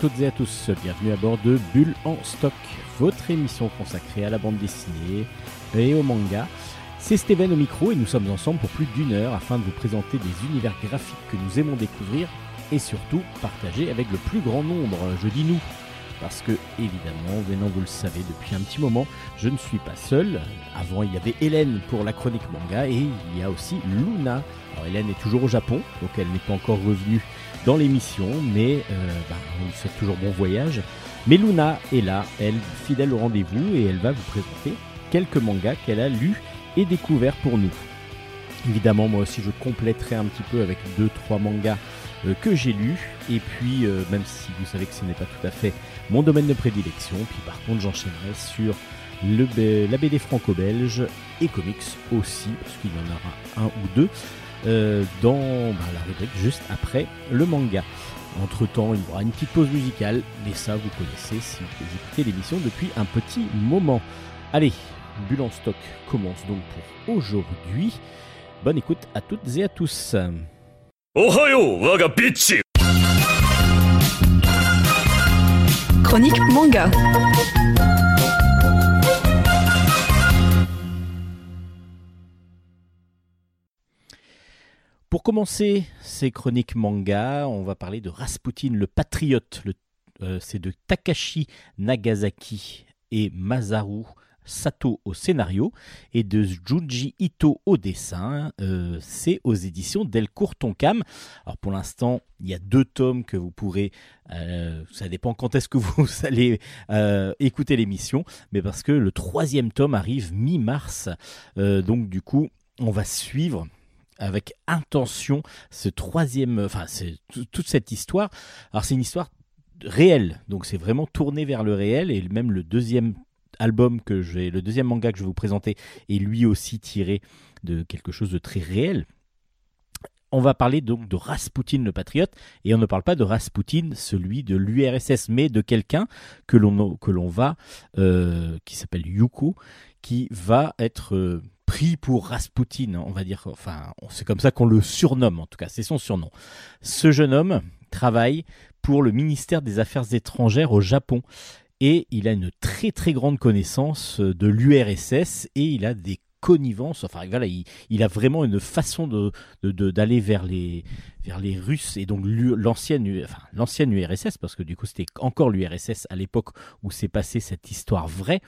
toutes et à tous, bienvenue à bord de Bulle en stock, votre émission consacrée à la bande dessinée et au manga. C'est Steven au micro et nous sommes ensemble pour plus d'une heure afin de vous présenter des univers graphiques que nous aimons découvrir et surtout partager avec le plus grand nombre. Je dis nous, parce que évidemment, maintenant vous le savez depuis un petit moment, je ne suis pas seul. Avant il y avait Hélène pour la chronique manga et il y a aussi Luna. Alors Hélène est toujours au Japon, donc elle n'est pas encore revenue dans l'émission, mais euh, bah, on lui souhaite toujours bon voyage. Mais Luna est là, elle fidèle au rendez-vous et elle va vous présenter quelques mangas qu'elle a lus et découverts pour nous. Évidemment, moi aussi je compléterai un petit peu avec deux trois mangas euh, que j'ai lus et puis euh, même si vous savez que ce n'est pas tout à fait mon domaine de prédilection, puis par contre j'enchaînerai sur le, la BD franco-belge et comics aussi, parce qu'il y en aura un ou deux. Euh, dans bah, la rubrique juste après le manga. Entre temps, il y aura une petite pause musicale, mais ça vous connaissez si vous écoutez l'émission depuis un petit moment. Allez, Bulle en stock commence donc pour aujourd'hui. Bonne écoute à toutes et à tous. Chronique manga. Pour commencer ces chroniques manga, on va parler de Rasputin le patriote. Euh, c'est de Takashi Nagasaki et Masaru Sato au scénario et de Junji Ito au dessin. Euh, c'est aux éditions Delcourt Tonkam. Alors pour l'instant, il y a deux tomes que vous pourrez. Euh, ça dépend quand est-ce que vous allez écouter l'émission, mais parce que le troisième tome arrive mi-mars. donc du coup, on va suivre avec intention ce troisième, enfin toute cette histoire. Alors c'est une histoire réelle, donc c'est vraiment tourné vers le réel et même le deuxième album que j'ai, le deuxième manga que je vais vous présenter est lui aussi tiré de quelque chose de très réel. On va parler donc de Rasputin le patriote et on ne parle pas de Rasputin celui de l'URSS mais de quelqu'un que l'on que l'on va euh, qui s'appelle Yuko qui va être euh, pris pour Rasputin, on va dire, enfin, c'est comme ça qu'on le surnomme, en tout cas, c'est son surnom. Ce jeune homme travaille pour le ministère des Affaires étrangères au Japon et il a une très très grande connaissance de l'URSS et il a des connivences, enfin voilà, il, a vraiment une façon de, d'aller vers les vers les Russes et donc l'ancienne enfin, l'ancienne URSS parce que du coup c'était encore l'URSS à l'époque où s'est passée cette histoire vraie.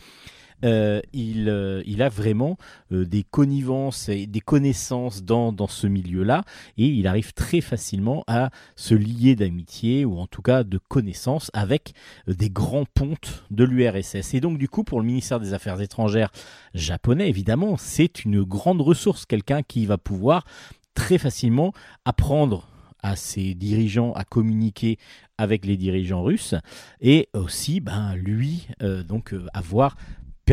Euh, il, euh, il, a vraiment euh, des connivences et des connaissances dans, dans ce milieu-là, et il arrive très facilement à se lier d'amitié, ou en tout cas de connaissances, avec des grands pontes de l'URSS. Et donc du coup, pour le ministère des Affaires étrangères japonais, évidemment, c'est une grande ressource, quelqu'un qui va pouvoir très facilement apprendre à ses dirigeants à communiquer avec les dirigeants russes et aussi ben lui donc avoir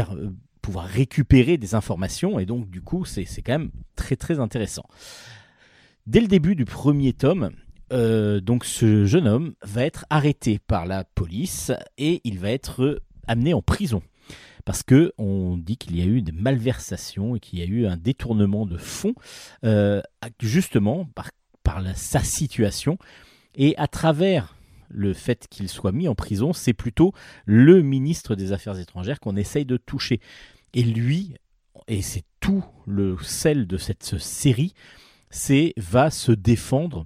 euh, pouvoir récupérer des informations et donc du coup c'est quand même très très intéressant. Dès le début du premier tome, euh, donc ce jeune homme va être arrêté par la police et il va être amené en prison parce que on dit qu'il y a eu des malversations et qu'il y a eu un détournement de fonds euh, justement par, par sa situation et à travers le fait qu'il soit mis en prison, c'est plutôt le ministre des Affaires étrangères qu'on essaye de toucher. Et lui, et c'est tout le sel de cette série, c'est va se défendre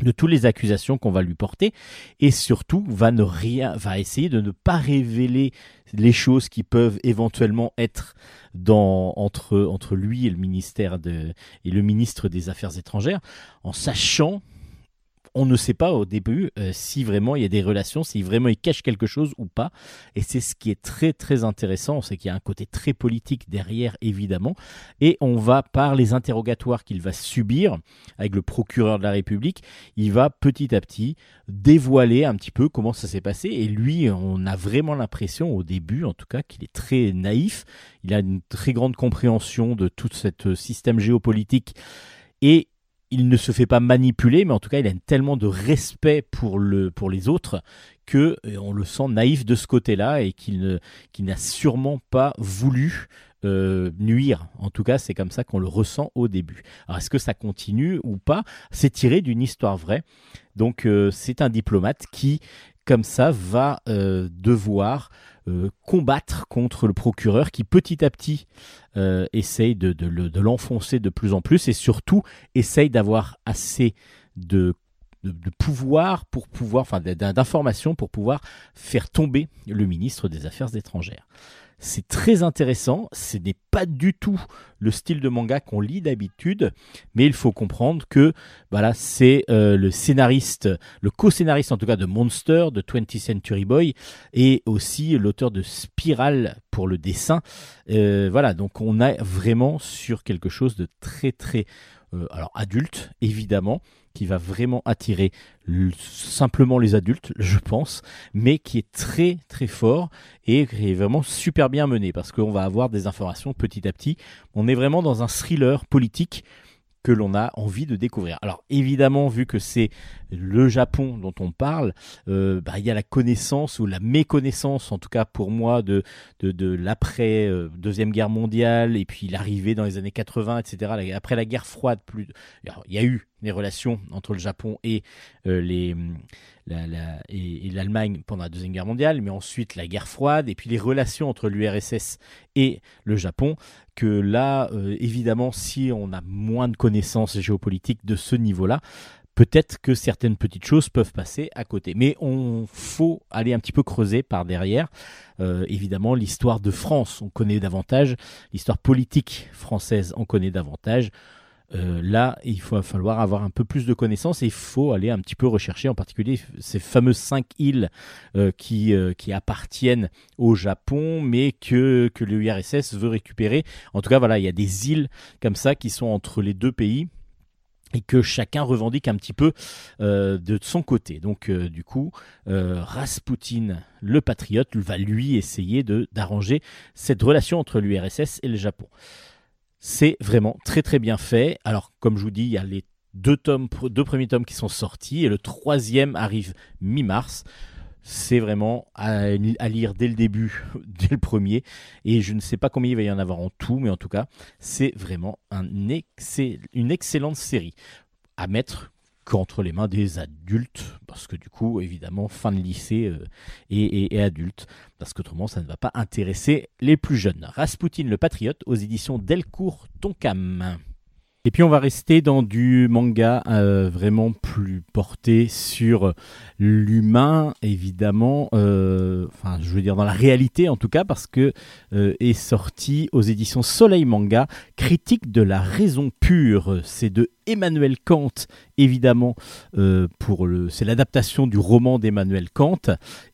de toutes les accusations qu'on va lui porter et surtout va ne rien va essayer de ne pas révéler les choses qui peuvent éventuellement être dans entre entre lui et le ministère de et le ministre des Affaires étrangères en sachant on ne sait pas au début euh, si vraiment il y a des relations, si vraiment il cache quelque chose ou pas. Et c'est ce qui est très très intéressant, c'est qu'il y a un côté très politique derrière évidemment. Et on va par les interrogatoires qu'il va subir avec le procureur de la République, il va petit à petit dévoiler un petit peu comment ça s'est passé. Et lui, on a vraiment l'impression au début en tout cas qu'il est très naïf. Il a une très grande compréhension de tout ce système géopolitique. Et il ne se fait pas manipuler, mais en tout cas, il a tellement de respect pour, le, pour les autres que euh, on le sent naïf de ce côté-là et qu'il n'a sûrement pas voulu euh, nuire. En tout cas, c'est comme ça qu'on le ressent au début. Alors, est-ce que ça continue ou pas? C'est tiré d'une histoire vraie. Donc, euh, c'est un diplomate qui comme ça, va devoir combattre contre le procureur qui petit à petit essaye de, de l'enfoncer de plus en plus et surtout essaye d'avoir assez de de, pouvoir pour pouvoir, enfin d'informations pour pouvoir faire tomber le ministre des Affaires étrangères. C'est très intéressant, ce n'est pas du tout le style de manga qu'on lit d'habitude, mais il faut comprendre que voilà, c'est euh, le scénariste, le co-scénariste en tout cas de Monster, de 20th Century Boy, et aussi l'auteur de Spiral pour le dessin. Euh, voilà, donc on a vraiment sur quelque chose de très très euh, alors adulte évidemment, qui va vraiment attirer simplement les adultes, je pense, mais qui est très très fort et qui est vraiment super bien mené parce qu'on va avoir des informations petit à petit. On est vraiment dans un thriller politique que l'on a envie de découvrir. Alors évidemment, vu que c'est le Japon dont on parle, euh, bah, il y a la connaissance ou la méconnaissance, en tout cas pour moi, de, de, l'après euh, Deuxième Guerre mondiale et puis l'arrivée dans les années 80, etc. Après la guerre froide, plus, il y a eu des relations entre le Japon et euh, les et, l'Allemagne pendant la Deuxième Guerre mondiale, mais ensuite la guerre froide, et puis les relations entre l'URSS et le Japon, que là, euh, évidemment, si on a moins de connaissances géopolitiques de ce niveau-là, peut-être que certaines petites choses peuvent passer à côté. Mais on faut aller un petit peu creuser par derrière. Euh, évidemment, l'histoire de France, on connaît davantage. L'histoire politique française, on connaît davantage. Euh, là, il va falloir avoir un peu plus de connaissances et il faut aller un petit peu rechercher en particulier ces fameuses cinq îles euh, qui, euh, qui appartiennent au Japon mais que, que l'URSS veut récupérer. En tout cas, voilà, il y a des îles comme ça qui sont entre les deux pays et que chacun revendique un petit peu de son côté. Donc du coup, Rasputin, le patriote, va lui essayer d'arranger cette relation entre l'URSS et le Japon. C'est vraiment très très bien fait. Alors, comme je vous dis, il y a les deux, premiers tomes qui sont sortis et le troisième arrive mi-mars. C'est vraiment à, lire dès le début, dès le premier. Et je ne sais pas combien il va y en avoir en tout, mais en tout cas, c'est vraiment un une excellente série à mettre qu'entre les mains des adultes, parce que du coup, évidemment, fin de lycée euh, et, et, adulte, parce qu'autrement, ça ne va pas intéresser les plus jeunes. Rasputin le Patriote aux éditions Delcourt Tonkam. Et puis on va rester dans du manga euh, vraiment plus porté sur l'humain, évidemment, euh, enfin je veux dire dans la réalité en tout cas, parce que est sorti aux éditions Soleil Manga, Critique de la raison pure. C'est de Emmanuel Kant, évidemment, euh, c'est l'adaptation du roman d'Emmanuel Kant,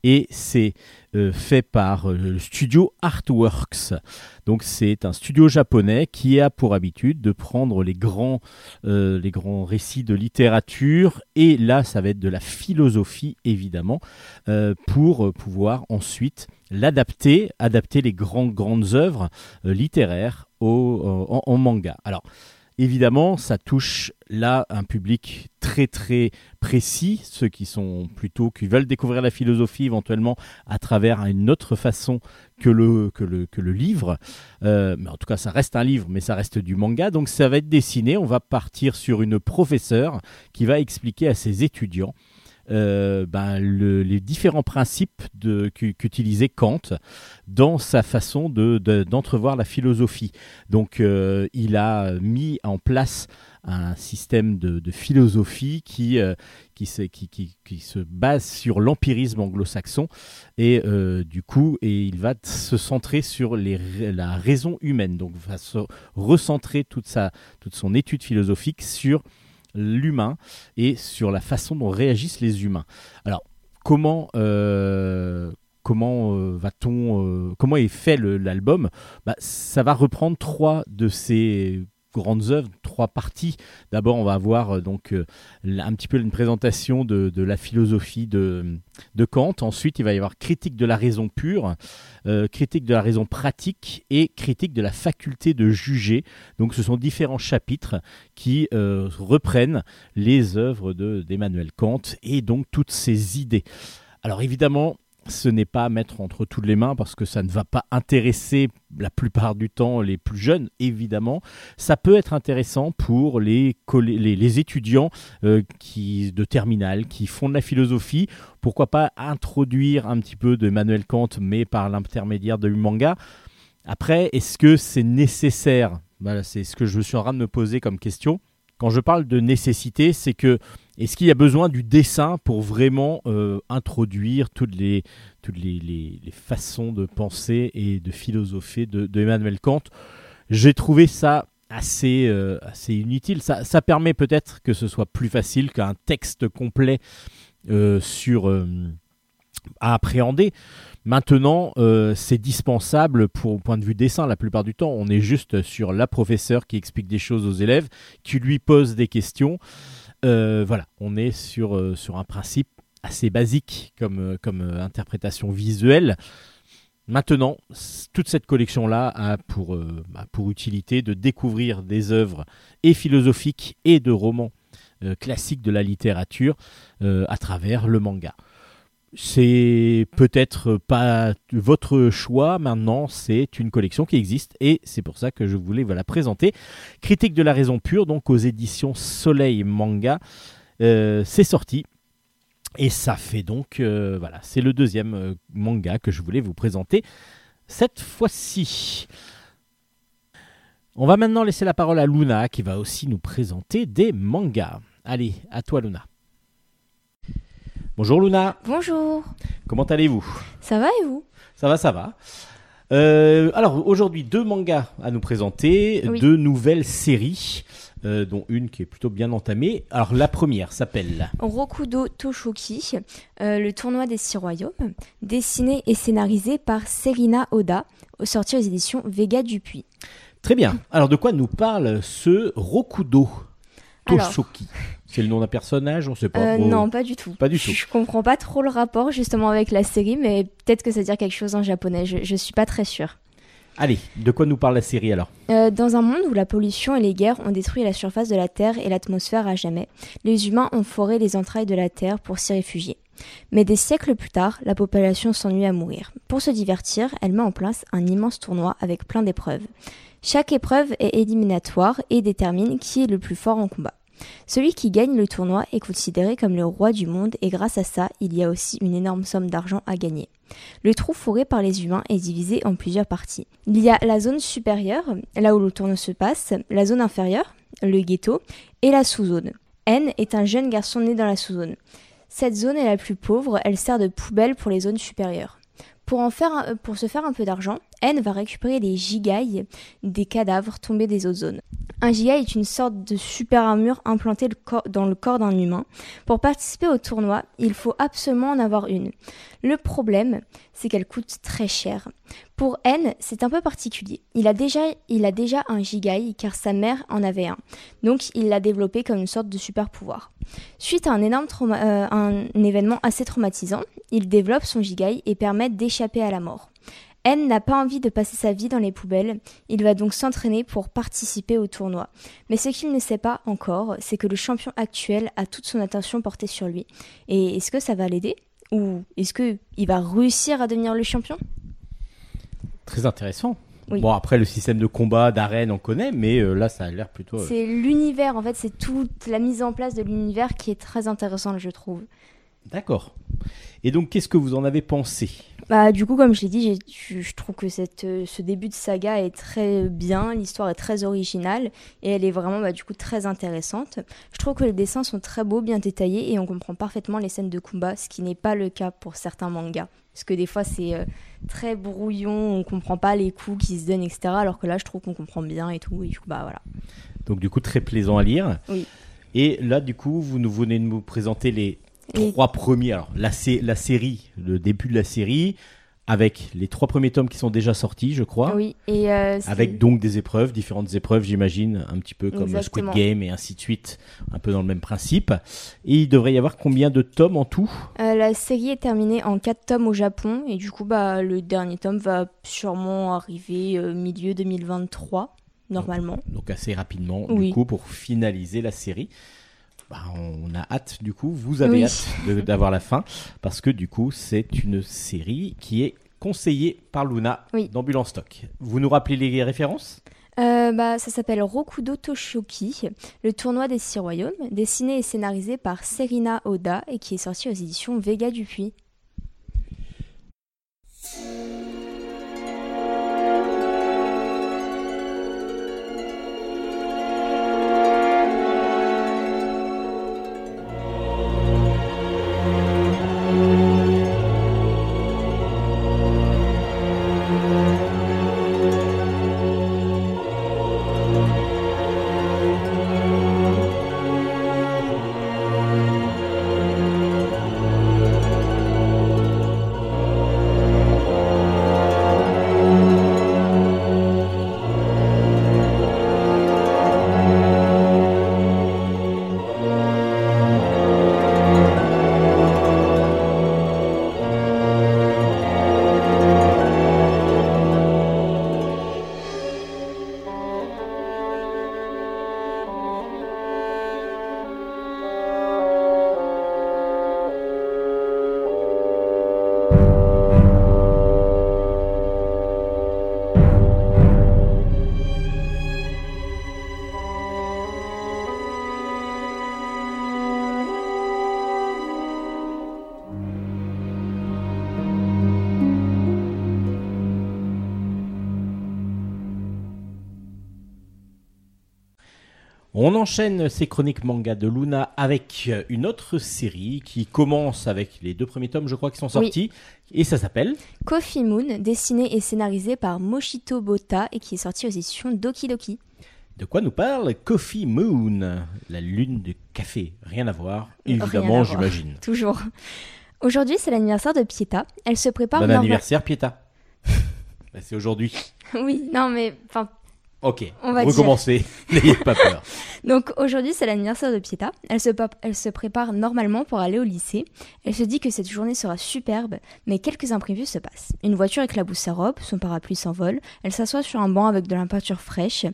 et c'est euh, fait par euh, le studio Artworks. Donc c'est un studio japonais qui a pour habitude de prendre les grands, récits de littérature, et là ça va être de la philosophie, évidemment, pour pouvoir ensuite l'adapter, adapter les grandes, grandes œuvres littéraires en, en, manga. Alors, Évidemment, ça touche là un public très très précis, ceux qui sont plutôt qui veulent découvrir la philosophie éventuellement à travers une autre façon que le, livre. Euh, mais en tout cas, ça reste un livre, mais ça reste du manga. Donc ça va être dessiné. On va partir sur une professeure qui va expliquer à ses étudiants euh, ben, les différents principes qu'utilisait Kant dans sa façon d'entrevoir la philosophie. Donc euh, il a mis en place un système de, philosophie qui, euh, qui, se, qui, qui, se base sur l'empirisme anglo-saxon et du coup et il va se centrer sur les, la raison humaine donc va se recentrer toute, sa, toute son étude philosophique sur l'humain et sur la façon dont réagissent les humains. Alors, comment, euh, comment euh, va-t-on, euh, comment est fait l'album? Bah, Ça va reprendre trois de ces grandes œuvres, trois parties. D'abord, on va avoir euh, donc euh, un petit peu une présentation de, la philosophie de, Kant. Ensuite, il va y avoir critique de la raison pure, euh, critique de la raison pratique et critique de la faculté de juger. Donc, ce sont différents chapitres qui reprennent les œuvres d'Emmanuel Kant et donc toutes ses idées. Alors, évidemment, ce n'est pas à mettre entre toutes les mains parce que ça ne va pas intéresser la plupart du temps les plus jeunes, évidemment. Ça peut être intéressant pour les, les, étudiants euh, qui, de terminale qui font de la philosophie. Pourquoi pas introduire un petit peu de Manuel Kant, mais par l'intermédiaire de manga. Après, est-ce que c'est nécessaire? Voilà, C'est ce que je suis en train de me poser comme question. Quand je parle de nécessité, c'est que est-ce qu'il y a besoin du dessin pour vraiment euh, introduire toutes, les, toutes les, façons de penser et de philosopher de, Emmanuel Kant? J'ai trouvé ça assez, euh, assez inutile. Ça, ça permet peut-être que ce soit plus facile qu'un texte complet euh, sur, à appréhender. Maintenant, c'est dispensable pour point de vue dessin la plupart du temps. On est juste sur la professeure qui explique des choses aux élèves, qui lui pose des questions. Euh, voilà, on est sur, euh, sur un principe assez basique comme, euh, comme interprétation visuelle. Maintenant, toute cette collection-là a pour, pour utilité de découvrir des œuvres et philosophiques et de romans classiques de la littérature à travers le manga. C'est peut-être pas votre choix maintenant, c'est une collection qui existe et c'est pour ça que je voulais vous la présenter. Critique de la raison pure, donc aux éditions Soleil Manga. Euh, c'est sorti et ça fait donc, euh, voilà, c'est le deuxième euh, manga que je voulais vous présenter cette fois-ci. On va maintenant laisser la parole à Luna qui va aussi nous présenter des mangas. Allez, à toi Luna. Bonjour Luna. Bonjour. Comment allez-vous? Ça va et vous? Ça va, ça va. Euh, alors aujourd'hui, deux mangas à nous présenter, deux nouvelles séries. Euh, dont une qui est plutôt bien entamée. Alors la première s'appelle Rokudo Toshoki, euh, le tournoi des six royaumes, dessiné et scénarisé par Serina Oda, sorti aux éditions Vega Dupuis. Très bien. Alors de quoi nous parle ce Rokudo Toshoki? C'est le nom d'un personnage On sait pas. Euh, non, pas du tout. Pas du tout. Je comprends pas trop le rapport justement avec la série, mais peut-être que ça veut dire quelque chose en japonais. Je, je suis pas très sûre. Allez, de quoi nous parle la série alors? Euh, Dans un monde où la pollution et les guerres ont détruit la surface de la Terre et l'atmosphère à jamais, les humains ont foré les entrailles de la Terre pour s'y réfugier. Mais des siècles plus tard, la population s'ennuie à mourir. Pour se divertir, elle met en place un immense tournoi avec plein d'épreuves. Chaque épreuve est éliminatoire et détermine qui est le plus fort en combat. Celui qui gagne le tournoi est considéré comme le roi du monde et grâce à ça, il y a aussi une énorme somme d'argent à gagner. Le trou foré par les humains est divisé en plusieurs parties. Il y a la zone supérieure, là où le tournoi se passe, la zone inférieure, le ghetto, et la sous-zone. N est un jeune garçon né dans la sous-zone. Cette zone est la plus pauvre, elle sert de poubelle pour les zones supérieures. Pour, pour se faire un peu d'argent, N va récupérer des gigailles des cadavres tombés des autres zones. Un giga est une sorte de super armure implantée dans le corps d'un humain. Pour participer au tournoi, il faut absolument en avoir une. Le problème, c'est qu'elle coûte très cher. Pour N, c'est un peu particulier. Il a déjà, un gigaï car sa mère en avait un. Donc il l'a développé comme une sorte de super pouvoir. Suite à un énorme euh, événement assez traumatisant, il développe son gigaï et permet d'échapper à la mort. N n'a pas envie de passer sa vie dans les poubelles, il va donc s'entraîner pour participer au tournoi. Mais ce qu'il ne sait pas encore, c'est que le champion actuel a toute son attention portée sur lui. Et est-ce que ça va l'aider? Ou est-ce qu'il va réussir à devenir le champion? Très intéressant. Bon, après, le système de combat, d'arène, on connaît, mais euh, là, ça a l'air plutôt. Euh, c'est l'univers, en fait, c'est toute la mise en place de l'univers qui est très intéressante, je trouve. D'accord. Et donc, qu'est-ce que vous en avez pensé? Bah, du coup, comme je l'ai dit, je, trouve que cette, euh, ce début de saga est très bien, l'histoire est très originale et elle est vraiment bah, du coup très intéressante. Je trouve que les dessins sont très beaux, bien détaillés et on comprend parfaitement les scènes de combat, ce qui n'est pas le cas pour certains mangas. Parce que des fois, c'est euh, très brouillon, on comprend pas les coups qui se donnent, etc. Alors que là, je trouve qu'on comprend bien et tout. Et du coup, bah voilà. Donc, du coup, très plaisant à lire. Oui. Et là, du coup, vous nous venez de nous présenter les trois premiers. Alors, la, la série, le début de la série, avec les trois premiers tomes qui sont déjà sortis, je crois. Oui, et euh, avec donc des épreuves, différentes épreuves, j'imagine, un petit peu comme Squid Game et ainsi de suite, un peu dans le même principe. Et il devrait y avoir combien de tomes en tout? Euh, La série est terminée en quatre tomes au Japon, et du coup, bah, le dernier tome va sûrement arriver euh, milieu 2023, normalement. Donc, assez rapidement, du coup, pour finaliser la série. Bah, on a hâte du coup, vous avez Oui. hâte d'avoir la fin, parce que du coup c'est une série qui est conseillée par Luna Oui. d'Ambulance Stock. Vous nous rappelez les références? Euh, bah, ça s'appelle Rokudo Toshoki, le tournoi des six royaumes, dessiné et scénarisé par Serena Oda et qui est sorti aux éditions Vega Dupuis. Enchaîne ces chroniques manga de Luna avec une autre série qui commence avec les deux premiers tomes, je crois, qui sont Oui. sortis, et ça s'appelle Coffee Moon, dessiné et scénarisé par Moshito Bota et qui est sorti aux éditions Doki Doki. De quoi nous parle Coffee Moon, la lune de café? Rien à voir, évidemment, j'imagine. Toujours. Aujourd'hui, c'est l'anniversaire de Pieta. Elle se prépare Bon anniversaire, Pieta. Bah, C'est aujourd'hui. Oui, non mais enfin Ok, On va recommencez, n'ayez pas peur. Donc aujourd'hui c'est l'anniversaire de Pieta. Elle se, elle se prépare normalement pour aller au lycée. Elle se dit que cette journée sera superbe, mais quelques imprévus se passent. Une voiture éclabousse sa robe, son parapluie s'envole, elle s'assoit sur un banc avec de la peinture fraîche,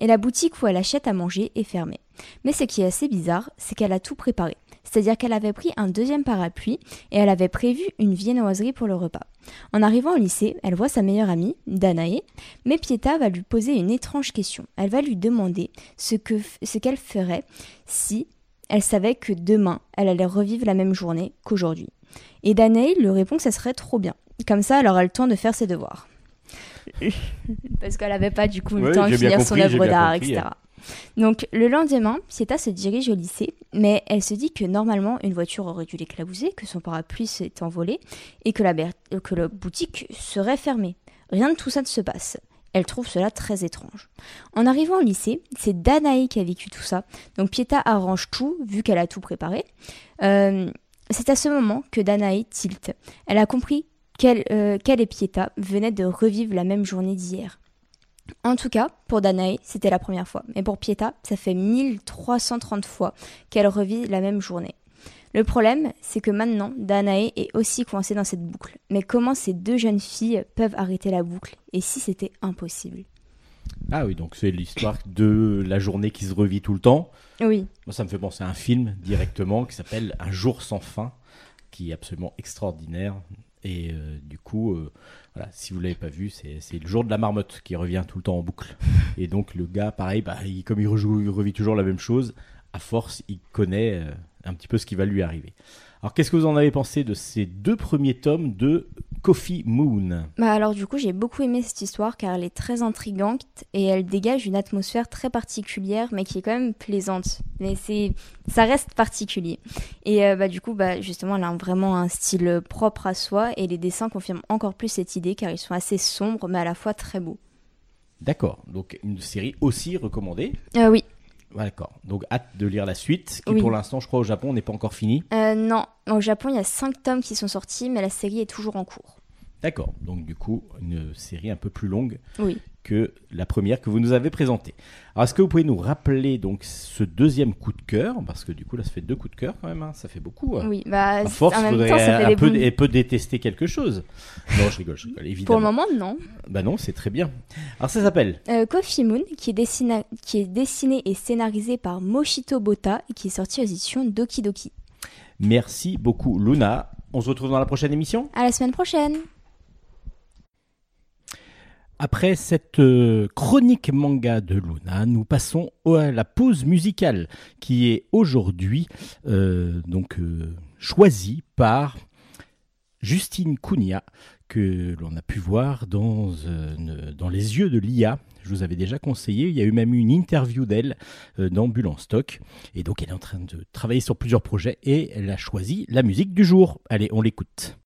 et la boutique où elle achète à manger est fermée. Mais ce qui est assez bizarre, c'est qu'elle a tout préparé. C'est-à-dire qu'elle avait pris un deuxième parapluie et elle avait prévu une viennoiserie pour le repas. En arrivant au lycée, elle voit sa meilleure amie, Danae, mais Pieta va lui poser une étrange question. Elle va lui demander ce que ce qu'elle ferait si elle savait que demain, elle allait revivre la même journée qu'aujourd'hui. Et Danae lui répond que ça serait trop bien. Comme ça, elle aura le temps de faire ses devoirs. Parce qu'elle n'avait pas du coup le Oui, temps de finir son compris, œuvre d'art, compris. etc. Donc le lendemain, Pieta se dirige au lycée, mais elle se dit que normalement une voiture aurait dû l'éclabousser, que son parapluie s'est envolé et que la, ber- euh, que la boutique serait fermée. Rien de tout ça ne se passe. Elle trouve cela très étrange. En arrivant au lycée, c'est Danae qui a vécu tout ça. Donc Pieta arrange tout, vu qu'elle a tout préparé. Euh, c'est à ce moment que Danae tilt. Elle a compris qu'elle euh, et Pieta venaient de revivre la même journée d'hier. En tout cas, pour Danae, c'était la première fois. Mais pour Pieta, ça fait 1330 fois qu'elle revit la même journée. Le problème, c'est que maintenant, Danae est aussi coincée dans cette boucle. Mais comment ces deux jeunes filles peuvent arrêter la boucle Et si c'était impossible? Ah oui, donc c'est l'histoire de la journée qui se revit tout le temps. Oui, Moi, ça me fait penser à un film directement qui s'appelle Un jour sans fin, qui est absolument extraordinaire. Et euh, du coup, euh, voilà, si vous l'avez pas vu, c'est le jour de la marmotte qui revient tout le temps en boucle. Et donc le gars, pareil, bah, il- comme il, rejoue, il revit toujours la même chose, à force, il connaît euh, un petit peu ce qui va lui arriver. Alors, qu'est-ce que vous en avez pensé de ces deux premiers tomes de Coffee Moon Bah alors du coup j'ai beaucoup aimé cette histoire car elle est très intrigante et elle dégage une atmosphère très particulière mais qui est quand même plaisante. Mais c'est ça reste particulier. Et euh, bah du coup bah justement elle a vraiment un style propre à soi et les dessins confirment encore plus cette idée car ils sont assez sombres mais à la fois très beaux. D'accord, donc une série aussi recommandée. Euh, oui. D'accord, donc hâte de lire la suite, qui Oui. pour l'instant, je crois, au Japon, n'est pas encore finie. Euh, non, au Japon il y a 5 tomes qui sont sortis mais la série est toujours en cours. D'accord, donc du coup, une série un peu plus longue Oui. Que la première que vous nous avez présentée. Alors, est-ce que vous pouvez nous rappeler donc ce deuxième coup de cœur? Parce que du coup, là, ça fait deux coups de cœur quand même, hein. ça fait beaucoup. Oui, bah, à force, en même faudrait temps, ça fait un des peu, bons- et peut détester quelque chose. Non, je rigole, je rigole, Pour évidemment. le moment, non. Bah non, c'est très bien. Alors, ça s'appelle? Euh, Coffee Moon, qui est, dessina- qui est dessiné et scénarisé par Moshito Bota et qui est sorti aux éditions Doki Doki. Merci beaucoup, Luna. On se retrouve dans la prochaine émission? À la semaine prochaine Après cette euh, chronique manga de Luna, nous passons à la pause musicale qui est aujourd'hui euh, donc euh, choisie par Justine Cunha que l'on a pu voir dans, dans les yeux de l'IA. Je vous avais déjà conseillé, il y a eu même une interview d'elle dans Bulle en stock. Et donc elle est en train de travailler sur plusieurs projets et elle a choisi la musique du jour. Allez, on l'écoute.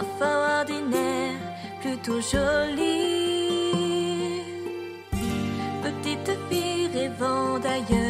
Enfant ordinaire, plutôt jolie. Petite fille rêvant d'ailleurs.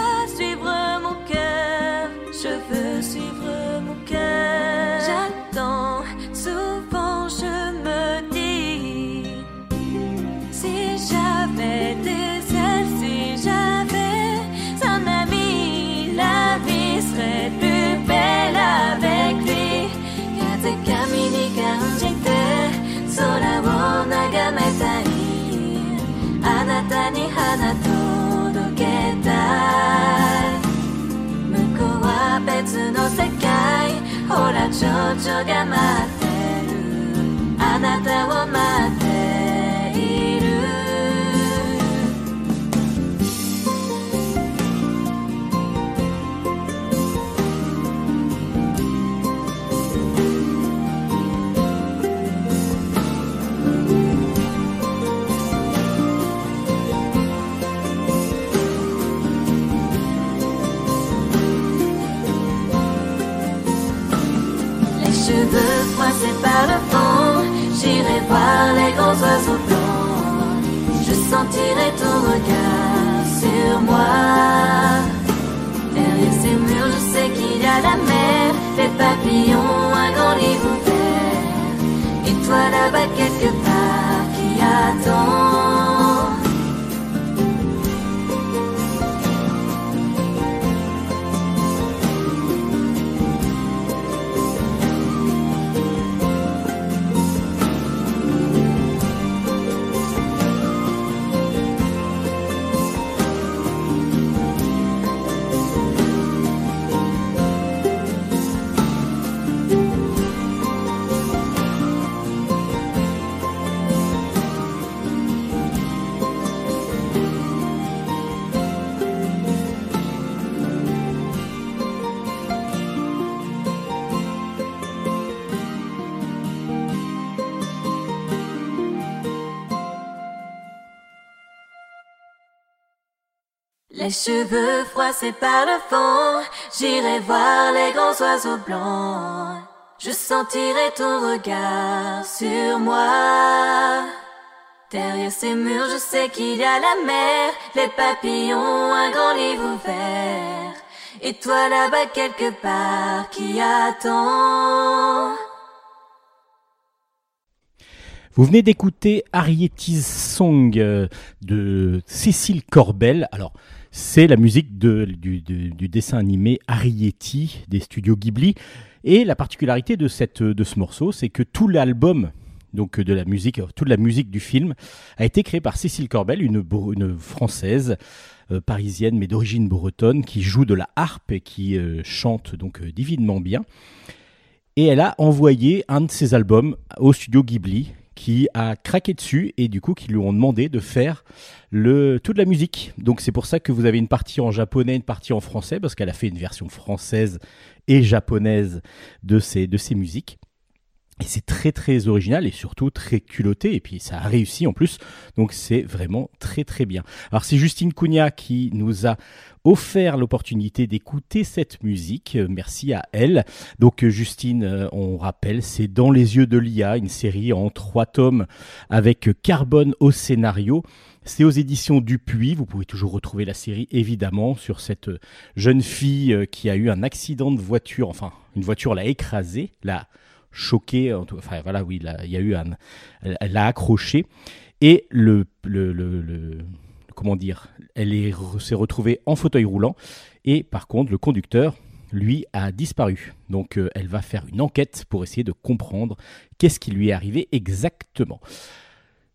저쪽에 막 froissés par le vent, j'irai voir les grands oiseaux blancs. Je sentirai ton regard sur moi. Derrière ces murs, je sais qu'il y a la mer, les papillons, un grand livre ouvert. Et toi là-bas quelque part qui attend. Cheveux froissés par le vent, j'irai voir les grands oiseaux blancs. Je sentirai ton regard sur moi. Derrière ces murs, je sais qu'il y a la mer, les papillons, un grand livre ouvert. Et toi là-bas quelque part qui attend. Vous venez d'écouter Arietti's Song euh, de Cécile Corbel. Alors, c'est la musique du, dessin animé Arietti des studios Ghibli. Et la particularité de, ce morceau, c'est que tout l'album donc de la musique, toute la musique du film, a été créée par Cécile Corbel, une, une française euh, parisienne mais d'origine bretonne qui joue de la harpe et qui euh, chante donc divinement bien. Et elle a envoyé un de ses albums au studio Ghibli qui a craqué dessus et du coup qui lui ont demandé de faire le, toute la musique. Donc c'est pour ça que vous avez une partie en japonais, une partie en français, parce qu'elle a fait une version française et japonaise de ces, de ces musiques. Et c'est très très original et surtout très culotté. Et puis ça a réussi en plus. Donc c'est vraiment très très bien. Alors c'est Justine Cugna qui nous a offert l'opportunité d'écouter cette musique. Merci à elle. Donc Justine, euh, on rappelle, c'est Dans les yeux de l'IA, une série en trois tomes avec Carbone au scénario. C'est aux éditions Dupuis. Vous pouvez toujours retrouver la série évidemment sur cette jeune fille euh, qui a eu un accident de voiture. Enfin, une voiture l'a écrasée, l'a choqué. Enfin voilà, oui, il y a eu un, elle l'a accroché et le, le, le, comment dire, elle s'est retrouvée en fauteuil roulant et par contre le conducteur lui a disparu. Donc euh, elle va faire une enquête pour essayer de comprendre qu'est-ce qui lui est arrivé exactement.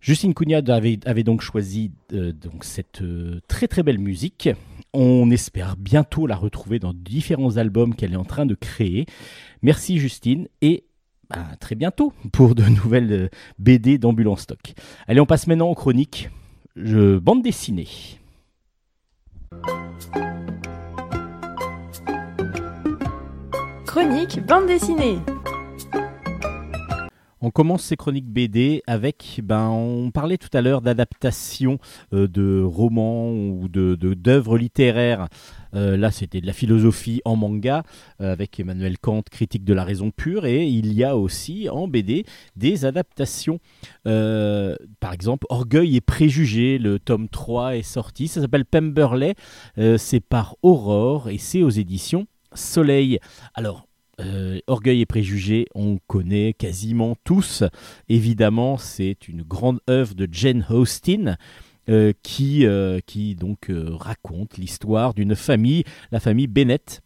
Justine Cugna avait, donc choisi euh, cette euh, très très belle musique. On espère bientôt la retrouver dans différents albums qu'elle est en train de créer. Merci Justine et bah, très bientôt pour de nouvelles BD d'Ambulance Stock. Allez, on passe maintenant aux chroniques. Je... Bande dessinée. Chronique bande dessinée. On commence ces chroniques BD avec, ben, on parlait tout à l'heure d'adaptation euh, de romans ou de d'œuvres littéraires. Euh, là, c'était de la philosophie en manga euh, avec Emmanuel Kant, critique de la raison pure, et il y a aussi en BD des adaptations. par exemple, Orgueil et préjugés, le tome 3 est sorti. Ça s'appelle Pemberley. c'est par Aurore et c'est aux éditions Soleil. Alors, euh, Orgueil et préjugés, on connaît quasiment tous. Évidemment, c'est une grande œuvre de Jane Austen. Euh, qui, euh, qui donc raconte l'histoire d'une famille, la famille Bennett,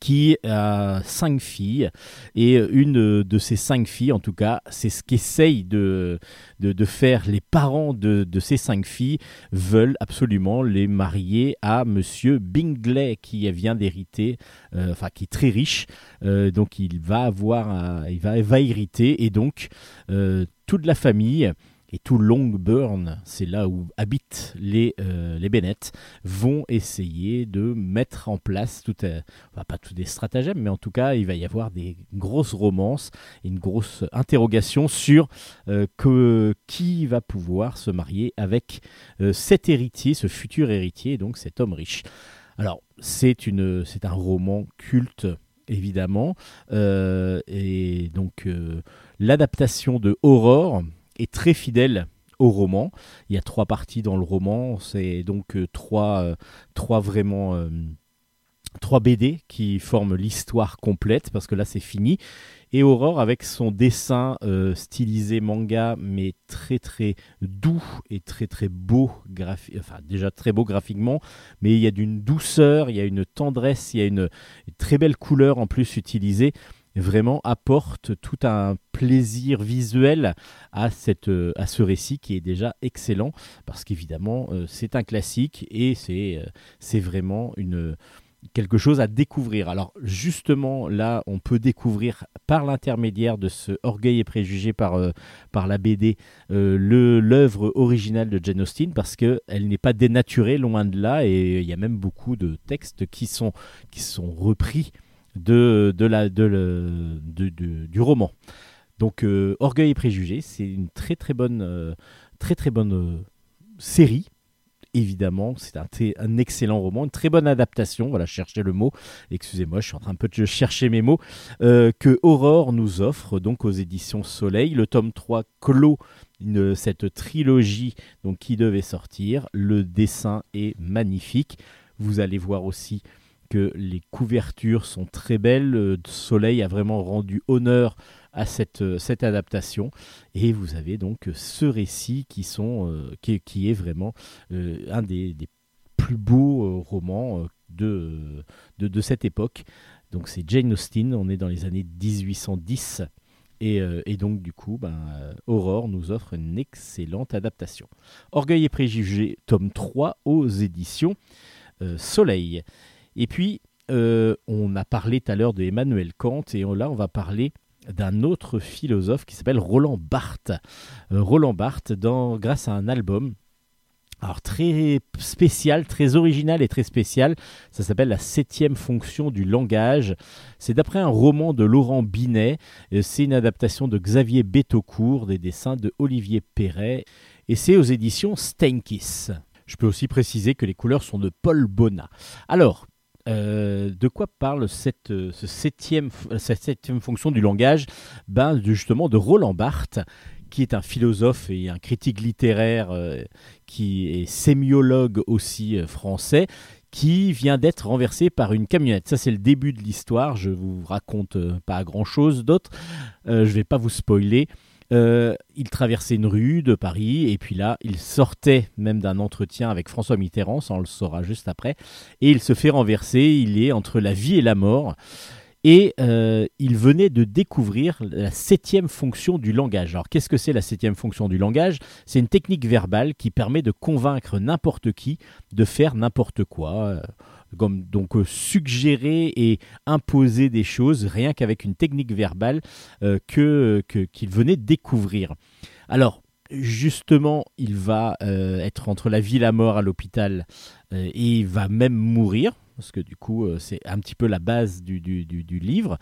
qui a cinq filles. Et une de ces cinq filles en tout cas c'est ce qu'essayent de, de, faire les parents de, de, ces cinq filles veulent absolument les marier à monsieur Bingley qui vient d'hériter euh, enfin qui est très riche. Euh, donc il va avoir il va, va hériter. Et donc euh, toute la famille et tout Longburn, c'est là où habitent les, euh, les Bennett, vont essayer de mettre en place, tout, pas tous des stratagèmes, mais en tout cas, il va y avoir des grosses romances, une grosse interrogation sur euh, que, qui va pouvoir se marier avec euh, cet héritier, ce futur héritier, donc cet homme riche. Alors, c'est, une, c'est un roman culte évidemment. et donc l'adaptation de Aurore, est très fidèle au roman. Il y a trois parties dans le roman, c'est donc euh, trois, euh, trois vraiment euh, trois BD qui forment l'histoire complète parce que là c'est fini. Et Aurore avec son dessin stylisé manga mais très très doux et très très beau, enfin déjà très beau graphiquement, mais il y a d'une douceur, il y a une tendresse, il y a une très belle couleur en plus utilisée vraiment apporte tout un plaisir visuel à, cette, euh, à ce récit qui est déjà excellent parce qu'évidemment euh, c'est un classique et c'est euh, c'est vraiment une quelque chose à découvrir. Alors justement là, on peut découvrir par l'intermédiaire de ce Orgueil et préjugé par, par la BD l'œuvre originale de Jane Austen parce que elle n'est pas dénaturée loin de là et il y a même beaucoup de textes qui sont qui sont repris de, de du roman. Donc euh, Orgueil et préjugés, c'est une très très bonne, euh, très très bonne euh, série. Évidemment, c'est un, excellent roman, une très bonne adaptation. Voilà, chercher le mot. Excusez-moi, je suis en train un peu de chercher mes mots. que Aurore nous offre donc aux éditions Soleil. Le tome 3 clôt cette trilogie donc, qui devait sortir. Le dessin est magnifique. Vous allez voir aussi les couvertures sont très belles. Le Soleil a vraiment rendu honneur à cette, cette adaptation. Et vous avez donc ce récit qui, qui, est vraiment un des, plus beaux romans de, de, cette époque. Donc c'est Jane Austen, on est dans les années 1810. Euh, et, donc, du coup, ben, Aurore nous offre une excellente adaptation. Orgueil et préjugés, tome 3 aux éditions euh, Soleil. Et puis, euh, on a parlé tout à l'heure de Emmanuel Kant, et là, on va parler d'un autre philosophe qui s'appelle Roland Barthes. Roland Barthes, dans, grâce à un album alors très spécial, très original et très spécial. Ça s'appelle La septième fonction du langage. C'est d'après un roman de Laurent Binet. Euh, c'est une adaptation de Xavier Betaucourt, des dessins de Olivier Perret. Et c'est aux éditions Steinkiss. Je peux aussi préciser que les couleurs sont de Paul Bonnat. Alors, euh, de quoi parle cette, euh, septième, cette septième fonction du langage? Ben, Justement de Roland Barthes, qui est un philosophe et un critique littéraire euh, qui est sémiologue aussi euh, français, qui vient d'être renversé par une camionnette. Ça, c'est le début de l'histoire. Je vous raconte euh, pas grand-chose d'autre. je vais pas vous spoiler. Il traversait une rue de Paris et puis là, il sortait même d'un entretien avec François Mitterrand, ça on le saura juste après, et il se fait renverser. Il est entre la vie et la mort. Et euh, il venait de découvrir la septième fonction du langage. Alors qu'est-ce que c'est la septième fonction du langage? C'est une technique verbale qui permet de convaincre n'importe qui de faire n'importe quoi. Euh, comme, donc euh, suggérer et imposer des choses rien qu'avec une technique verbale que, qu'il venait découvrir. Alors justement, il va être entre la vie et la mort à l'hôpital et il va même mourir parce que du coup, euh, c'est un petit peu la base du, livre.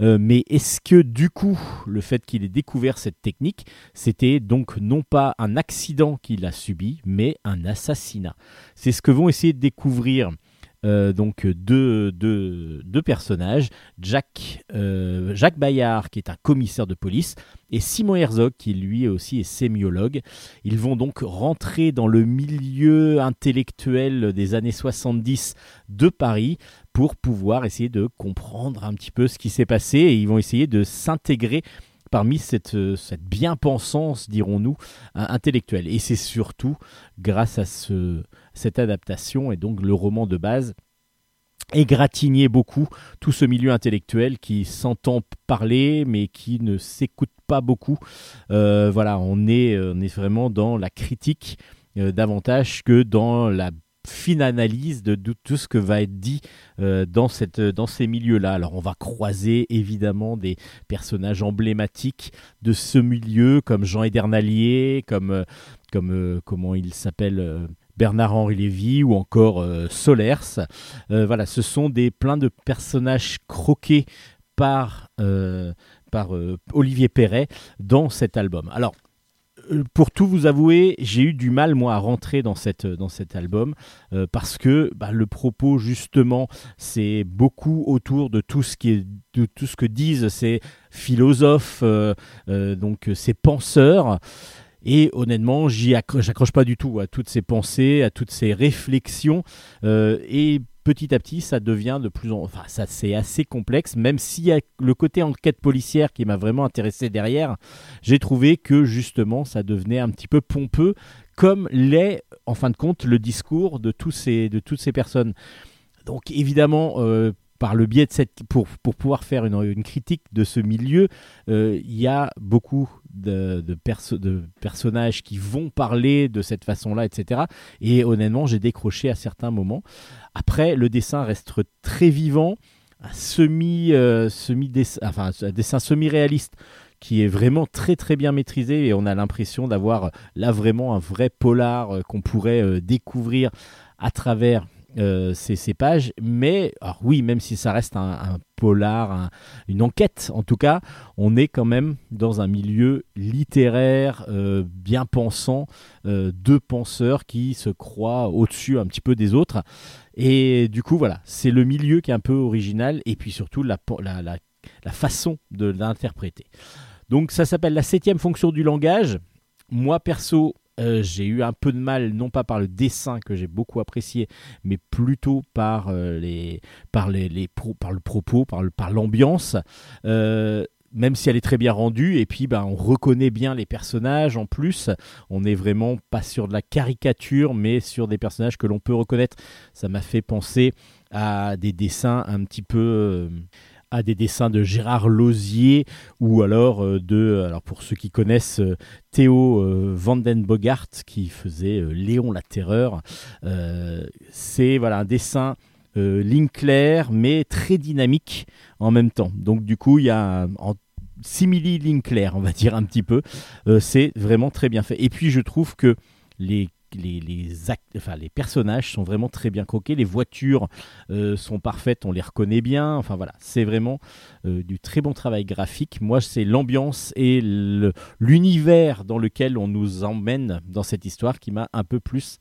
Euh, mais est-ce que du coup, le fait qu'il ait découvert cette technique, c'était donc non pas un accident qu'il a subi, mais un assassinat? C'est ce que vont essayer de découvrir euh, donc deux, deux, personnages, Jack, euh, Jacques Bayard qui est un commissaire de police et Simon Herzog qui lui aussi est sémiologue. Ils vont donc rentrer dans le milieu intellectuel des années 70 de Paris pour pouvoir essayer de comprendre un petit peu ce qui s'est passé et ils vont essayer de s'intégrer parmi cette, cette bien-pensance, dirons-nous, intellectuelle. Et c'est surtout grâce à ce, cette adaptation et donc le roman de base égratigner beaucoup tout ce milieu intellectuel qui s'entend parler mais qui ne s'écoute pas beaucoup. Euh, voilà, on est, vraiment dans la critique euh, davantage que dans la fine analyse de, tout ce que va être dit euh, dans, ces milieux-là. Alors on va croiser évidemment des personnages emblématiques de ce milieu comme Jean Edernalier, comme comment il s'appelle Bernard-Henri Lévy ou encore euh, Solers. Euh, voilà, ce sont des plein de personnages croqués par, euh, Olivier Perret dans cet album. Alors, pour tout vous avouer, j'ai eu du mal moi à rentrer dans, cet album parce que bah, le propos justement c'est beaucoup autour de tout ce qui est de tout ce que disent ces philosophes, donc ces penseurs. Et honnêtement, j'y accroche pas du tout à toutes ces pensées, à toutes ces réflexions. Euh, et petit à petit, ça devient de plus en enfin, ça c'est assez complexe. Même s'il y a le côté enquête policière qui m'a vraiment intéressé derrière, j'ai trouvé que justement, ça devenait un petit peu pompeux, comme l'est en fin de compte le discours de tous ces de toutes ces personnes. Donc évidemment, euh, par le biais de cette pour, pour pouvoir faire une, une critique de ce milieu, euh, il y a beaucoup de, de, personnages qui vont parler de cette façon-là, etc. Et honnêtement, j'ai décroché à certains moments. Après, le dessin reste très vivant, un semi, euh, semi dessin, enfin, un dessin semi-réaliste qui est vraiment très très bien maîtrisé et on a l'impression d'avoir là vraiment un vrai polar euh, qu'on pourrait découvrir à travers euh, ces, pages. Mais alors oui, même si ça reste un, polar, une enquête en tout cas, on est quand même dans un milieu littéraire euh, bien pensant, euh, deux penseurs qui se croient au-dessus un petit peu des autres. Et du coup, voilà, c'est le milieu qui est un peu original et puis surtout la, la façon de l'interpréter. Donc ça s'appelle la septième fonction du langage. Moi perso, euh, j'ai eu un peu de mal, non pas par le dessin que j'ai beaucoup apprécié, mais plutôt par, euh, les, le propos, par, l'ambiance. Euh, même si elle est très bien rendue, et puis bah, on reconnaît bien les personnages en plus. On n'est vraiment pas sur de la caricature, mais sur des personnages que l'on peut reconnaître. Ça m'a fait penser à des dessins un petit peu. À des dessins de Gérard Lausier ou alors euh, de alors pour ceux qui connaissent euh, Théo euh, Vandenbogart qui faisait Léon la Terreur. C'est voilà un dessin ligne mais très dynamique en même temps. Donc du coup il y a en simili ligne on va dire un petit peu. C'est vraiment très bien fait. Et puis je trouve que les les, les, les personnages sont vraiment très bien croqués, les voitures euh, sont parfaites, on les reconnaît bien, enfin voilà, c'est vraiment euh, du très bon travail graphique. Moi, c'est l'ambiance et l'univers dans lequel on nous emmène dans cette histoire qui m'a un peu plus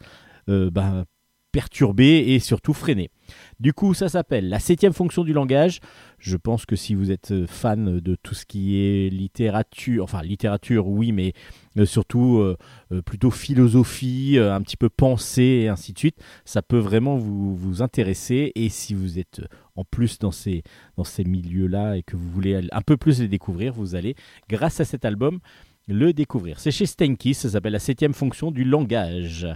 euh, bah, perturbé et surtout freiné. Du coup, ça s'appelle la septième fonction du langage. Je pense que si vous êtes euh, fan de tout ce qui est littérature, enfin littérature, oui, mais euh, surtout euh, plutôt philosophie, un petit peu pensée et ainsi de suite, ça peut vraiment vous, intéresser. Et si vous êtes en plus dans ces, dans ces milieux-là et que vous voulez un peu plus les découvrir, vous allez, grâce à cet album, le découvrir. C'est chez Stenki, ça s'appelle la septième fonction du langage.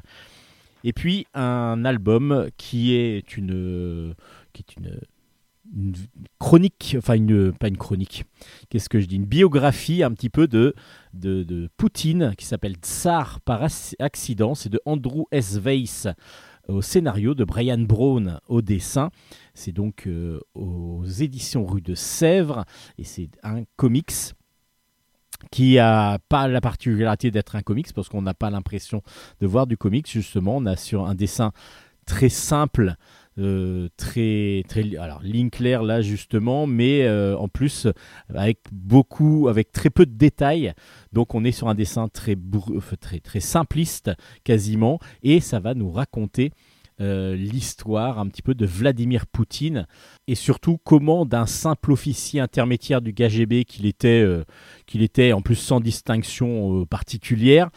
Et puis un album qui est une, qui est une, chronique, enfin une, pas une chronique, qu'est-ce que je dis, une biographie un petit peu de, de, Poutine qui s'appelle Tsar par ac- accident, c'est de Andrew S. Weiss au scénario, de Brian Brown au dessin. C'est donc euh, aux éditions rue de Sèvres et c'est un comics qui a pas la particularité d'être un comics parce qu'on n'a pas l'impression de voir du comics justement. On a sur un dessin très simple euh, très très alors ligne claire là justement mais euh, en plus avec beaucoup avec très peu de détails. Donc on est sur un dessin très très très simpliste quasiment et ça va nous raconter euh, l'histoire un petit peu de Vladimir Poutine et surtout comment d'un simple officier intermédiaire du KGB qu'il était euh, qu'il était en plus sans distinction euh, particulière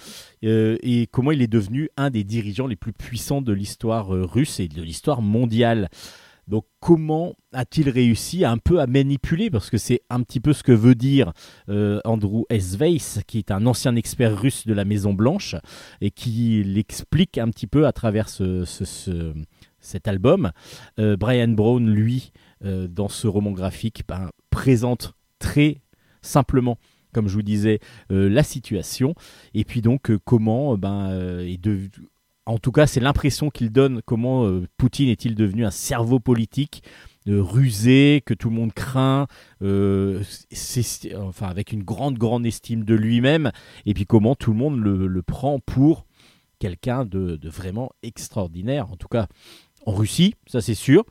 et comment il est devenu un des dirigeants les plus puissants de l'histoire russe et de l'histoire mondiale. Donc comment a-t-il réussi un peu à manipuler? Parce que c'est un petit peu ce que veut dire euh, Andrew S. Weiss, qui est un ancien expert russe de la Maison Blanche, et qui l'explique un petit peu à travers ce, ce- ce- cet album. Euh, Brian Brown, lui, euh, dans ce roman graphique, ben, présente très simplement, comme je vous disais, la situation, et puis donc comment ben, euh, est de- en tout cas, c'est l'impression qu'il donne comment euh, Poutine est-il devenu un cerveau politique euh, rusé, que tout le monde craint, euh, enfin avec une grande, grande estime de lui-même, et puis comment tout le monde le, prend pour quelqu'un de, vraiment extraordinaire, en tout cas en Russie, ça c'est sûr,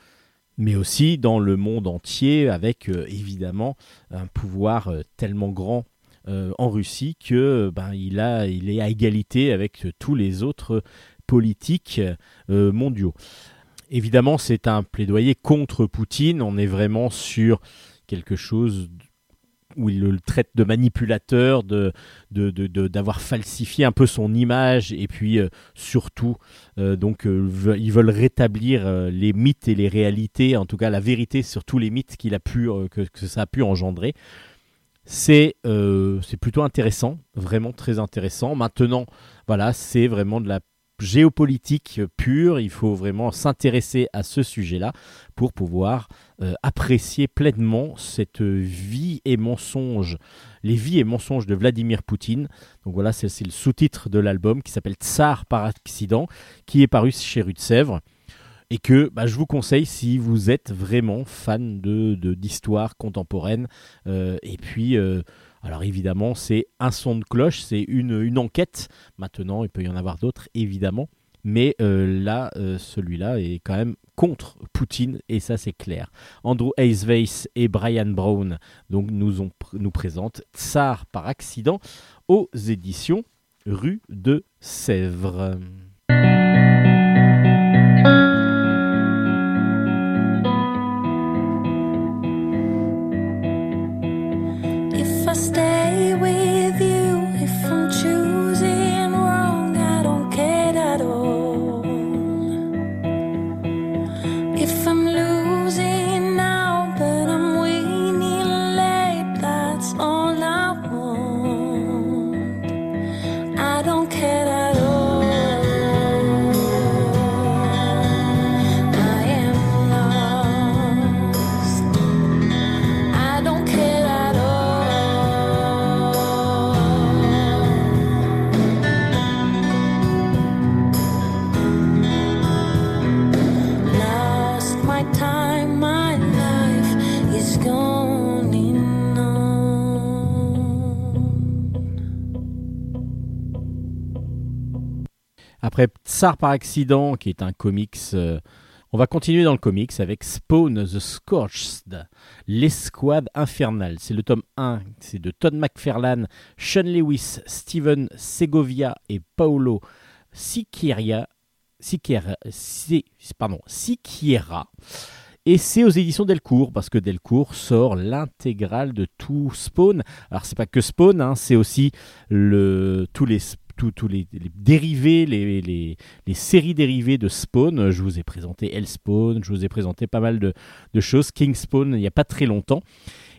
mais aussi dans le monde entier, avec évidemment un pouvoir tellement grand en Russie que ben, il, il est à égalité avec tous les autres politiques euh, mondiaux. Évidemment, c'est un plaidoyer contre Poutine. On est vraiment sur quelque chose où il le traite de manipulateur, de, de- d'avoir falsifié un peu son image, et puis euh, surtout, euh, donc, ils veulent rétablir les mythes et les réalités, en tout cas la vérité sur tous les mythes qu'il a pu, que, que ça a pu engendrer. C'est plutôt intéressant, vraiment très intéressant. Maintenant, voilà, c'est vraiment de la géopolitique pure. Il faut vraiment s'intéresser à ce sujet-là pour pouvoir euh, apprécier pleinement cette vie et mensonge, les vies et mensonges de Vladimir Poutine. Donc voilà, c'est le sous-titre de l'album qui s'appelle Tsar par accident, qui est paru chez Rue de Sèvres et que bah, je vous conseille si vous êtes vraiment fan de- d'histoire contemporaine. Euh, et puis, euh, alors évidemment, c'est un son de cloche, c'est une, enquête. Maintenant, il peut y en avoir d'autres, évidemment. Mais euh, là, euh, celui-là est quand même contre Poutine, et ça c'est clair. Andrew Hayes Weiss et Brian Brown donc, nous, ont, nous présentent Tsar par accident aux éditions Rue de Sèvres. Après Tsar par accident, qui est un comics, euh, on va continuer dans le comics avec Spawn the Scorched, l'escouade infernale. C'est le tome 1, c'est de Todd McFarlane, Sean Lewis, Steven Segovia et Paolo Siqueira. Siqueira, Si- pardon. Et c'est aux éditions Delcourt, parce que Delcourt sort l'intégrale de tout Spawn. Alors, c'est pas que Spawn, hein, c'est aussi tous les, tous, les, dérivés, les, les, les séries dérivées de Spawn. Je vous ai présenté Hellspawn, je vous ai présenté pas mal de, de choses. King Spawn, il n'y a pas très longtemps.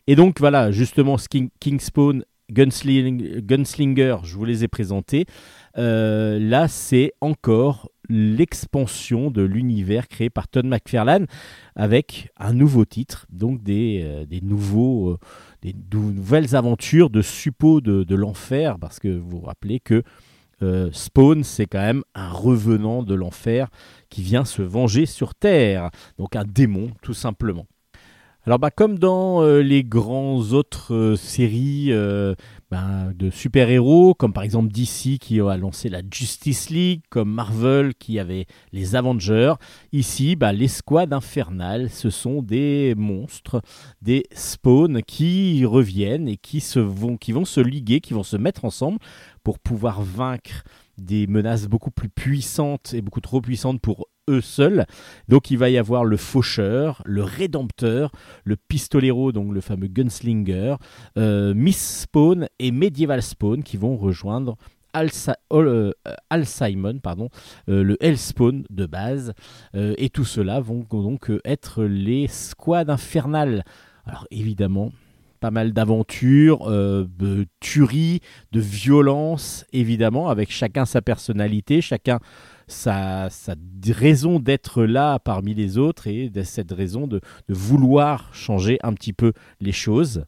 Et donc, voilà, justement, King, King Spawn, Gunsling- Gunslinger, je vous les ai présentés. Euh, là, c'est encore l'expansion de l'univers créé par Todd McFarlane avec un nouveau titre, donc des, euh, des nouveaux, euh, des nou- nouvelles aventures de suppôts de, de l'enfer, parce que vous vous rappelez que euh, Spawn, c'est quand même un revenant de l'enfer qui vient se venger sur Terre, donc un démon tout simplement. Alors bah, comme dans euh, les grands autres euh, séries ben, de super-héros, comme par exemple DC qui a lancé la Justice League, comme Marvel qui avait les Avengers, ici bah, l'escouade infernale, ce sont des monstres, des spawns qui reviennent et qui, vont, qui vont se liguer, qui vont se mettre ensemble pour pouvoir vaincre des menaces beaucoup plus puissantes et beaucoup trop puissantes pour seuls. Donc il va y avoir le faucheur, le rédempteur, le pistolero, donc le fameux gunslinger, euh, Miss Spawn et Medieval Spawn qui vont rejoindre Al- euh, Al Simon, pardon, euh, le Hellspawn de base. Euh, et tout cela vont donc être les squads infernales. Alors évidemment, pas mal d'aventures, de tueries, de violence, évidemment, avec chacun sa personnalité, chacun sa, sa raison d'être là parmi les autres et de cette raison de, vouloir changer un petit peu les choses.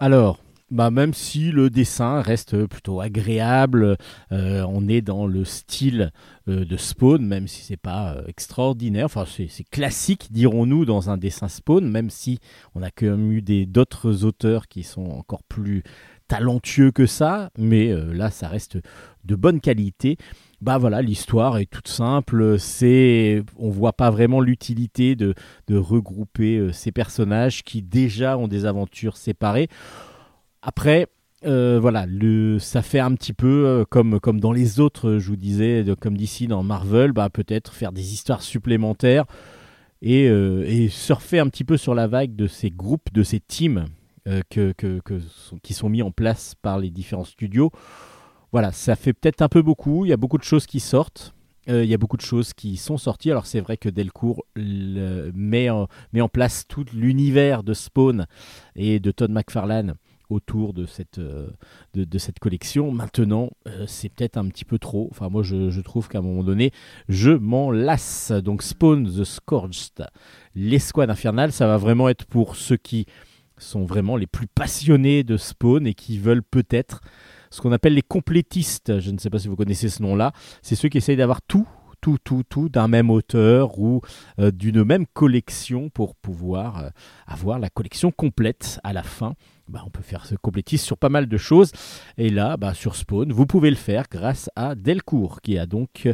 Alors, bah même si le dessin reste plutôt agréable, euh, on est dans le style euh, de Spawn, même si c'est pas euh, extraordinaire. Enfin, c'est classique, dirons-nous, dans un dessin Spawn, même si on a quand même eu d'autres auteurs qui sont encore plus talentueux que ça, mais là, ça reste de bonne qualité. Bah voilà, l'histoire est toute simple. C'est, on voit pas vraiment l'utilité de, regrouper euh, ces personnages qui déjà ont des aventures séparées. Après, euh, voilà, ça fait un petit peu euh, comme, comme dans les autres, euh, je vous disais, comme d'ici dans Marvel, bah, peut-être faire des histoires supplémentaires et, euh, surfer un petit peu sur la vague de ces groupes, de ces teams euh, qui sont mis en place par les différents studios. Voilà, ça fait peut-être un peu beaucoup, il y a beaucoup de choses qui sortent. euh, Il y a beaucoup de choses qui sont sorties. Alors c'est vrai que Delcourt met, en, place tout l'univers de Spawn et de Todd McFarlane autour de cette, euh, collection. Maintenant, euh, c'est peut-être un petit peu trop. Enfin, moi, je, je trouve qu'à un moment donné, je m'en lasse. Donc, Spawn the Scourged, l'escouade infernale, ça va vraiment être pour ceux qui sont vraiment les plus passionnés de Spawn et qui veulent peut-être ce qu'on appelle les complétistes. Je ne sais pas si vous connaissez ce nom-là. C'est ceux qui essayent d'avoir tout, tout, tout, tout d'un même auteur ou euh, d'une même collection pour pouvoir euh, avoir la collection complète à la fin. Bah, on peut faire ce complétiste sur pas mal de choses. Et là, bah, sur Spawn, vous pouvez le faire grâce à Delcourt, qui a donc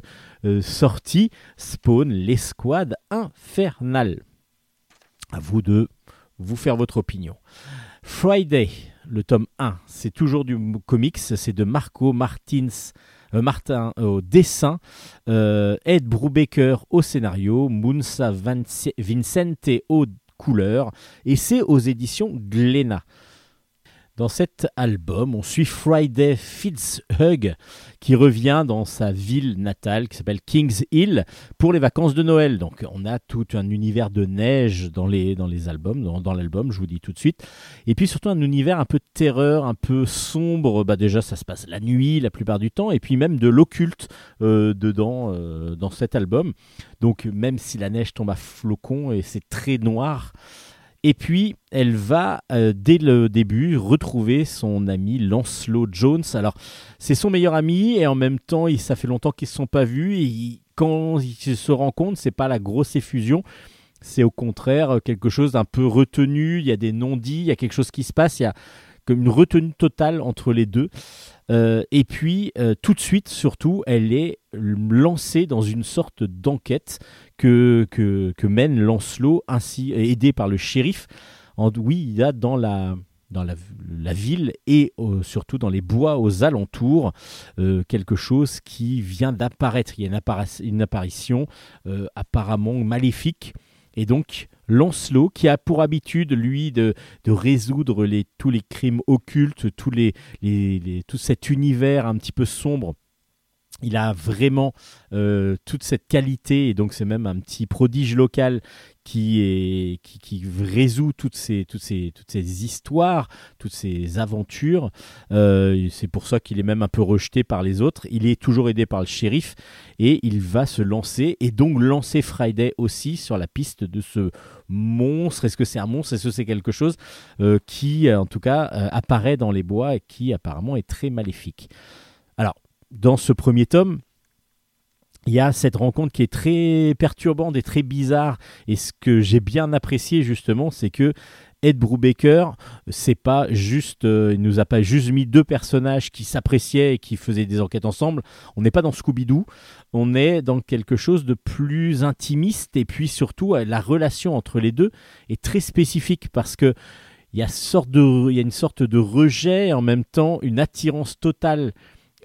euh, sorti Spawn, l'escouade infernale. À vous de vous faire votre opinion. Friday, le tome 1, c'est toujours du comics, c'est de Marco Martins, euh, Martin euh, au dessin, euh, Ed Brubaker au scénario, Munsa Vincente aux couleurs, et c'est aux éditions Glénat. Dans cet album, on suit Friday Fitzhugh qui revient dans sa ville natale qui s'appelle Kings Hill pour les vacances de Noël. Donc on a tout un univers de neige dans les, dans les albums, dans, l'album, je vous dis tout de suite. Et puis surtout un univers un peu de terreur, un peu sombre. Bah déjà ça se passe la nuit la plupart du temps et puis même de l'occulte euh, dedans euh, dans cet album. Donc même si la neige tombe à flocons et c'est très noir, et puis, elle va, euh, dès le début, retrouver son ami Lancelot Jones. Alors, c'est son meilleur ami, et en même temps, il, ça fait longtemps qu'ils ne se sont pas vus. Et quand ils se rencontrent, c'est pas la grosse effusion. c'est au contraire quelque chose d'un peu retenu, il y a des non-dits, il y a quelque chose qui se passe, il y a comme une retenue totale entre les deux. Euh, et puis, euh, tout de suite, surtout, elle est lancée dans une sorte d'enquête que, mène Lancelot, ainsi aidé par le shérif. Oui, il y a dans la, dans la, ville et euh, surtout dans les bois aux alentours quelque chose qui vient d'apparaître. Il y a une apparition apparemment maléfique. Et donc, Lancelot, qui a pour habitude, lui, de, résoudre les, tous les crimes occultes, tout cet univers un petit peu sombre il a vraiment euh, toute cette qualité et donc c'est même un petit prodige local qui, résout toutes ces, histoires, toutes ces aventures. Euh, c'est pour ça qu'il est même un peu rejeté par les autres. Il est toujours aidé par le shérif et il va se lancer et donc lancer Friday aussi sur la piste de ce monstre. Est-ce que c'est un monstre? Est-ce que c'est quelque chose euh, qui, en tout cas, apparaît dans les bois et qui apparemment est très maléfique? Dans ce premier tome, il y a cette rencontre qui est très perturbante et très bizarre. Et ce que j'ai bien apprécié justement, c'est que Ed Brubaker, c'est pas juste, euh, il nous a pas juste mis deux personnages qui s'appréciaient et qui faisaient des enquêtes ensemble. On n'est pas dans Scooby-Doo, on est dans quelque chose de plus intimiste et puis surtout la relation entre les deux est très spécifique parce que il y a, y a une sorte de rejet et en même temps une attirance totale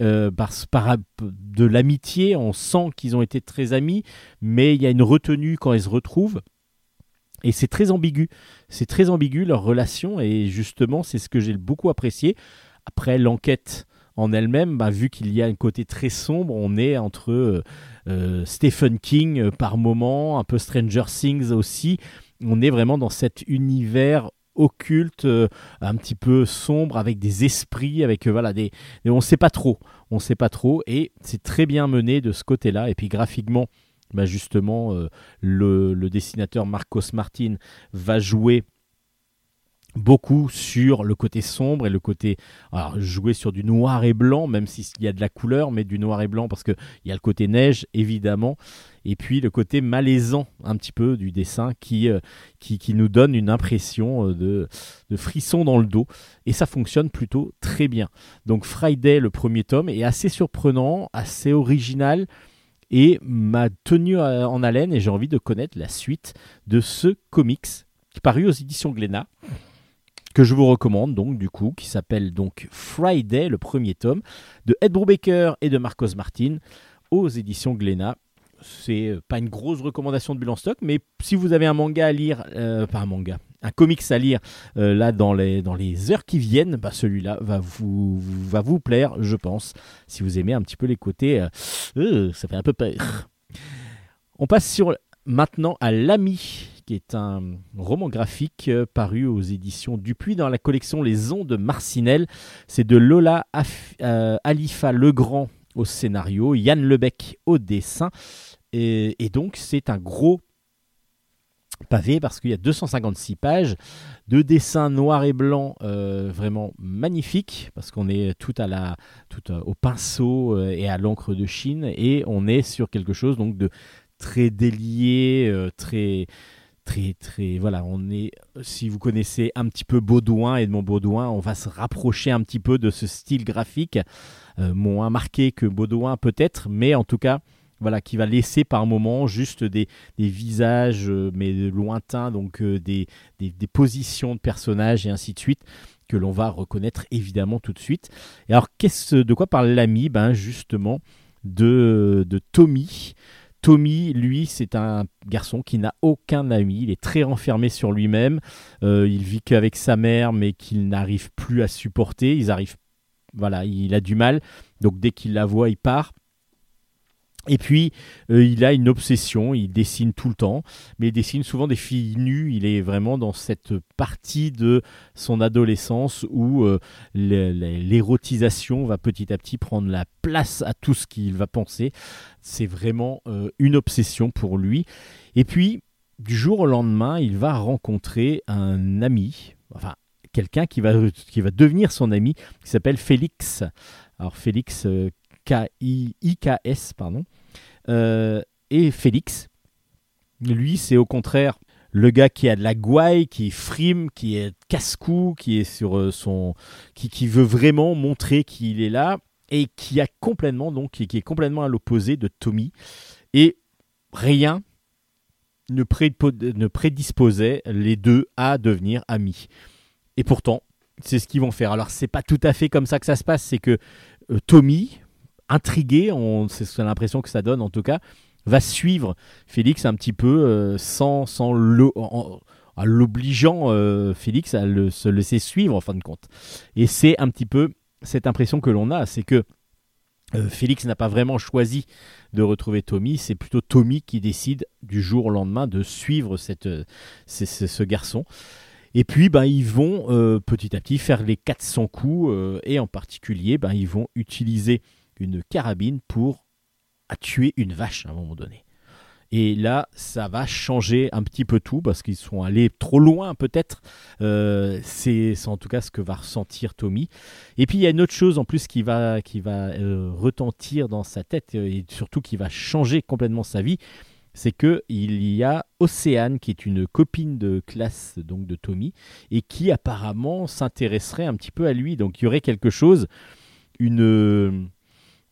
euh, par, de l'amitié, on sent qu'ils ont été très amis, mais il y a une retenue quand ils se retrouvent. Et c'est très ambigu. C'est très ambigu leur relation, et justement, c'est ce que j'ai beaucoup apprécié. Après, l'enquête en elle-même, bah, vu qu'il y a un côté très sombre, on est entre euh, euh, Stephen King par moment, un peu Stranger Things aussi. On est vraiment dans cet univers occulte, euh, un petit peu sombre, avec des esprits, avec euh, voilà des, on ne sait pas trop, on sait pas trop, et c'est très bien mené de ce côté-là. Et puis graphiquement, bah justement, euh, le, dessinateur Marcos Martin va jouer beaucoup sur le côté sombre et le côté alors jouer sur du noir et blanc même s'il y a de la couleur mais du noir et blanc parce que il y a le côté neige évidemment et puis le côté malaisant un petit peu du dessin qui euh, nous donne une impression euh, de, de frisson dans le dos. Et ça fonctionne plutôt très bien. Donc Friday le premier tome est assez surprenant assez original. Et m'a tenu euh, en haleine et j'ai envie de connaître la suite de ce comics qui paru aux éditions Glénat que je vous recommande donc du coup, qui s'appelle donc Friday, le premier tome, de Ed Brubaker et de Marcos Martin aux éditions Glénat. C'est euh, pas une grosse recommandation de Bulle stock, mais si vous avez un manga à lire, euh, pas un manga, un comics à lire euh, là dans les, dans les heures qui viennent, bah celui-là va vous, va vous plaire, je pense, si vous aimez un petit peu les côtés, ça fait un peu peur. On passe sur maintenant à l'ami qui est un roman graphique euh, paru aux éditions Dupuis dans la collection Les Ondes de Marcinelle. C'est de Lola euh, Alifa Legrand au scénario, Yann Lebec au dessin. Et, donc c'est un gros pavé parce qu'il y a 256 pages de dessins noirs et blancs euh, vraiment magnifiques parce qu'on est tout à la tout au pinceau et à l'encre de Chine et on est sur quelque chose donc de très délié, très très très voilà on est si vous connaissez un petit peu Baudouin et mon Baudouin on va se rapprocher un petit peu de ce style graphique euh, moins marqué que Baudouin peut-être mais en tout cas voilà qui va laisser par moment juste des, des visages euh, mais lointains donc euh, des, des, positions de personnages et ainsi de suite que l'on va reconnaître évidemment tout de suite et alors qu'est-ce de quoi parle l'ami? Ben justement de, de Tommy Tommy, lui, c'est un garçon qui n'a aucun ami. Il est très renfermé sur lui-même. Euh, il vit qu'avec sa mère, mais qu'il n'arrive plus à supporter. Ils arrivent, voilà, il a du mal. Donc dès qu'il la voit, il part. Et puis, euh, il a une obsession, il dessine tout le temps, mais il dessine souvent des filles nues. Il est vraiment dans cette partie de son adolescence où euh, l'érotisation va petit à petit prendre la place à tout ce qu'il va penser. C'est vraiment euh, une obsession pour lui. Et puis, du jour au lendemain, il va rencontrer un ami, enfin, quelqu'un qui va, qui va devenir son ami, qui s'appelle Félix. Alors, Félix, K-I-K-S, pardon. Euh, et Félix, lui, c'est au contraire le gars qui a de la gouaille, qui frime, qui est casse-cou, qui est sur euh, son, qui, qui veut vraiment montrer qu'il est là et qui a complètement donc qui, est complètement à l'opposé de Tommy et rien ne prédisposait les deux à devenir amis. Et pourtant, c'est ce qu'ils vont faire. Alors c'est pas tout à fait comme ça que ça se passe, c'est que euh, Tommy, intrigué, c'est l'impression que ça donne en tout cas, va suivre Félix un petit peu euh, sans, sans l'obligeant euh, Félix à le, se laisser suivre en fin de compte. Et c'est un petit peu cette impression que l'on a, c'est que Félix n'a pas vraiment choisi de retrouver Tommy, c'est plutôt Tommy qui décide du jour au lendemain de suivre cette, ce garçon. Et puis, ben, ils vont euh, petit à petit faire les 400 coups, euh, et en particulier, ben, ils vont utiliser une carabine pour tuer une vache à un moment donné. Et là, ça va changer un petit peu tout parce qu'ils sont allés trop loin peut-être. Euh, c'est en tout cas ce que va ressentir Tommy. Et puis il y a une autre chose en plus qui va, qui va retentir dans sa tête et surtout qui va changer complètement sa vie c'est que il y a Océane qui est une copine de classe donc de Tommy et qui apparemment s'intéresserait un petit peu à lui. Donc il y aurait quelque chose, une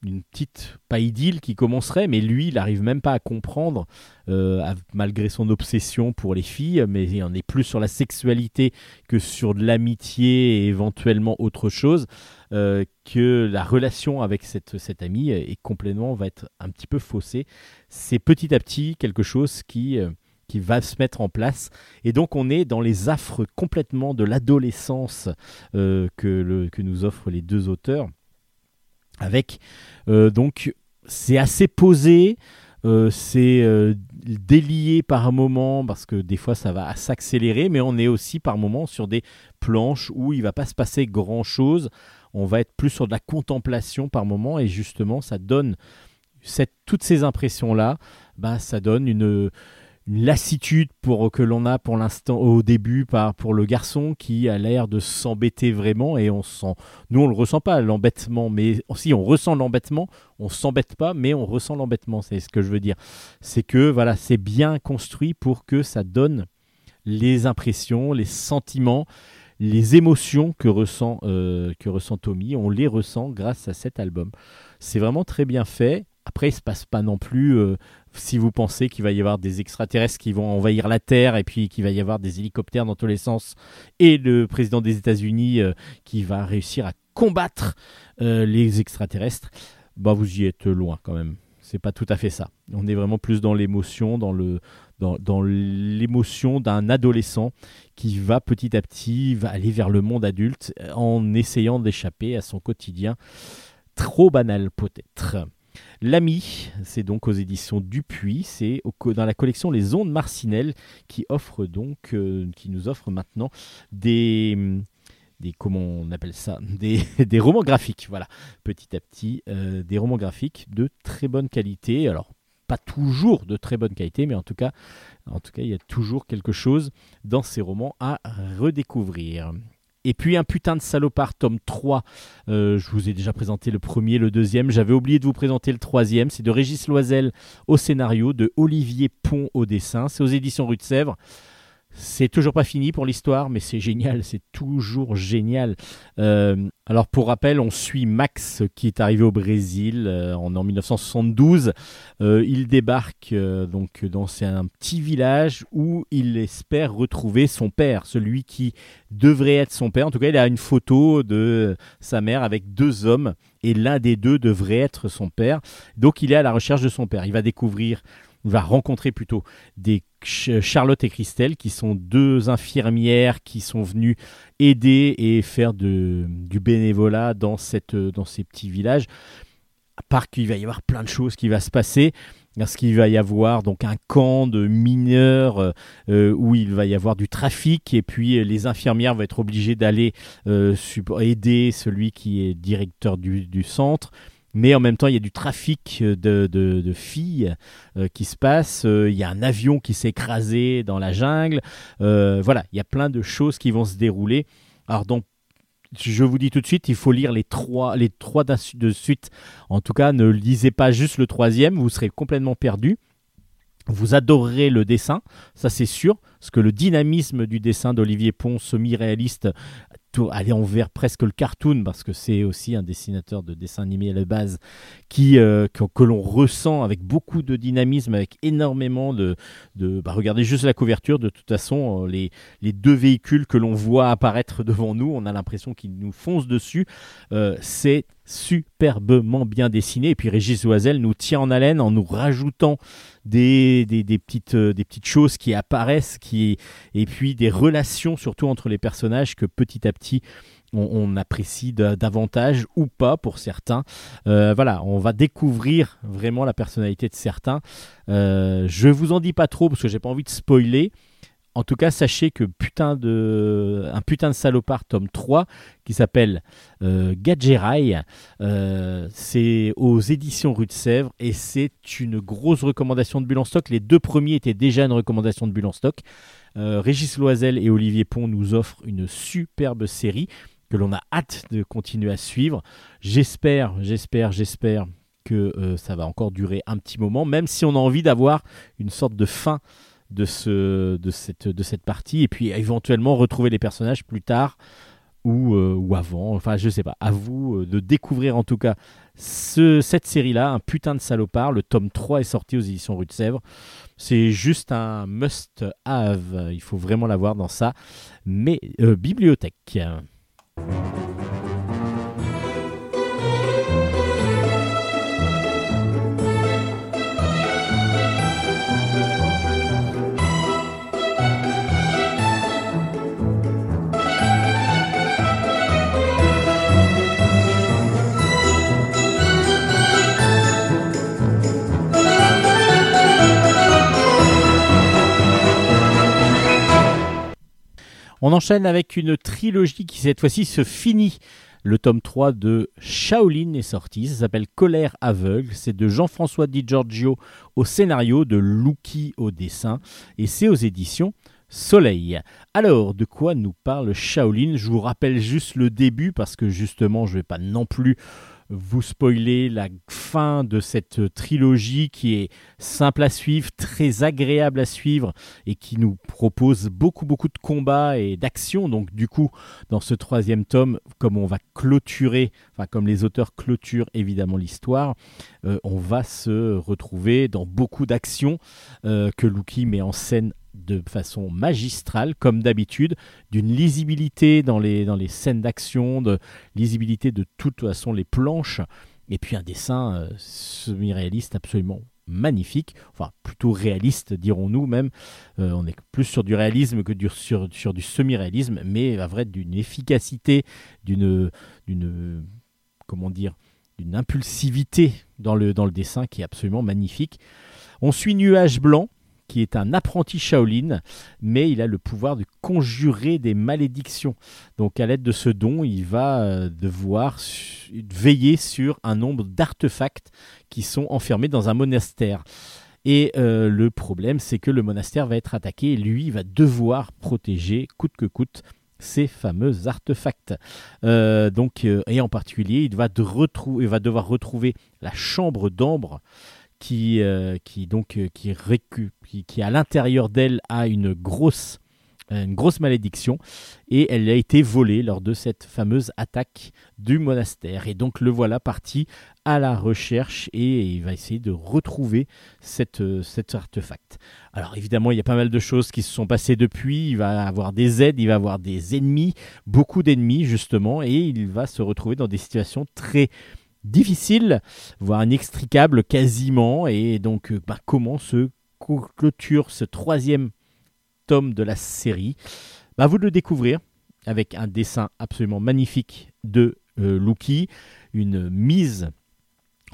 une petite, pas qui commencerait, mais lui, il n'arrive même pas à comprendre, euh, malgré son obsession pour les filles, mais il en est plus sur la sexualité que sur de l'amitié et éventuellement autre chose, euh, que la relation avec cette, cette amie est complètement, va être un petit peu faussée. C'est petit à petit quelque chose qui... Euh, qui va se mettre en place. Et donc on est dans les affres complètement de l'adolescence que, le, que nous offrent les deux auteurs avec euh, donc c'est assez posé. Euh, c'est euh, délié par moment parce que des fois ça va s'accélérer, mais on est aussi par moment sur des planches où il va pas se passer grand chose. On va être plus sur de la contemplation par moment et justement ça donne cette, toutes ces impressions là, bah, ça donne une, lassitude pour que l'on a pour l'instant au début par pour le garçon qui a l'air de s'embêter vraiment et on sent nous on le ressent pas l'embêtement mais si on ressent l'embêtement on s'embête pas mais on ressent l'embêtement c'est ce que je veux dire. C'est que voilà c'est bien construit pour que ça donne les impressions les sentiments les émotions que ressent euh, que ressent Tommy. On les ressent grâce à cet album. C'est vraiment très bien fait. Après, il se passe pas non plus. Euh, si vous pensez qu'il va y avoir des extraterrestres qui vont envahir la Terre et puis qu'il va y avoir des hélicoptères dans tous les sens et le président des États-Unis euh, qui va réussir à combattre euh, les extraterrestres, bah vous y êtes loin quand même. C'est pas tout à fait ça. On est vraiment plus dans l'émotion, dans l'émotion d'un adolescent qui va petit à petit aller vers le monde adulte en essayant d'échapper à son quotidien trop banal peut-être. L'ami, c'est donc aux éditions Dupuis, c'est dans la collection Les Ondes Marcinelles qui euh, nous offre maintenant des, des comment on appelle ça, des, des romans graphiques, voilà, petit à petit, euh, des romans graphiques de très bonne qualité. Alors pas toujours de très bonne qualité, mais en tout cas, il y a toujours quelque chose dans ces romans à redécouvrir. Et puis un putain de salopard, tome 3. Euh, je vous ai déjà présenté le premier, le deuxième. J'avais oublié de vous présenter le troisième. C'est de Régis Loisel au scénario, de Olivier Pont au dessin. C'est aux éditions Rue de Sèvres. C'est toujours pas fini pour l'histoire, mais c'est génial, c'est toujours génial. Euh, alors pour rappel, on suit Max qui est arrivé au Brésil euh, en, 1972. Euh, il débarque donc dans un petit village où il espère retrouver son père, celui qui devrait être son père. En tout cas, il a une photo de sa mère avec deux hommes et l'un des deux devrait être son père. Donc il est à la recherche de son père. Il va découvrir va rencontrer plutôt des Charlotte et Christelle, qui sont deux infirmières qui sont venues aider et faire du bénévolat dans, cette, dans ces petits villages. À part qu'il va y avoir plein de choses qui vont se passer, parce qu'il va y avoir donc un camp de mineurs euh, où il va y avoir du trafic et puis euh, les infirmières vont être obligées d'aller euh, aider celui qui est directeur du centre mais en même temps il y a du trafic de, filles euh, qui se passe, euh, il y a un avion qui s'est écrasé dans la jungle, euh, voilà, il y a plein de choses qui vont se dérouler. Alors donc je vous dis tout de suite, il faut lire les trois, les trois de suite. En tout cas, ne lisez pas juste le troisième, vous serez complètement perdu. Vous adorerez le dessin, ça c'est sûr. parce que le dynamisme du dessin d'Olivier Pont, semi-réaliste, aller envers presque le cartoon, parce que c'est aussi un dessinateur de dessin animé à la base, euh, que, l'on ressent avec beaucoup de dynamisme, avec énormément de... de bah, regardez juste la couverture, de toute façon, euh, les, les deux véhicules que l'on voit apparaître devant nous, on a l'impression qu'ils nous foncent dessus. Euh, c'est superbement bien dessiné. Et puis Régis Oisel nous tient en haleine en nous rajoutant petites, des petites choses qui apparaissent, qui, et puis des relations surtout entre les personnages que petit à petit on, apprécie davantage ou pas pour certains. Euh, voilà, on va découvrir vraiment la personnalité de certains. Euh, je vous en dis pas trop parce que j'ai pas envie de spoiler. En tout cas, sachez que un putain de salopard tome 3 qui s'appelle euh, euh, c'est aux éditions Rue de Sèvres et c'est une grosse recommandation de Bulle stock. Les deux premiers étaient déjà une recommandation de Bulle stock. Euh, Régis Loisel et Olivier Pont nous offrent une superbe série que l'on a hâte de continuer à suivre. J'espère, j'espère, j'espère que euh, ça va encore durer un petit moment, même si on a envie d'avoir une sorte de fin de, ce, de, cette, de cette partie, et puis éventuellement retrouver les personnages plus tard ou, euh, ou avant. Enfin, je sais pas. À vous de découvrir en tout cas ce, cette série-là, un putain de salopard. Le tome 3 est sorti aux éditions Rue de Sèvres. C'est juste un must-have. Il faut vraiment l'avoir dans sa mais, euh, bibliothèque. On enchaîne avec une trilogie qui cette fois-ci se finit. Le tome 3 de Shaolin est sorti, ça s'appelle Colère aveugle, c'est de Jean-François Di Giorgio au scénario, de Luki au dessin, et c'est aux éditions Soleil. Alors, de quoi nous parle Shaolin? Je vous rappelle juste le début parce que justement, je ne vais pas non plus vous spoiler la fin de cette trilogie qui est simple à suivre, très agréable à suivre et qui nous propose beaucoup beaucoup de combats et d'actions. Donc du coup, dans ce troisième tome, comme on va clôturer, enfin comme les auteurs clôturent évidemment l'histoire, euh, on va se retrouver dans beaucoup d'actions euh, que Luki met en scène de façon magistrale, comme d'habitude, d'une lisibilité dans les, dans les scènes d'action, de lisibilité de toute façon les planches, et puis un dessin euh, semi-réaliste absolument magnifique, enfin plutôt réaliste dirons-nous même, euh, on est plus sur du réalisme que sur, sur du semi-réalisme, mais à vrai d'une efficacité, d'une, d'une, comment dire, d'une impulsivité dans le, dans le dessin qui est absolument magnifique. On suit Nuage Blanc, qui est un apprenti Shaolin, mais il a le pouvoir de conjurer des malédictions. Donc à l'aide de ce don, il va euh, devoir veiller sur un nombre d'artefacts qui sont enfermés dans un monastère. Et euh, le problème, c'est que le monastère va être attaqué et lui va devoir protéger coûte que coûte ces fameux artefacts. Euh, donc, et en particulier, il va, il va devoir retrouver la chambre d'ambre qui, euh, qui donc euh, qui, qui, à l'intérieur d'elle a une grosse une grosse malédiction. Et elle a été volée lors de cette fameuse attaque du monastère. Et donc le voilà parti à la recherche et il va essayer de retrouver cette, euh, cet artefact. Alors évidemment il y a pas mal de choses qui se sont passées depuis, il va avoir des aides, il va avoir des ennemis, beaucoup d'ennemis justement et il va se retrouver dans des situations très difficile, voire inextricable quasiment. Et donc, euh, bah, comment se clôture ce troisième tome de la série? Bah, Vous le découvrir avec un dessin absolument magnifique de euh, Luki, une mise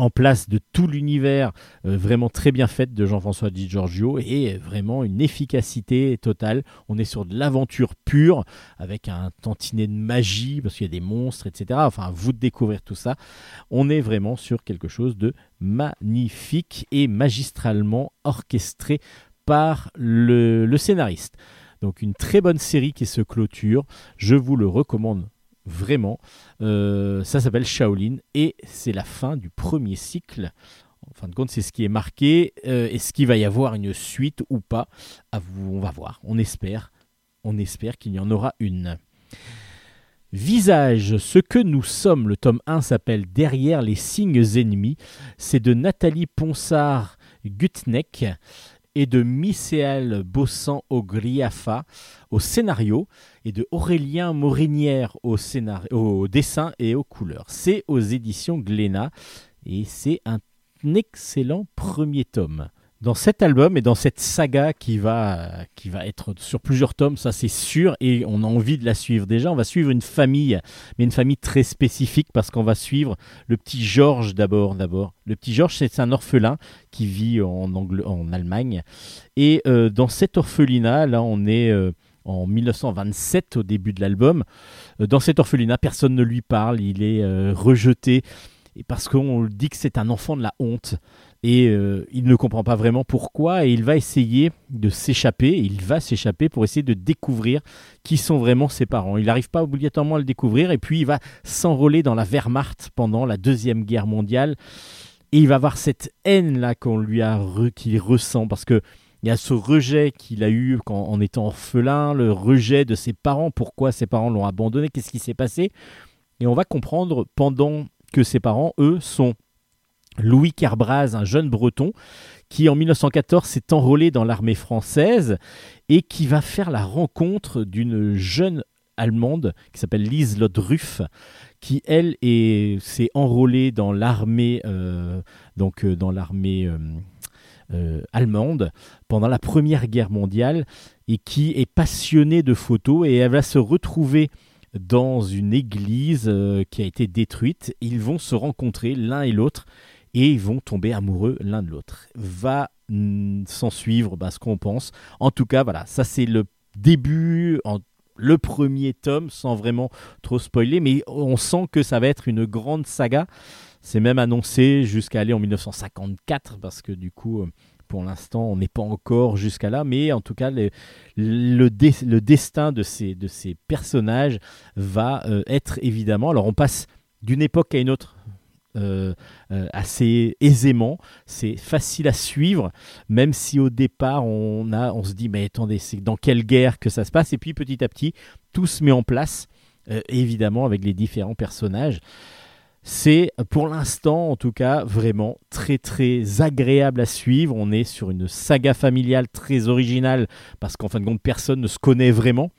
en place de tout l'univers euh, vraiment très bien fait de Jean-François Di Giorgio et vraiment une efficacité totale. On est sur de l'aventure pure avec un tantinet de magie parce qu'il y a des monstres, etc. Enfin, vous de découvrir tout ça. On est vraiment sur quelque chose de magnifique et magistralement orchestré par le scénariste. Donc une très bonne série qui se clôture. Je vous le recommande vraiment. Euh, ça s'appelle Shaolin et c'est la fin du premier cycle En fin de compte, c'est ce qui est marqué. Euh, Est-ce qu'il va y avoir une suite ou pas À vous, On va voir. On espère. On espère qu'il y en aura une. Visage, ce que nous sommes. Le tome 1 s'appelle Derrière les signes ennemis. C'est de Nathalie Ponsard Gutneck et de Micéal Bossan Ogriafa au scénario et de Aurélien Morinière au, au dessin et aux couleurs. C'est aux éditions Glénat et c'est un excellent premier tome. Dans cet album et dans cette saga qui va, qui va être sur plusieurs tomes, ça c'est sûr, et on a envie de la suivre. Déjà, on va suivre une famille, mais une famille très spécifique parce qu'on va suivre le petit Georges d'abord. D'abord, le petit Georges, c'est un orphelin qui vit en, Angl- en Allemagne, et euh, dans cet orphelinat, là, on est euh, en 1927 au début de l'album. Euh, dans cet orphelinat, personne ne lui parle, il est rejeté et parce qu'on dit que c'est un enfant de la honte et euh, il ne comprend pas vraiment pourquoi et il va essayer de s'échapper, il va s'échapper pour essayer de découvrir qui sont vraiment ses parents. Il n'arrive pas obligatoirement à le découvrir et puis il va s'enrôler dans la Wehrmacht pendant la Deuxième Guerre mondiale et il va avoir cette haine là qu'on lui a qu'il ressent parce que il y a ce rejet qu'il a eu quand, en étant orphelin, le rejet de ses parents, pourquoi ses parents l'ont abandonné, qu'est-ce qui s'est passé. Et on va comprendre pendant que ses parents, eux, sont Louis Kerbraz, un jeune breton, qui en 1914 s'est enrôlé dans l'armée française et qui va faire la rencontre d'une jeune allemande qui s'appelle Lise Ruff, qui elle est- s'est enrôlée dans l'armée euh, donc euh, dans l'armée euh, allemande pendant la Première Guerre mondiale et qui est passionnée de photos et elle va se retrouver dans une église qui a été détruite. Ils vont se rencontrer l'un et l'autre et ils vont tomber amoureux l'un de l'autre. Va mm, s'en suivre bah, ce qu'on pense. En tout cas, voilà, ça c'est le début, en- le premier tome, sans vraiment trop spoiler, mais on sent que ça va être une grande saga. C'est même annoncé jusqu'à aller en 1954 parce que du coup, euh, pour l'instant, on n'est pas encore jusqu'à là, mais en tout cas, le, destin de ces, de ces personnages va euh, être évidemment. Alors, on passe d'une époque à une autre euh, euh, assez aisément. C'est facile à suivre, même si au départ, on, a, on se dit, mais attendez, c'est dans quelle guerre que ça se passe? Et puis, petit à petit, tout se met en place, euh, évidemment, avec les différents personnages. C'est pour l'instant, en tout cas, vraiment très très agréable à suivre. On est sur une saga familiale très originale parce qu'en fin de compte, personne ne se connaît vraiment.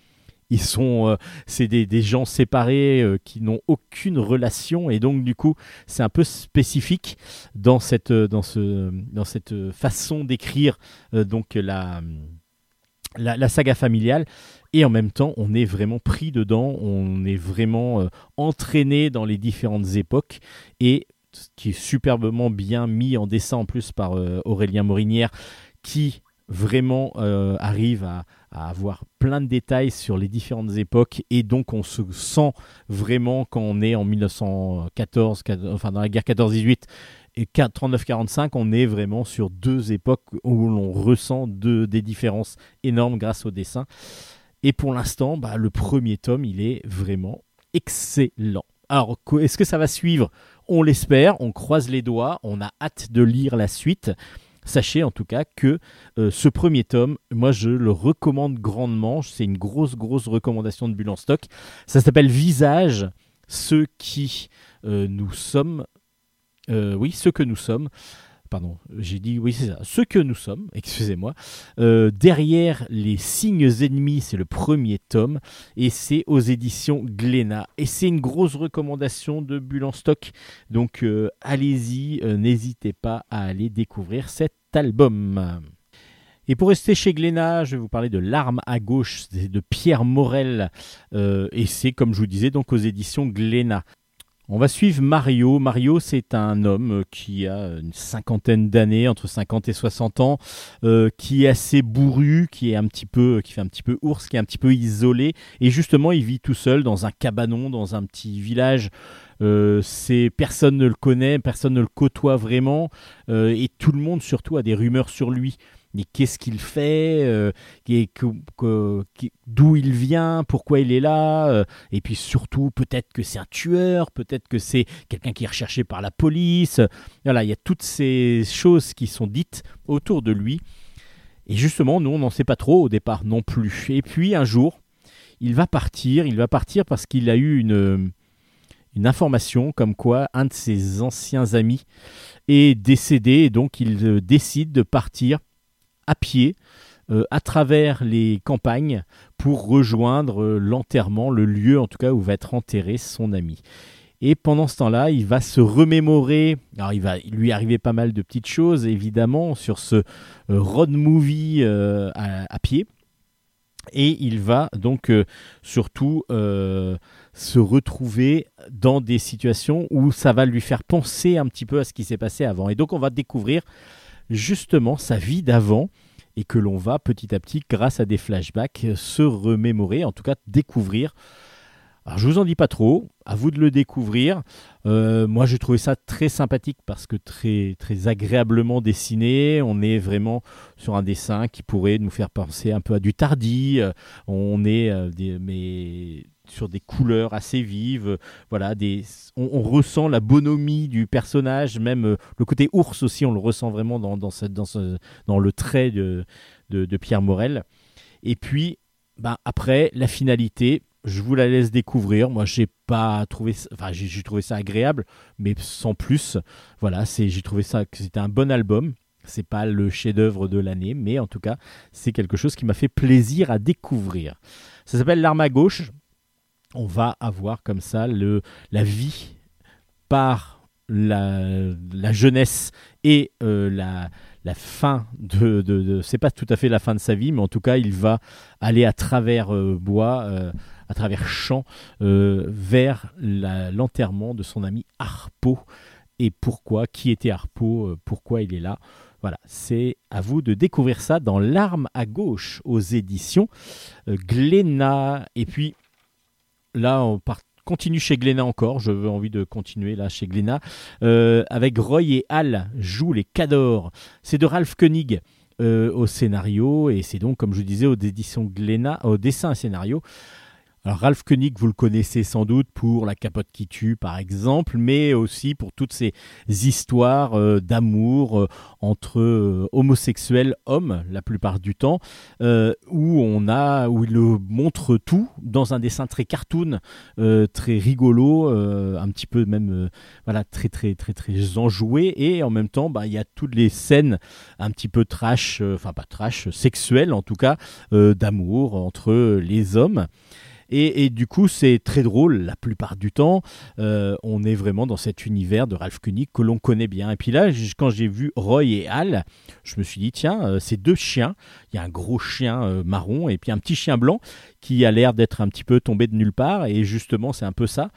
Ils sont, euh, c'est des, gens séparés euh, qui n'ont aucune relation. Et donc du coup, c'est un peu spécifique dans cette, euh, dans ce, dans cette façon d'écrire donc la, la, saga familiale. Et en même temps, on est vraiment pris dedans, on est vraiment entraîné dans les différentes époques. Et ce qui est superbement bien mis en dessin en plus par Aurélien Morinière qui vraiment arrive à, à avoir plein de détails sur les différentes époques et donc on se sent vraiment quand on est en 1914, quat- enfin dans la guerre 14-18 et 39-45, on est vraiment sur deux époques où l'on ressent des différences énormes grâce au dessin. Et pour l'instant, bah, le premier tome, il est vraiment excellent. Alors, est-ce que ça va suivre? On l'espère, on croise les doigts, on a hâte de lire la suite. Sachez en tout cas que euh, ce premier tome, moi je le recommande grandement. C'est une grosse, grosse recommandation de Bulle en stock. Ça s'appelle Visage, ceux qui euh, nous sommes. euh, oui, ceux que nous sommes. Pardon, j'ai dit oui, c'est ça. Ceux que nous sommes, excusez-moi. Euh, derrière les signes ennemis, c'est le premier tome et c'est aux éditions Glénat. Et c'est une grosse recommandation de Bulle en stock. Donc euh, allez-y, euh, n'hésitez pas à aller découvrir cet album. Et pour rester chez Glénat, je vais vous parler de L'arme à gauche c'est de Pierre Morel. Et c'est, comme je vous disais, donc aux éditions Glénat. On va suivre Mario. Mario, c'est un homme euh, qui a une cinquantaine d'années, entre 50 et 60 ans, euh, qui est assez bourru, qui est un petit peu, qui fait un petit peu ours, qui est un petit peu isolé. Et justement, il vit tout seul dans un cabanon, dans un petit village. Euh, personne ne le connaît, personne ne le côtoie vraiment, euh, et tout le monde surtout a des rumeurs sur lui. Mais qu'est-ce qu'il fait, euh, d'où il vient, pourquoi il est là, euh, et puis surtout peut-être que c'est un tueur, peut-être que c'est quelqu'un qui est recherché par la police. Voilà, il y a toutes ces choses qui sont dites autour de lui. Et justement, nous, on n'en sait pas trop au départ non plus. Et puis un jour, il va partir, il va partir parce qu'il a eu une, une information comme quoi un de ses anciens amis est décédé et donc il euh, décide de partir à pied euh, à travers les campagnes pour rejoindre euh, l'enterrement, le lieu en tout cas où va être enterré son ami. Et pendant ce temps-là, il va se remémorer. Alors, il va lui arriver pas mal de petites choses, évidemment, sur ce road movie à, pied. Et il va donc surtout se retrouver dans des situations où ça va lui faire penser un petit peu à ce qui s'est passé avant. Et donc on va découvrir justement sa vie d'avant et que l'on va petit à petit, grâce à des flashbacks, se remémorer, en tout cas découvrir. Alors je vous en dis pas trop, à vous de le découvrir. Euh, moi j'ai trouvé ça très sympathique parce que très, très agréablement dessiné. On est vraiment sur un dessin qui pourrait nous faire penser un peu à du Tardy. Euh, on est euh, mais sur des couleurs assez vives. Voilà, des, on, ressent la bonhomie du personnage, même euh, le côté ours aussi, on le ressent vraiment dans, le trait de, Pierre Morel. Et puis, bah, après, la finalité, je vous la laisse découvrir. Moi, j'ai pas trouvé, enfin, j'ai trouvé ça agréable, mais sans plus. Voilà, j'ai trouvé ça que c'était un bon album. C'est pas le chef-d'œuvre de l'année, mais en tout cas, c'est quelque chose qui m'a fait plaisir à découvrir. Ça s'appelle L'arme à gauche on va avoir comme ça la vie par la, jeunesse et euh, la, fin de, de, pas tout à fait la fin de sa vie mais en tout cas il va aller à travers euh, bois euh, à travers champs vers l'enterrement de son ami Harpo et pourquoi qui était Harpo pourquoi il est là voilà, c'est à vous de découvrir ça dans L'arme à gauche aux éditions Glénat. Et puis, là, on continue chez Glénat encore. Je veux envie de continuer là chez Glénat. Euh, avec Roy et Al jouent les Cadors. C'est de Ralph Koenig. Euh, au scénario et c'est donc comme je disais aux éditions Glénat au dessin scénario alors Ralph Koenig, vous le connaissez sans doute pour La capote qui tue par exemple, mais aussi pour toutes ces histoires euh, d'amour euh, entre euh, homosexuels hommes la plupart du temps, où on a où il montre tout dans un dessin très cartoon, très rigolo, un petit peu même voilà très très très très enjoué et en même temps bah, il y a toutes les scènes un petit peu trash, enfin pas trash, sexuelles en tout cas, d'amour entre les hommes. Et, du coup, c'est très drôle la plupart du temps. Euh, on est vraiment dans cet univers de Ralph Koenig que l'on connaît bien. Et puis là, quand j'ai vu Roy et Al, je me suis dit, tiens, euh, ces deux chiens, il y a un gros chien euh, marron et puis un petit chien blanc qui a l'air d'être un petit peu tombé de nulle part. Et justement, c'est un peu ça.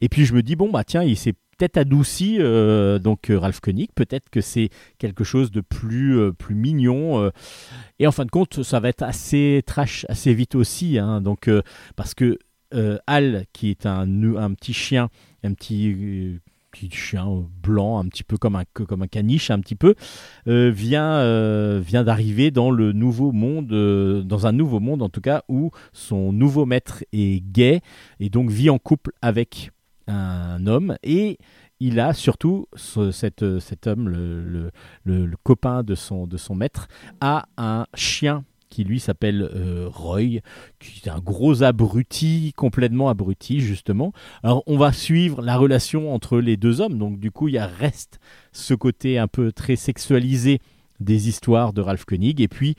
Et puis je me dis, bon, bah tiens, il s'est peut-être adouci, euh, donc euh, Ralph Koenig, peut-être que c'est quelque chose de plus, euh, plus mignon. et en fin de compte, ça va être assez trash assez vite aussi, hein, donc, parce que Al, qui est un, un petit chien, un petit petit chien blanc, un petit peu comme un, comme un caniche, un petit peu, vient, vient d'arriver dans le nouveau monde, dans un nouveau monde en tout cas, où son nouveau maître est gay et donc vit en couple avec un homme et il a surtout cet, cet homme, le, le, copain de son, de son maître, a un chien qui lui s'appelle euh, Roy, qui est un gros abruti, complètement abruti justement. Alors on va suivre la relation entre les deux hommes, donc du coup il y a reste ce côté un peu très sexualisé des histoires de Ralph Koenig. Et puis,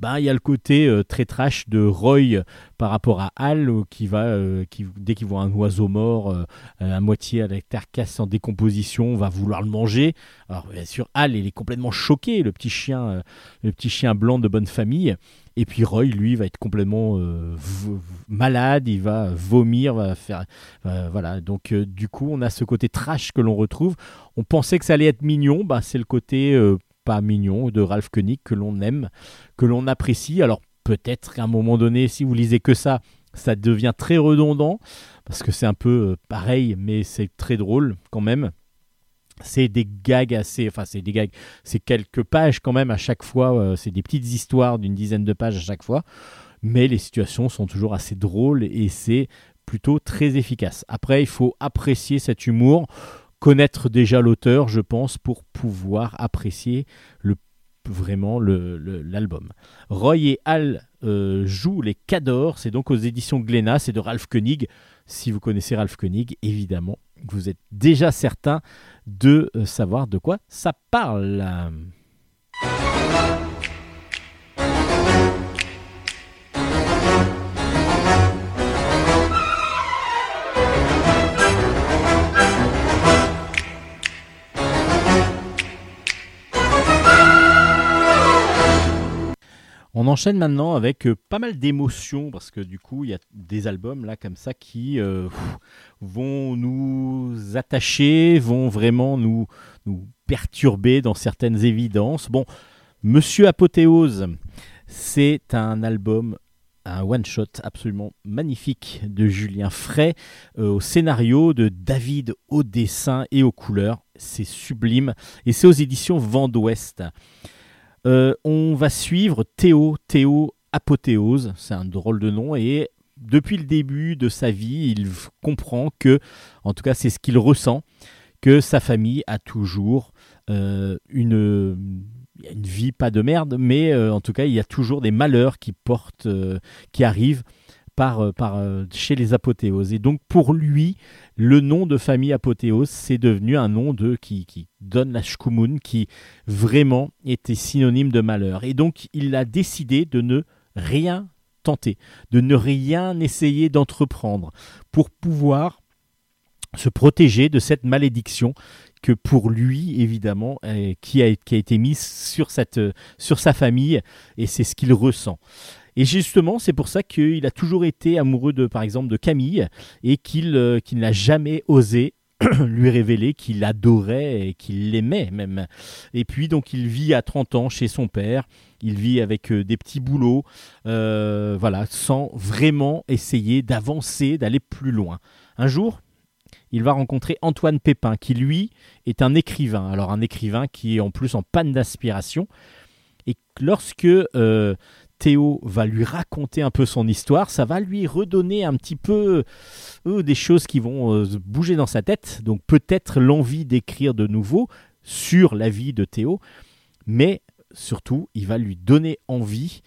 bah, il y a le côté euh, très trash de Roy par rapport à Hal, euh, qui va, euh, qui, dès qu'il voit un oiseau mort, à moitié la carcasse en décomposition, va vouloir le manger. Alors, bien sûr, Hal, il est complètement choqué, le petit chien, le petit chien blanc de bonne famille. Et puis Roy, lui, va être complètement malade, il va vomir, va faire, voilà. Donc du coup, on a ce côté trash que l'on retrouve. On pensait que ça allait être mignon, bah c'est le côté pas mignon de Ralph Koenig que l'on aime, que l'on apprécie. Alors peut-être qu'à un moment donné, si vous lisez que ça, ça devient très redondant parce que c'est un peu euh, pareil, mais c'est très drôle quand même. c'est des gags assez, enfin c'est des gags, c'est quelques pages quand même à chaque fois, euh, c'est des petites histoires d'une dizaine de pages à chaque fois, mais les situations sont toujours assez drôles et c'est plutôt très efficace. Après, il faut apprécier cet humour, connaître déjà l'auteur, je pense, pour pouvoir apprécier le vraiment l'album. Roy et Al euh, jouent les Cadors, c'est donc aux éditions Glénat, c'est de Ralph Koenig. Si vous connaissez Ralph Koenig, évidemment, vous êtes déjà certain de euh, savoir de quoi ça parle. On enchaîne maintenant avec euh, pas mal d'émotions parce que du coup il y a des albums là comme ça qui euh, vont nous attacher, vont vraiment nous, nous perturber dans certaines évidences. Bon, Monsieur Apothéose, c'est un album un one-shot absolument magnifique de Julien Fray euh, au scénario de David au dessin et aux couleurs. C'est sublime et c'est aux éditions Vent d'Ouest. Euh, on va suivre Théo, Théo Apothéose, c'est un drôle de nom, et depuis le début de sa vie, il comprend que, en tout cas c'est ce qu'il ressent, que sa famille a toujours euh, une, une vie pas de merde, mais euh, en tout cas il y a toujours des malheurs qui portent, qui arrivent par, par, chez les apothéoses. Et donc pour lui, le nom de famille Apothéose, c'est devenu un nom de qui, donne la shkumun, qui vraiment était synonyme de malheur. Et donc, il a décidé de ne rien tenter, de ne rien essayer d'entreprendre pour pouvoir se protéger de cette malédiction que pour lui, évidemment, euh, qui, a, qui, a, été mise sur, sur sa famille, et c'est ce qu'il ressent. Et justement, c'est pour ça qu'il a toujours été amoureux de, par exemple, de Camille et qu'il euh, n'a jamais osé lui révéler qu'il adorait et qu'il l'aimait même. Et puis donc il vit à 30 ans chez son père, il vit avec euh, des petits boulots, euh, voilà, sans vraiment essayer d'avancer, d'aller plus loin. Un jour, il va rencontrer Antoine Pépin, qui lui est un écrivain. Alors un écrivain qui est en plus en panne d'aspiration. Et lorsque Théo va lui raconter un peu son histoire, ça va lui redonner un petit peu euh, des choses qui vont euh, bouger dans sa tête, donc peut-être l'envie d'écrire de nouveau sur la vie de Théo, mais surtout, il va lui donner envie,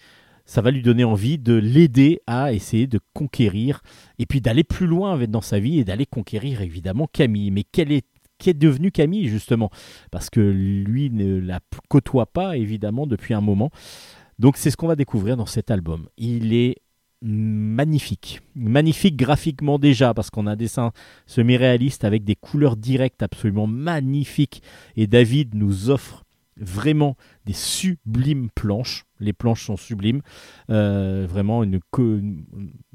ça va lui donner envie de l'aider à essayer de conquérir, et puis d'aller plus loin dans sa vie et d'aller conquérir évidemment Camille. Mais quelle est Camille justement? Parce que lui ne la côtoie pas évidemment depuis un moment donc c'est ce qu'on va découvrir dans cet album. Il est magnifique. Magnifique graphiquement déjà, parce qu'on a un dessin semi-réaliste avec des couleurs directes absolument magnifiques. Et David nous offre vraiment des sublimes planches. Les planches sont sublimes. Euh, vraiment, une,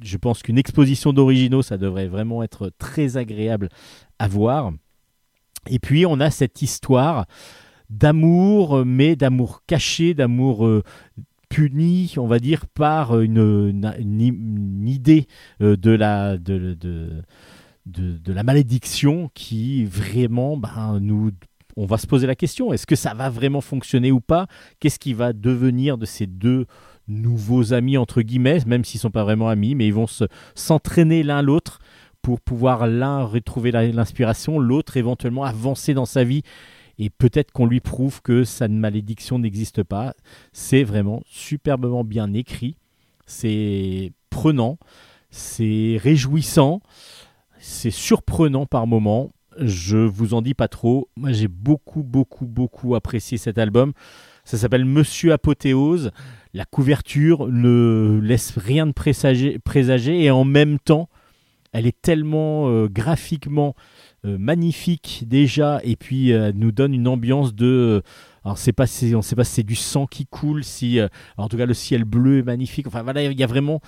je pense qu'une exposition d'originaux, ça devrait vraiment être très agréable à voir. Et puis, on a cette histoire d'amour, mais d'amour caché, d'amour euh, puni, on va dire, par une, idée euh, de la, de, de, la malédiction qui vraiment ben, nous... On va se poser la question, est-ce que ça va vraiment fonctionner ou pas? Qu'est-ce qui va devenir de ces deux nouveaux amis, entre guillemets, même s'ils ne sont pas vraiment amis, mais ils vont s'entraîner l'un l'autre pour pouvoir l'un retrouver l'inspiration, l'autre éventuellement avancer dans sa vie et peut-être qu'on lui prouve que sa malédiction n'existe pas. C'est vraiment superbement bien écrit, c'est prenant, c'est réjouissant, c'est surprenant par moments. Je vous en dis pas trop. Moi, j'ai beaucoup, beaucoup, beaucoup apprécié cet album. Ça s'appelle Monsieur Apothéose. La couverture ne laisse rien de présager, présager et en même temps, elle est tellement euh, graphiquement euh, magnifique déjà et puis euh, nous donne une ambiance de alors c'est pas on sait pas si c'est du sang qui coule si en tout cas le ciel bleu est magnifique. Enfin voilà il y a vraiment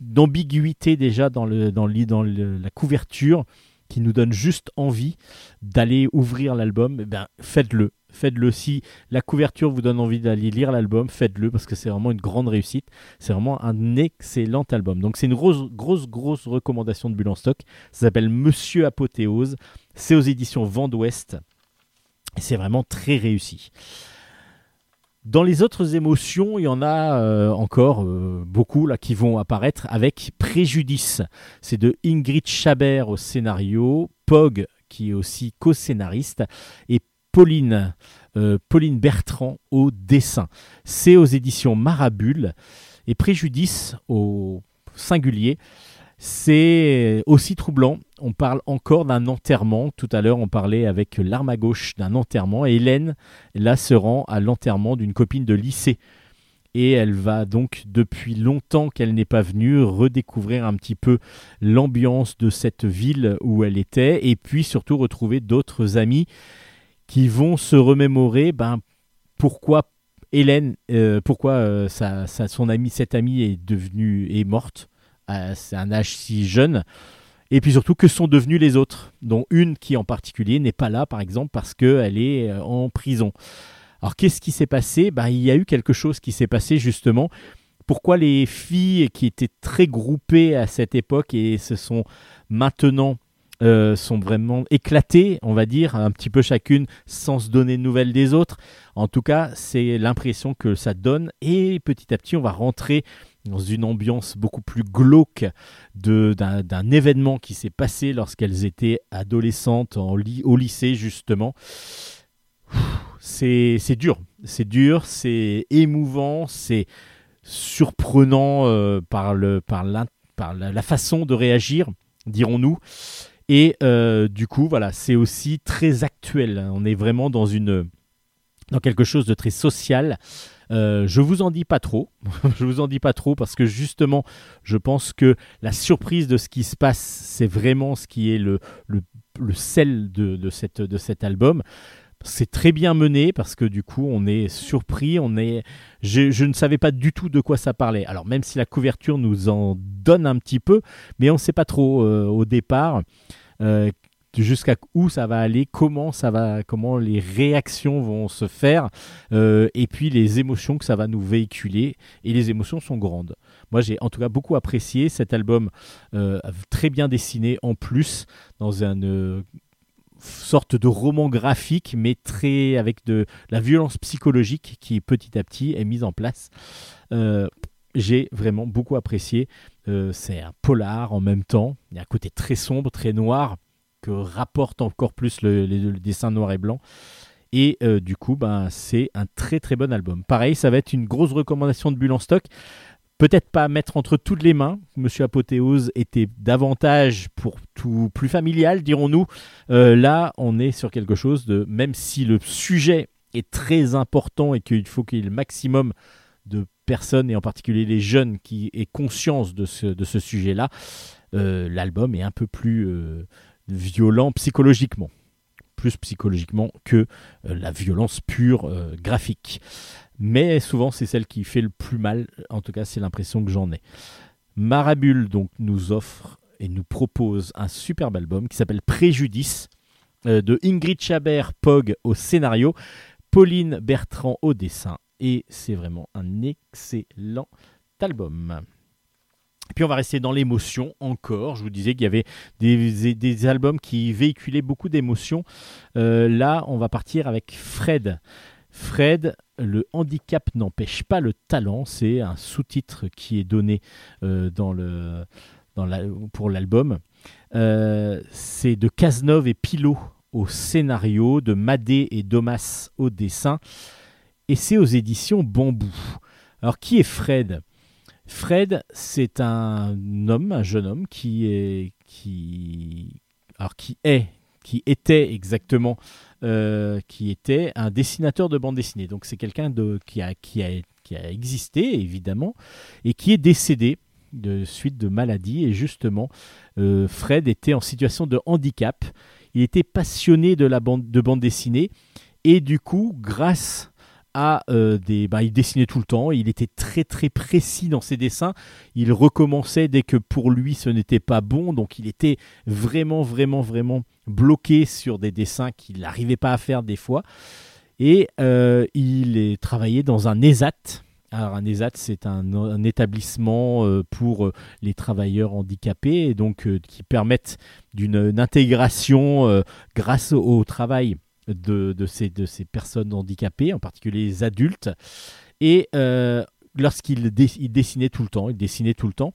d'ambiguïté déjà dans, le, dans la couverture qui nous donne juste envie d'aller ouvrir l'album eh ben faites-le faites-le. Si la couverture vous donne envie d'aller lire l'album, faites-le parce que c'est vraiment une grande réussite. C'est vraiment un excellent album. Donc c'est une grosse, grosse, recommandation de Bulle en stock. Ça s'appelle Monsieur Apothéose. C'est aux éditions Vent d'Ouest. C'est vraiment très réussi. Dans les autres émotions, il y en a euh, encore euh, beaucoup là qui vont apparaître avec Préjudice. C'est de Ingrid Chabert au scénario, Pog qui est aussi co-scénariste et Pauline, euh, Pauline Bertrand au dessin. C'est aux éditions Marabule et Préjudice au singulier. C'est aussi troublant. On parle encore d'un enterrement. Tout à l'heure, on parlait avec l'arme à gauche d'un enterrement. Hélène, là, se rend à l'enterrement d'une copine de lycée. Et elle va donc, depuis longtemps qu'elle n'est pas venue, redécouvrir un petit peu l'ambiance de cette ville où elle était. Et puis surtout retrouver d'autres amis qui vont se remémorer ben, pourquoi Hélène, euh, pourquoi euh, son ami, cette amie est devenue est morte à un âge si jeune. Et puis surtout, que sont devenus les autres Dont une qui en particulier n'est pas là, par exemple, parce qu'elle est euh, en prison. Alors qu'est-ce qui s'est passé? Ben, Il y a eu quelque chose qui s'est passé justement. Pourquoi les filles qui étaient très groupées à cette époque et se sont maintenant euh, sont vraiment éclatées, on va dire, un petit peu chacune, sans se donner de nouvelles des autres? En tout cas, c'est l'impression que ça donne. Et petit à petit, on va rentrer dans une ambiance beaucoup plus glauque d'un événement qui s'est passé lorsqu'elles étaient adolescentes en au lycée justement. C'est dur, c'est dur, c'est émouvant, c'est surprenant euh, par, le, par, la, par la, façon de réagir, dirons-nous. Et euh, du coup, voilà, c'est aussi très actuel. On est vraiment dans une dans quelque chose de très social. Euh, je vous en dis pas trop. je vous en dis pas trop parce que justement, je pense que la surprise de ce qui se passe, c'est vraiment ce qui est le, le, sel de, cette, de cet album. C'est très bien mené parce que du coup on est surpris, on est. Je, je, ne savais pas du tout de quoi ça parlait. Alors même si la couverture nous en donne un petit peu, mais on ne sait pas trop euh, au départ. Euh, jusqu'à où ça va aller, comment ça va, comment les réactions vont se faire, euh, et puis les émotions que ça va nous véhiculer. Et les émotions sont grandes. Moi, j'ai en tout cas beaucoup apprécié cet album, euh, très bien dessiné en plus, dans une euh, sorte de roman graphique, mais très avec de la violence psychologique qui petit à petit est mise en place. j'ai vraiment beaucoup apprécié. c'est un polar en même temps. Il y a un côté très sombre, très noir, rapporte encore plus le, dessin noir et blanc. Et euh, du coup, ben, c'est un très très bon album. Pareil, ça va être une grosse recommandation de Bulle en stock. Peut-être pas mettre entre toutes les mains. Monsieur Apothéose était davantage pour tout plus familial, dirons-nous. Euh, là, on est sur quelque chose de, même si le sujet est très important et qu'il faut qu'il y ait le maximum de personnes, et en particulier les jeunes, qui aient conscience de ce, de ce sujet-là, euh, l'album est un peu plus violent psychologiquement. Plus psychologiquement que euh, la violence pure euh, graphique. Mais souvent, c'est celle qui fait le plus mal. En tout cas, c'est l'impression que j'en ai. Marabule donc nous offre et nous propose un superbe album qui s'appelle Préjudice euh, de Ingrid Chabert Pog au scénario, Pauline Bertrand au dessin. Et c'est vraiment un excellent album. Puis on va rester dans l'émotion encore. Je vous disais qu'il y avait des, albums qui véhiculaient beaucoup d'émotions. Euh, là, on va partir avec Fred. Fred, le handicap n'empêche pas le talent. C'est un sous-titre qui est donné euh, dans le, pour l'album. Euh, c'est de Cazenove et Pilot au scénario, de Madé et Domas au dessin. Et c'est aux éditions Bambou. Alors qui est Fred? Fred, c'est un homme, un jeune homme qui est, qui, est, qui était exactement, euh, qui était un dessinateur de bande dessinée. Donc c'est quelqu'un qui a existé évidemment et qui est décédé de suite de maladie. Et justement, euh, Fred était en situation de handicap. Il était passionné de la bande de bande dessinée et du coup, grâce euh, des. Bah, il dessinait tout le temps, il était très très précis dans ses dessins. Il recommençait dès que pour lui ce n'était pas bon, donc il était vraiment vraiment vraiment bloqué sur des dessins qu'il n'arrivait pas à faire des fois. Et euh, il est travaillé dans un ESAT. Alors un ESAT, c'est un, établissement euh, pour les travailleurs handicapés, donc qui permettent d'une intégration grâce au travail de, ces, personnes handicapées, en particulier les adultes. Et euh, lorsqu'il il dessinait tout le temps, il dessinait tout le temps.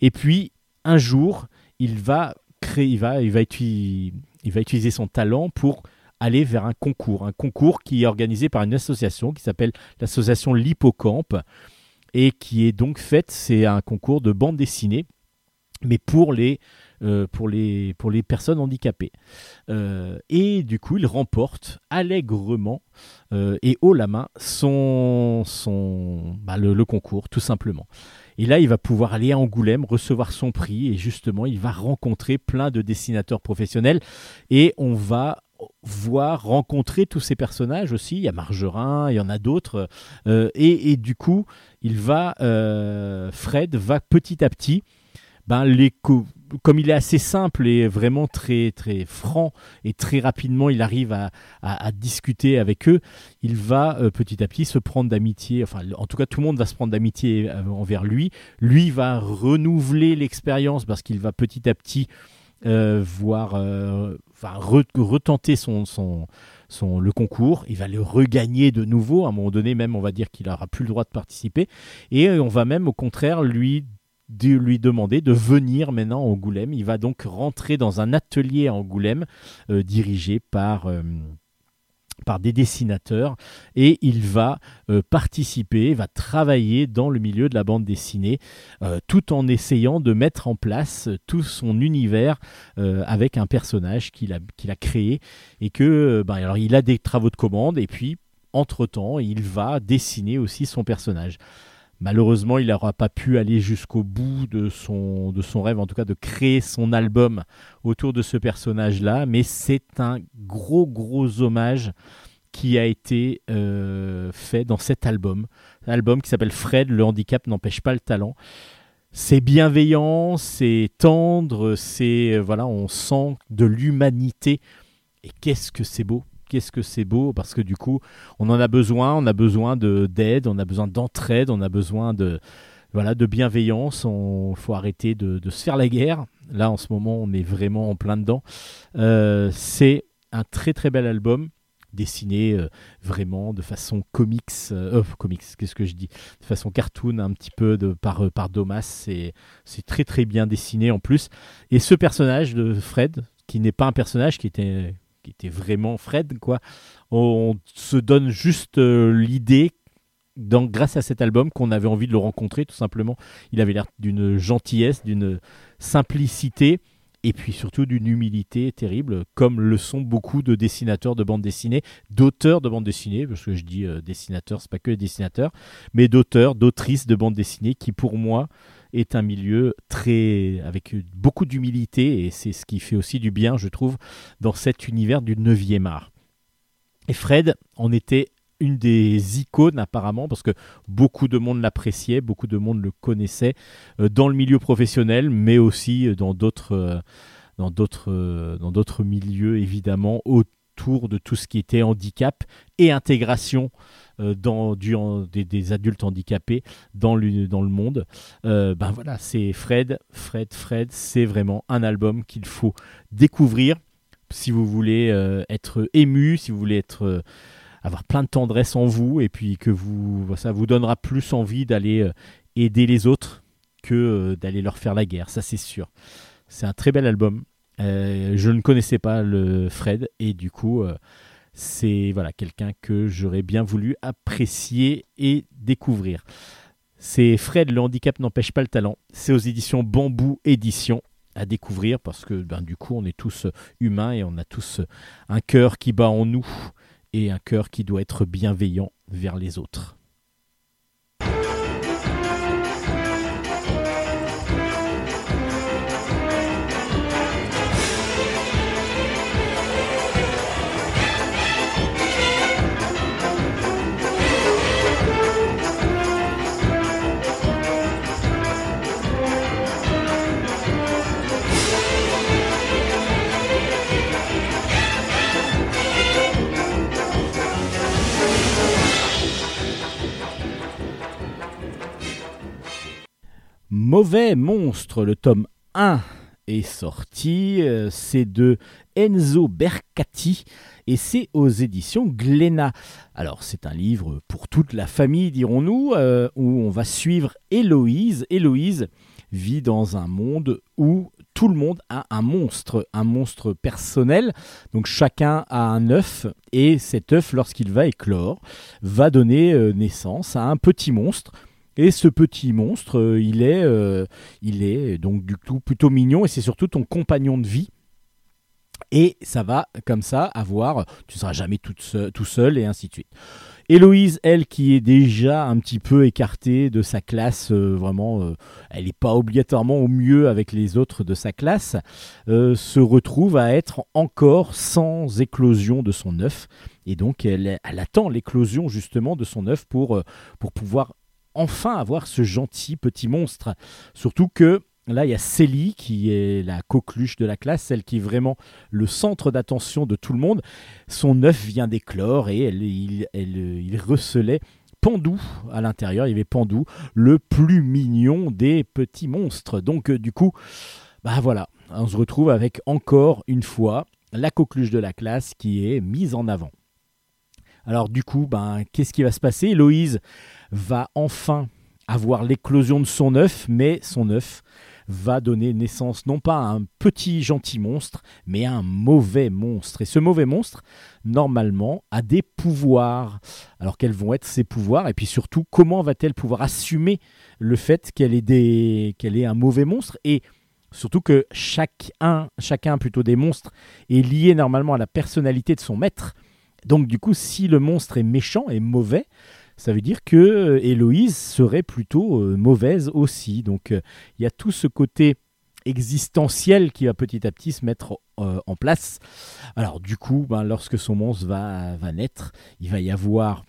Et puis, un jour, il va créer, il va, il va, il va utiliser son talent pour aller vers un concours, un concours qui est organisé par une association qui s'appelle l'association L'Hippocampe et qui est donc faite, c'est un concours de bande dessinée, mais pour les, euh, pour les, pour les personnes handicapées. Euh, et du coup, il remporte allègrement euh, et haut la main son, son, bah, le, concours, tout simplement. Et là, il va pouvoir aller à Angoulême, recevoir son prix, et justement, il va rencontrer plein de dessinateurs professionnels, et on va voir, rencontrer tous ces personnages aussi. Il y a Margerin, il y en a d'autres. Euh, et, du coup, il va, Fred va petit à petit, ben, comme il est assez simple et vraiment très très franc et très rapidement il arrive à, discuter avec eux, il va euh, petit à petit se prendre d'amitié, enfin en tout cas tout le monde va se prendre d'amitié envers lui, lui va renouveler l'expérience parce qu'il va petit à petit euh, voir, euh, retenter son, son, son, le concours. Il va le regagner de nouveau. À un moment donné, même, on va dire qu'il n'aura plus le droit de participer. Et euh, on va même, au contraire, lui de lui demander de venir maintenant à Angoulême. Il va donc rentrer dans un atelier à Angoulême dirigé par par des dessinateurs et il va euh, participer, va travailler dans le milieu de la bande dessinée euh, tout en essayant de mettre en place tout son univers euh, avec un personnage qu'il a, qu'il créé et que ben, alors il a des travaux de commande et puis entre-temps il va dessiner aussi son personnage. Malheureusement, il n'aura pas pu aller jusqu'au bout de son, de son rêve, en tout cas de créer son album autour de ce personnage-là, mais c'est un gros, gros hommage qui a été euh, fait dans cet album. Un album qui s'appelle Fred, le handicap n'empêche pas le talent. C'est bienveillant, c'est tendre, c'est euh, voilà, on sent de l'humanité. Et qu'est-ce que c'est beau qu'est-ce que c'est beau parce que du coup, on en a besoin, on a besoin de d'aide, on a besoin d'entraide, on a besoin de voilà de bienveillance. Il faut arrêter de, se faire la guerre. Là, en ce moment, on est vraiment en plein dedans. Euh, c'est un très très bel album dessiné euh, vraiment de façon comics, euh, comics, qu'est-ce que je dis, de façon cartoon un petit peu de, par, par Domas, c'est très très bien dessiné en plus. Et ce personnage de Fred, qui n'est pas un personnage qui était qui était vraiment Fred, quoi. On se donne juste euh, l'idée grâce à cet album qu'on avait envie de le rencontrer tout simplement. Il avait l'air d'une gentillesse, d'une simplicité et puis surtout d'une humilité terrible, comme le sont beaucoup de dessinateurs de bande dessinée, d'auteurs de bande dessinée, parce que je dis euh, dessinateurs, c'est pas que les dessinateurs, mais d'auteurs, d'autrices de bande dessinée qui pour moi est un milieu très avec beaucoup d'humilité et c'est ce qui fait aussi du bien, je trouve, dans cet univers du 9e art. Et Fred en était une des icônes apparemment parce que beaucoup de monde l'appréciait, beaucoup de monde le connaissait euh, dans le milieu professionnel, mais aussi dans d'autres euh, dans d'autres euh, dans d'autres milieux évidemment de tout ce qui était handicap et intégration euh, dans, des, adultes handicapés dans le, dans le monde. Euh, ben voilà, c'est Fred, Fred, Fred, c'est vraiment un album qu'il faut découvrir si vous voulez euh, être ému, si vous voulez être avoir plein de tendresse en vous et puis que vous ça vous donnera plus envie d'aller aider les autres que d'aller leur faire la guerre, ça c'est sûr. C'est un très bel album. Je ne connaissais pas le Fred et du coup c'est voilà quelqu'un que j'aurais bien voulu apprécier et découvrir. C'est Fred, le handicap n'empêche pas le talent. C'est aux éditions Bambou Édition à découvrir parce que ben, du coup on est tous humains et on a tous un cœur qui bat en nous et un cœur qui doit être bienveillant vers les autres. Mauvais monstre, le tome 1 est sorti. Euh, c'est de Enzo Bercati et c'est aux éditions Glénat. Alors c'est un livre pour toute la famille, dirons-nous, euh, où on va suivre Héloïse. Héloïse vit dans un monde où tout le monde a un monstre, un monstre personnel. Donc chacun a un œuf et cet œuf, lorsqu'il va éclore, va donner euh, naissance à un petit monstre. Et ce petit monstre, euh, il est, euh, il est donc du coup plutôt mignon et c'est surtout ton compagnon de vie. Et ça va comme ça avoir, tu seras jamais tout seul et ainsi de suite. Héloïse, elle, qui est déjà un petit peu écartée de sa classe, euh, vraiment, elle n'est pas obligatoirement au mieux avec les autres de sa classe, se retrouve à être encore sans éclosion de son œuf. Et donc, elle, elle attend l'éclosion justement de son œuf pour, pour pouvoir enfin avoir ce gentil petit monstre. Surtout que Là, il y a Célie qui est la coqueluche de la classe, celle qui est vraiment le centre d'attention de tout le monde. Son œuf vient d'éclore et elle, il, recelait Pandou à l'intérieur. Il y avait Pandou, le plus mignon des petits monstres. Donc, euh, du coup, bah voilà, on se retrouve avec encore une fois la coqueluche de la classe qui est mise en avant. Alors, du coup, ben, qu'est-ce qui va se passer? Héloïse va enfin avoir l'éclosion de son œuf, mais son œuf va donner naissance non pas à un petit gentil monstre, mais à un mauvais monstre. Et ce mauvais monstre, normalement, a des pouvoirs. Alors quels vont être ces pouvoirs? Et puis surtout, comment va-t-elle pouvoir assumer le fait qu'elle est, des... qu'elle est un mauvais monstre? Et surtout que chacun, chacun plutôt des monstres est lié normalement à la personnalité de son maître. Donc du coup, si le monstre est méchant et mauvais, ça veut dire que euh, Héloïse serait plutôt euh, mauvaise aussi. Donc euh, il y a tout ce côté existentiel qui va petit à petit se mettre en place. Alors du coup, ben, lorsque son monstre va, naître, il va y avoir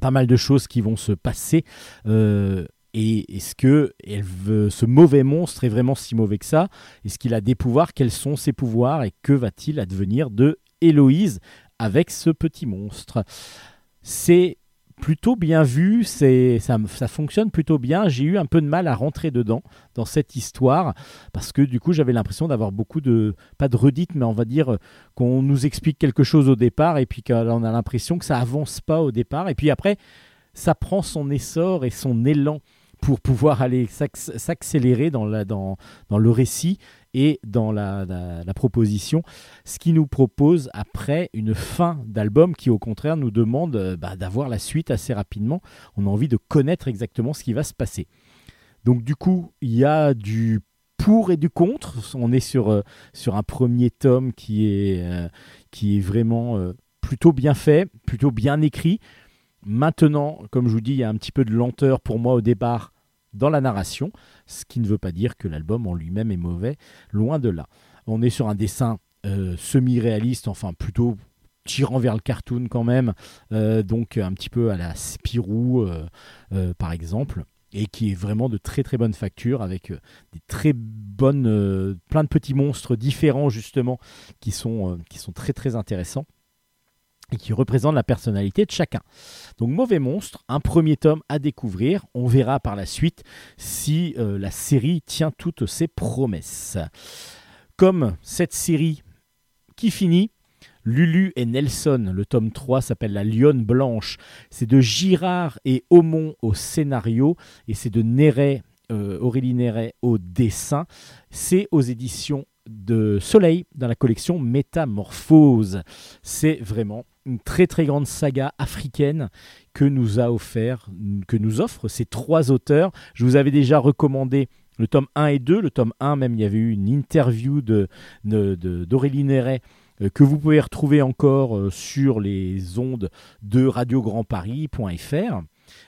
pas mal de choses qui vont se passer. et est-ce que ce mauvais monstre est vraiment si mauvais que ça? Est-ce qu'il a des pouvoirs? Quels sont ses pouvoirs? Et que va-t-il advenir de Héloïse avec ce petit monstre? C'est plutôt bien vu, ça, fonctionne plutôt bien. J'ai eu un peu de mal à rentrer dedans dans cette histoire parce que du coup j'avais l'impression d'avoir beaucoup de pas de redites, mais on va dire qu'on nous explique quelque chose au départ et puis qu'on a l'impression que ça avance pas au départ et puis après ça prend son essor et son élan pour pouvoir aller s'accélérer dans, le récit et dans la, proposition, ce qui nous propose après une fin d'album qui au contraire nous demande euh, bah, d'avoir la suite assez rapidement. On a envie de connaître exactement ce qui va se passer. Donc du coup, il y a du pour et du contre. On est sur, euh, sur un premier tome qui est, euh, qui est vraiment plutôt bien fait, plutôt bien écrit. Maintenant, comme je vous dis, il y a un petit peu de lenteur pour moi au départ dans la narration, ce qui ne veut pas dire que l'album en lui-même est mauvais, loin de là. On est sur un dessin euh, semi-réaliste, enfin plutôt tirant vers le cartoon quand même, euh, donc un petit peu à la Spirou euh, par exemple, et qui est vraiment de très très bonne facture avec des très bonnes, plein de petits monstres différents justement qui sont, qui sont très très intéressants et qui représente la personnalité de chacun. Donc Mauvais Monstre, un premier tome à découvrir. On verra par la suite si euh, la série tient toutes ses promesses. Comme cette série qui finit, Lulu et Nelson, le tome 3 s'appelle La Lionne Blanche. C'est de Girard et Aumont au scénario et c'est de Néret, euh, Aurélie Néret au dessin. C'est aux éditions de Soleil dans la collection Métamorphose. C'est vraiment une très très grande saga africaine que nous a offert, que nous offrent ces trois auteurs. Je vous avais déjà recommandé le tome 1 et 2. Le tome 1, même, il y avait eu une interview de, d'Aurélie Néret euh, que vous pouvez retrouver encore euh, sur les ondes de radiograndparis.fr.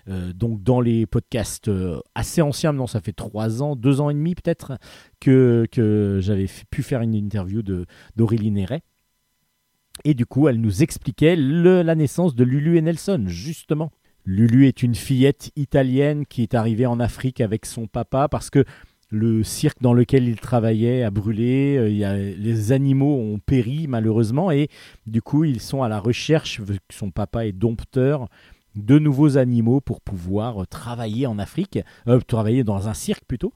Euh, donc dans les podcasts assez anciens, maintenant ça fait trois ans, deux ans et demi peut-être, que, que j'avais pu faire une interview d'Aurélie Néret. Et du coup, elle nous expliquait la naissance de Lulu et Nelson, justement. Lulu est une fillette italienne qui est arrivée en Afrique avec son papa parce que le cirque dans lequel il travaillait a brûlé, euh, les animaux ont péri malheureusement et du coup ils sont à la recherche, vu que son papa est dompteur, de nouveaux animaux pour pouvoir travailler en Afrique, euh, travailler dans un cirque plutôt.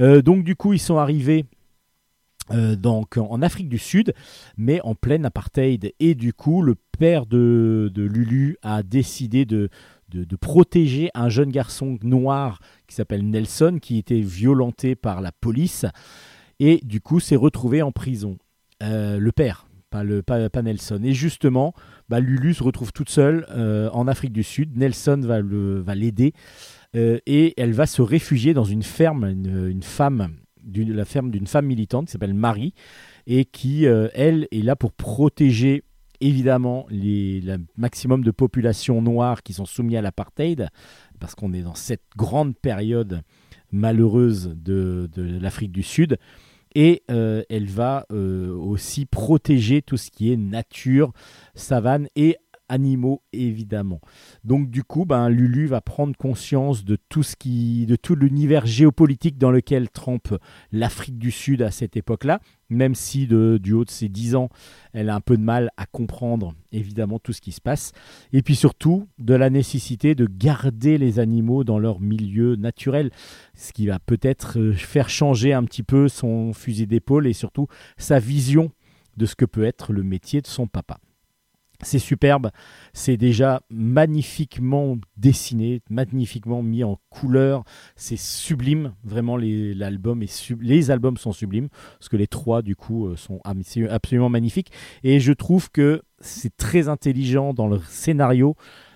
Euh, donc du coup, ils sont arrivés euh, donc en Afrique du Sud, mais en pleine apartheid. Et du coup, le père de, Lulu a décidé de, de, protéger un jeune garçon noir qui s'appelle Nelson, qui était violenté par la police, et du coup s'est retrouvé en prison. Euh, le père, pas, le, pas, Nelson. Et justement, bah, Lulu se retrouve toute seule euh, en Afrique du Sud. Nelson va va l'aider euh, et elle va se réfugier dans une ferme, une, femme, la ferme d'une femme militante qui s'appelle Marie et qui, euh, elle, est là pour protéger évidemment les, le maximum de populations noires qui sont soumises à l'apartheid, parce qu'on est dans cette grande période malheureuse de, de l'Afrique du Sud. Et euh, elle va euh, aussi protéger tout ce qui est nature, savane et animaux évidemment. Donc du coup, ben, Lulu va prendre conscience de tout ce qui, de tout l'univers géopolitique dans lequel trempe l'Afrique du Sud à cette époque-là, même si du haut de ses 10 ans, elle a un peu de mal à comprendre évidemment tout ce qui se passe. Et puis surtout, de la nécessité de garder les animaux dans leur milieu naturel, ce qui va peut-être euh, faire changer un petit peu son fusil d'épaule et surtout sa vision de ce que peut être le métier de son papa. C'est superbe, c'est déjà magnifiquement dessiné, magnifiquement mis en couleur, c'est sublime, vraiment les, l'album est les albums sont sublimes, parce que les trois du coup euh, sont abs- absolument magnifiques, et je trouve que c'est très intelligent dans le scénario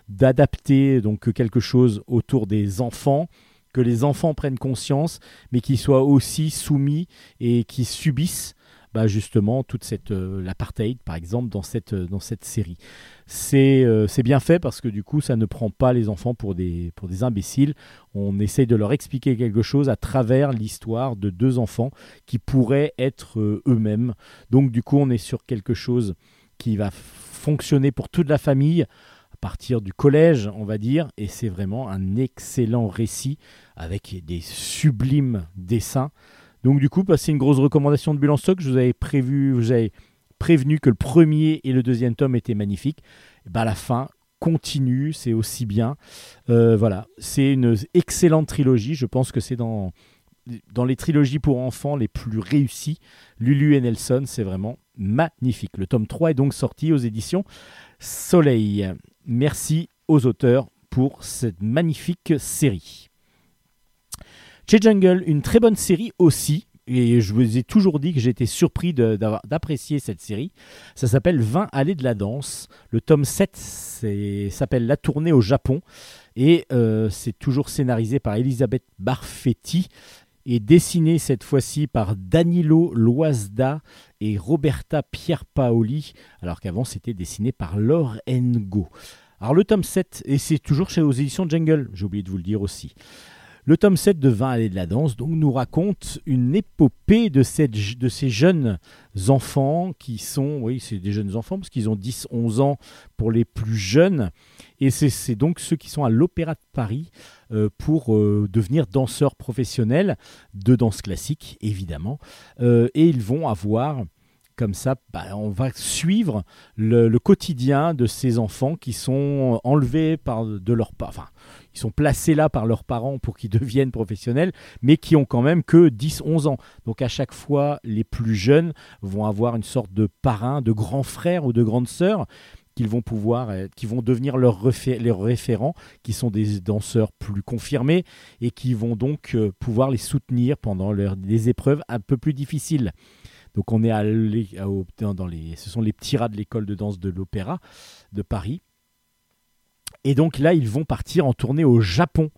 d'adapter donc quelque chose autour des enfants, que les enfants prennent conscience, mais qu'ils soient aussi soumis et qui subissent bah, justement toute cette euh, l'apartheid par exemple dans cette euh, dans cette série. C'est euh, c'est bien fait parce que du coup ça ne prend pas les enfants pour des pour des imbéciles. On essaye de leur expliquer quelque chose à travers l'histoire de deux enfants qui pourraient être eux-mêmes. Donc du coup on est sur quelque chose qui va fonctionner pour toute la famille à partir du collège, on va dire, et c'est vraiment un excellent récit avec des sublimes dessins. Donc du coup, bah, c'est une grosse recommandation de Bulle en stock. Je vous avais prévu, vous avais prévenu que le premier et le deuxième tome étaient magnifiques. Bah, la fin continue, c'est aussi bien. Euh, voilà, c'est une excellente trilogie. Je pense que c'est dans dans les trilogies pour enfants les plus réussies. Lulu et Nelson, c'est vraiment magnifique. Le tome 3 est donc sorti aux éditions Soleil. Merci aux auteurs pour cette magnifique série. Chez Jungle, une très bonne série aussi. Et je vous ai toujours dit que j'étais surpris d'apprécier cette série. Ça s'appelle 20 allées de la danse. Le tome 7 c'est- s'appelle La tournée au Japon. Et euh, c'est toujours scénarisé par Elisabeth Barfetti et dessiné cette fois-ci par Danilo Loisda et Roberta Pierpaoli, alors qu'avant c'était dessiné par Laure Ngo. Alors le tome 7, et c'est toujours chez aux éditions Jungle, j'ai oublié de vous le dire aussi. Le tome 7 de 20 allées de la danse donc, nous raconte une épopée de, ces jeunes enfants qui sont, oui, c'est des jeunes enfants parce qu'ils ont 10-11 ans pour les plus jeunes. Et c'est c'est donc ceux qui sont à l'Opéra de Paris euh, pour euh, devenir danseurs professionnels de danse classique, évidemment. Euh, et ils vont avoir comme ça, bah, on va suivre le, quotidien de ces enfants qui sont enlevés par de leurs parents. Enfin, ils sont placés là par leurs parents pour qu'ils deviennent professionnels, mais qui ont quand même que 10-11 ans. Donc à chaque fois, les plus jeunes vont avoir une sorte de parrain, de grand frère ou de grande sœur qu'ils vont pouvoir, euh, qui vont devenir leurs réfé- leurs référents, qui sont des danseurs plus confirmés et qui vont donc euh, pouvoir les soutenir pendant leurs, des épreuves un peu plus difficiles. Donc on est à à- dans les, ce sont les petits rats de l'école de danse de l'opéra de Paris. Et donc là, ils vont partir en tournée au Japon.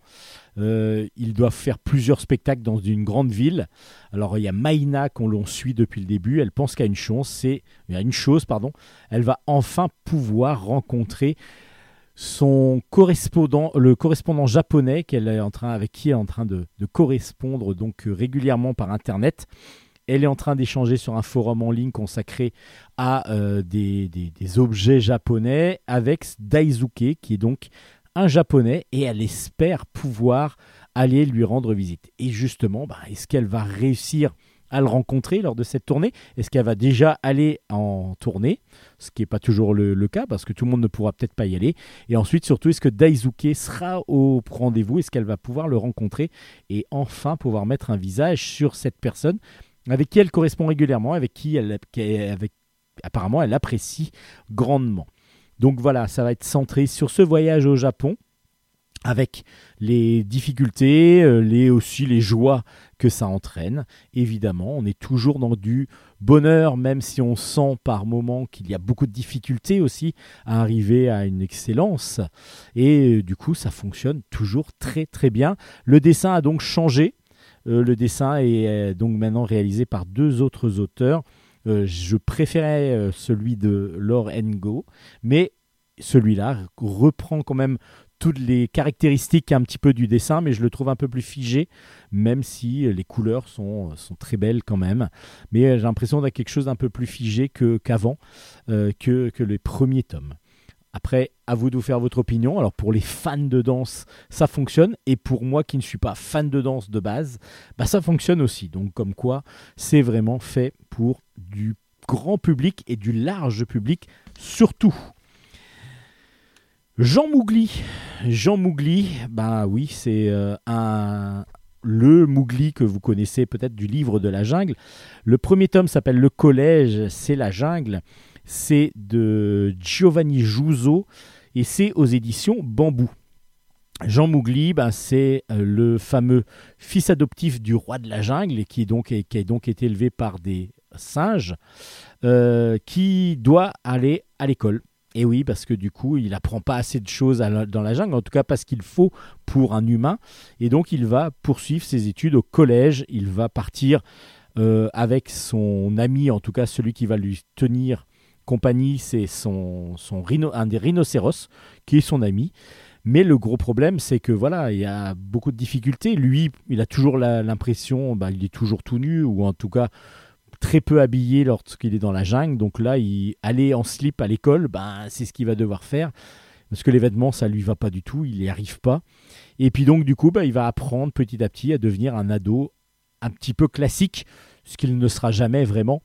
Euh, ils doivent faire plusieurs spectacles dans une grande ville. Alors il y a Maïna qu'on l'on suit depuis le début. Elle pense qu'à une chose, c'est une chose, pardon. Elle va enfin pouvoir rencontrer son correspondant, le correspondant japonais qu'elle est en train, avec qui elle est en train de, de correspondre donc euh, régulièrement par internet. Elle est en train d'échanger sur un forum en ligne consacré à euh, des, objets japonais avec Daisuke, qui est donc un japonais, et elle espère pouvoir aller lui rendre visite. Et justement, bah, est-ce qu'elle va réussir à le rencontrer lors de cette tournée? Est-ce qu'elle va déjà aller en tournée? Ce qui n'est pas toujours le, le, cas parce que tout le monde ne pourra peut-être pas y aller. Et ensuite, surtout, est-ce que Daisuke sera au rendez-vous? Est-ce qu'elle va pouvoir le rencontrer et enfin pouvoir mettre un visage sur cette personne? Avec qui elle correspond régulièrement, avec qui elle, apparemment elle apprécie grandement. Donc voilà, ça va être centré sur ce voyage au Japon avec les difficultés, euh, les aussi les joies que ça entraîne. Évidemment, on est toujours dans du bonheur, même si on sent par moments qu'il y a beaucoup de difficultés aussi à arriver à une excellence. Et euh, du coup, ça fonctionne toujours très très bien. Le dessin a donc changé. Euh, le dessin est donc maintenant réalisé par deux autres auteurs. je préférais celui de Laure Ngo, mais celui-là reprend quand même toutes les caractéristiques un petit peu du dessin, mais je le trouve un peu plus figé, même si les couleurs sont, sont très belles quand même. Mais euh, j'ai l'impression d'avoir quelque chose d'un peu plus figé qu'avant, euh, que, que les premiers tomes. Après, à vous de vous faire votre opinion. Alors pour les fans de danse, ça fonctionne. Et pour moi qui ne suis pas fan de danse de base, bah ça fonctionne aussi. Donc comme quoi, c'est vraiment fait pour du grand public et du large public surtout. Jean Mougli. Jean Mougli, bah oui, c'est euh, un le Mougli que vous connaissez peut-être du livre de la jungle. Le premier tome s'appelle Le collège, c'est la jungle. C'est de Giovanni Juso et c'est aux éditions Bambou. Jean Mougli, bah, c'est euh, le fameux fils adoptif du roi de la jungle et qui, donc, qui a donc été élevé par des singes, euh, qui doit aller à l'école. Et oui, parce que du coup, il apprend pas assez de choses dans la jungle, en tout cas pas ce qu'il faut pour un humain. Et donc, il va poursuivre ses études au collège. Il va partir euh, avec son ami, en tout cas celui qui va lui tenir compagnie, c'est son, son rhino, un des rhinocéros, qui est son ami. Mais le gros problème, c'est que voilà, il y a beaucoup de difficultés. Lui, il a toujours l'impression, bah, il est toujours tout nu, ou en tout cas, très peu habillé lorsqu'il est dans la jungle. Donc là, il, aller en slip à l'école, ben, c'est ce qu'il va devoir faire. Parce que les vêtements, ça lui va pas du tout, il n'y arrive pas. Et puis donc, du coup, ben, il va apprendre petit à petit à devenir un ado un petit peu classique, ce qu'il ne sera jamais vraiment.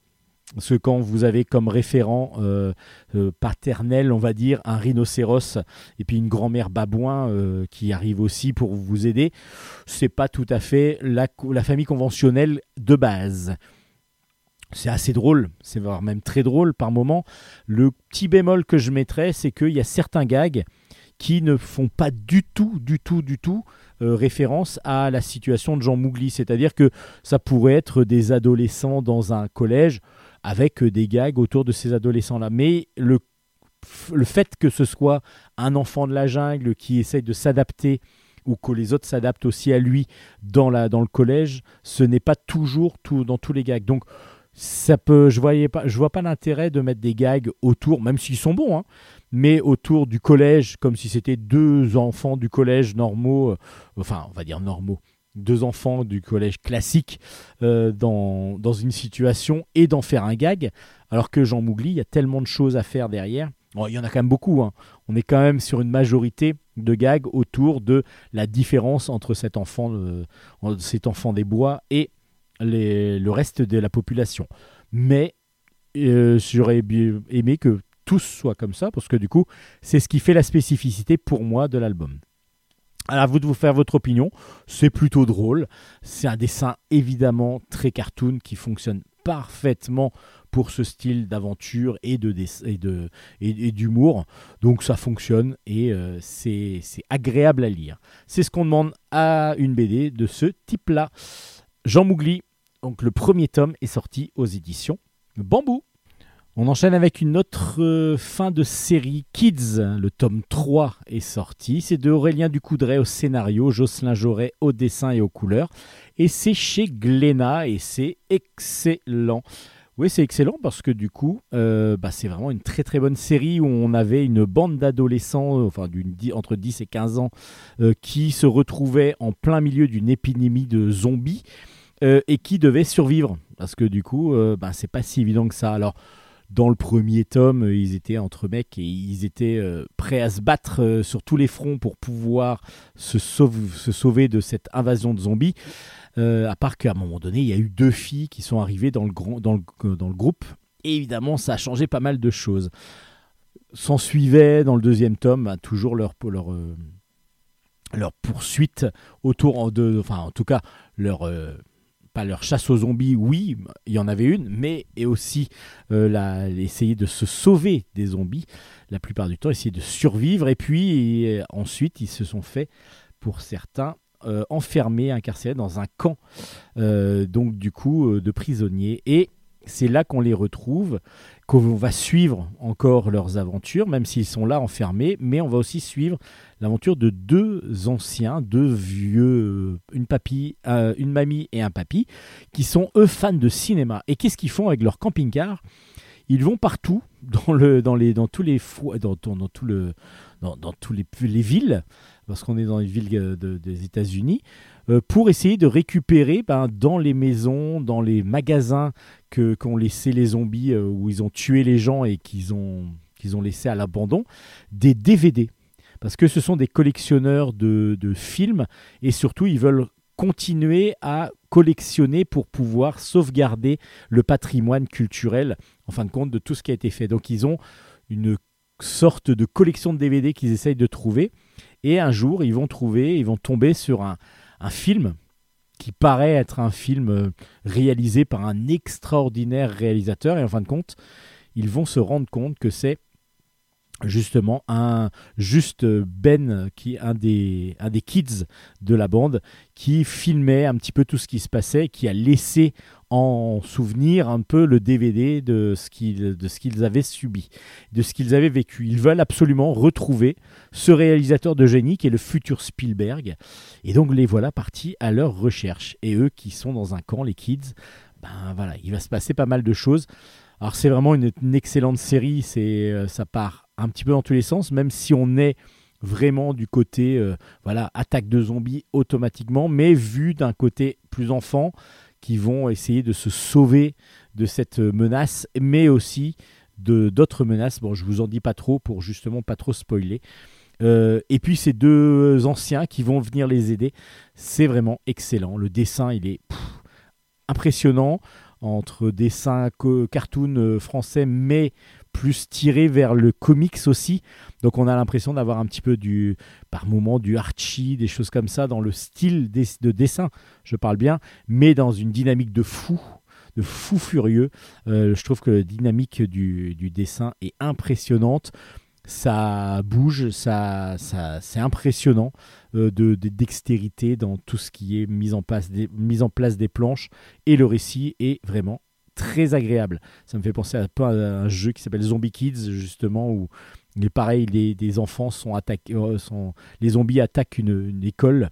Parce quand vous avez comme référent euh, euh, paternel, on va dire, un rhinocéros et puis une grand-mère babouin euh, qui arrive aussi pour vous aider, c'est pas tout à fait la, famille conventionnelle de base c'est assez drôle, c'est même très drôle par moment. Le petit bémol que je mettrais, c'est qu'il y a certains gags qui ne font pas du tout, du tout, du tout référence à la situation de Jean Mougli. C'est-à-dire que ça pourrait être des adolescents dans un collège avec des gags autour de ces adolescents-là. Mais le, le fait que ce soit un enfant de la jungle qui essaye de s'adapter ou que les autres s'adaptent aussi à lui dans, la, dans le collège, ce n'est pas toujours tout, dans tous les gags. Donc ça peut, je voyais pas, je vois pas l'intérêt de mettre des gags autour, même s'ils sont bons, hein, mais autour du collège, comme si c'était deux enfants du collège normaux, euh, enfin, on va dire normaux, deux enfants du collège classique euh, dans, dans une situation et d'en faire un gag, alors que Jean Mougli, il y a tellement de choses à faire derrière. il y en a quand même beaucoup. Hein. On est quand même sur une majorité de gags autour de la différence entre cet enfant, euh, cet enfant des bois et le reste de la population. Mais euh, j'aurais aimé que tous soient comme ça, parce que du coup, c'est ce qui fait la spécificité pour moi de l'album. À vous de vous faire votre opinion, c'est plutôt drôle, c'est un dessin évidemment très cartoon qui fonctionne parfaitement pour ce style d'aventure et de d'humour. Donc ça fonctionne et euh, c'est agréable à lire. C'est ce qu'on demande à une BD de ce type-là. Jean Mougli, donc le premier tome est sorti aux éditions Bambou. On enchaîne avec une autre euh, fin de série Kids. Le tome 3 est sorti. C'est de Aurélien Ducoudray au scénario, Jocelyn Joret au dessin et aux couleurs. Et c'est chez Glénat et c'est excellent. Oui, c'est excellent parce que du coup, euh, bah, c'est vraiment une très très bonne série où on avait une bande d'adolescents, euh, enfin entre 10 et 15 ans, qui se retrouvaient en plein milieu d'une épidémie de zombies et qui devait survivre. Parce que du coup, ben, c'est pas si évident que ça. Alors, dans le premier tome, euh, ils étaient entre mecs et ils étaient prêts à se battre sur tous les fronts pour pouvoir se, sauver de cette invasion de zombies. Euh, à part qu'à un moment donné, il y a eu deux filles qui sont arrivées dans le, groupe. Et évidemment, ça a changé pas mal de choses. S'en suivait dans le deuxième tome bah, toujours leur, euh, leur poursuite autour de. Enfin, en tout cas, leur. Euh, pas leur chasse aux zombies, oui, il y en avait une, mais et aussi euh, essayer de se sauver des zombies, la plupart du temps, essayer de survivre. Et puis et, ensuite, ils se sont fait, pour certains, euh, enfermés, incarcérés dans un camp, euh, donc du coup, euh, de prisonniers. Et c'est là qu'on les retrouve, qu'on va suivre encore leurs aventures, même s'ils sont là enfermés, mais on va aussi suivre l'aventure de deux anciens, deux vieux, euh, une papy, euh, une mamie et un papy, qui sont eux fans de cinéma. Et qu'est-ce qu'ils font avec leur camping-car? Ils vont partout dans le, dans les, dans tous les, dans, le, dans, tous les, les villes, parce qu'on est dans les villes euh, de- des États-Unis, euh, pour essayer de récupérer ben, dans les maisons, dans les magasins que qu'ont laissé les zombies, où ils ont tué les gens et qu'ils ont, qu'ils ont à l'abandon, des DVD. Parce que ce sont des collectionneurs de, films et surtout ils veulent continuer à collectionner pour pouvoir sauvegarder le patrimoine culturel, en fin de compte, de tout ce qui a été fait. Donc ils ont une sorte de collection de DVD qu'ils essayent de trouver. Et un jour, ils vont trouver, ils vont tomber sur un, un film qui paraît être un film euh, réalisé par un extraordinaire réalisateur. Et en fin de compte, ils vont se rendre compte que c'est justement un juste Ben qui un des un des kids de la bande qui filmait un petit peu tout ce qui se passait qui a laissé en souvenir un peu le DVD de ce qu'ils de ce qu'ils avaient subi de ce qu'ils avaient vécu. Ils veulent absolument retrouver ce réalisateur de génie qui est le futur Spielberg. Et donc les voilà partis à leur recherche. Et eux qui sont dans un camp les kids ben voilà il va se passer pas mal de choses. Alors c'est vraiment une, une excellente série, c'est euh, ça part un petit peu dans tous les sens, même si on est vraiment du côté euh, voilà attaque de zombies automatiquement, mais vu d'un côté plus enfant qui vont essayer de se sauver de cette menace, mais aussi de d'autres menaces. Bon, je vous en dis pas trop pour justement pas trop spoiler. Euh, et puis ces deux anciens qui vont venir les aider, c'est vraiment excellent. Le dessin, il est impressionnant entre dessins co- cartoon euh, français, mais plus tiré vers le comics aussi. Donc on a l'impression d'avoir un petit peu du, par moment, du Archie, des choses comme ça dans le style de dessin, je parle bien, mais dans une dynamique de fou, de fou furieux. Euh, je trouve que la dynamique du, dessin est impressionnante. Ça bouge, ça, ça, c'est impressionnant euh, de, de dextérité dans tout ce qui est mise en, place des, mise en place des planches et le récit est vraiment très agréable. Ça me fait penser un peu à un jeu qui s'appelle Zombie Kids justement où il est pareil, les, enfants sont attaqués, euh, les zombies attaquent une, une école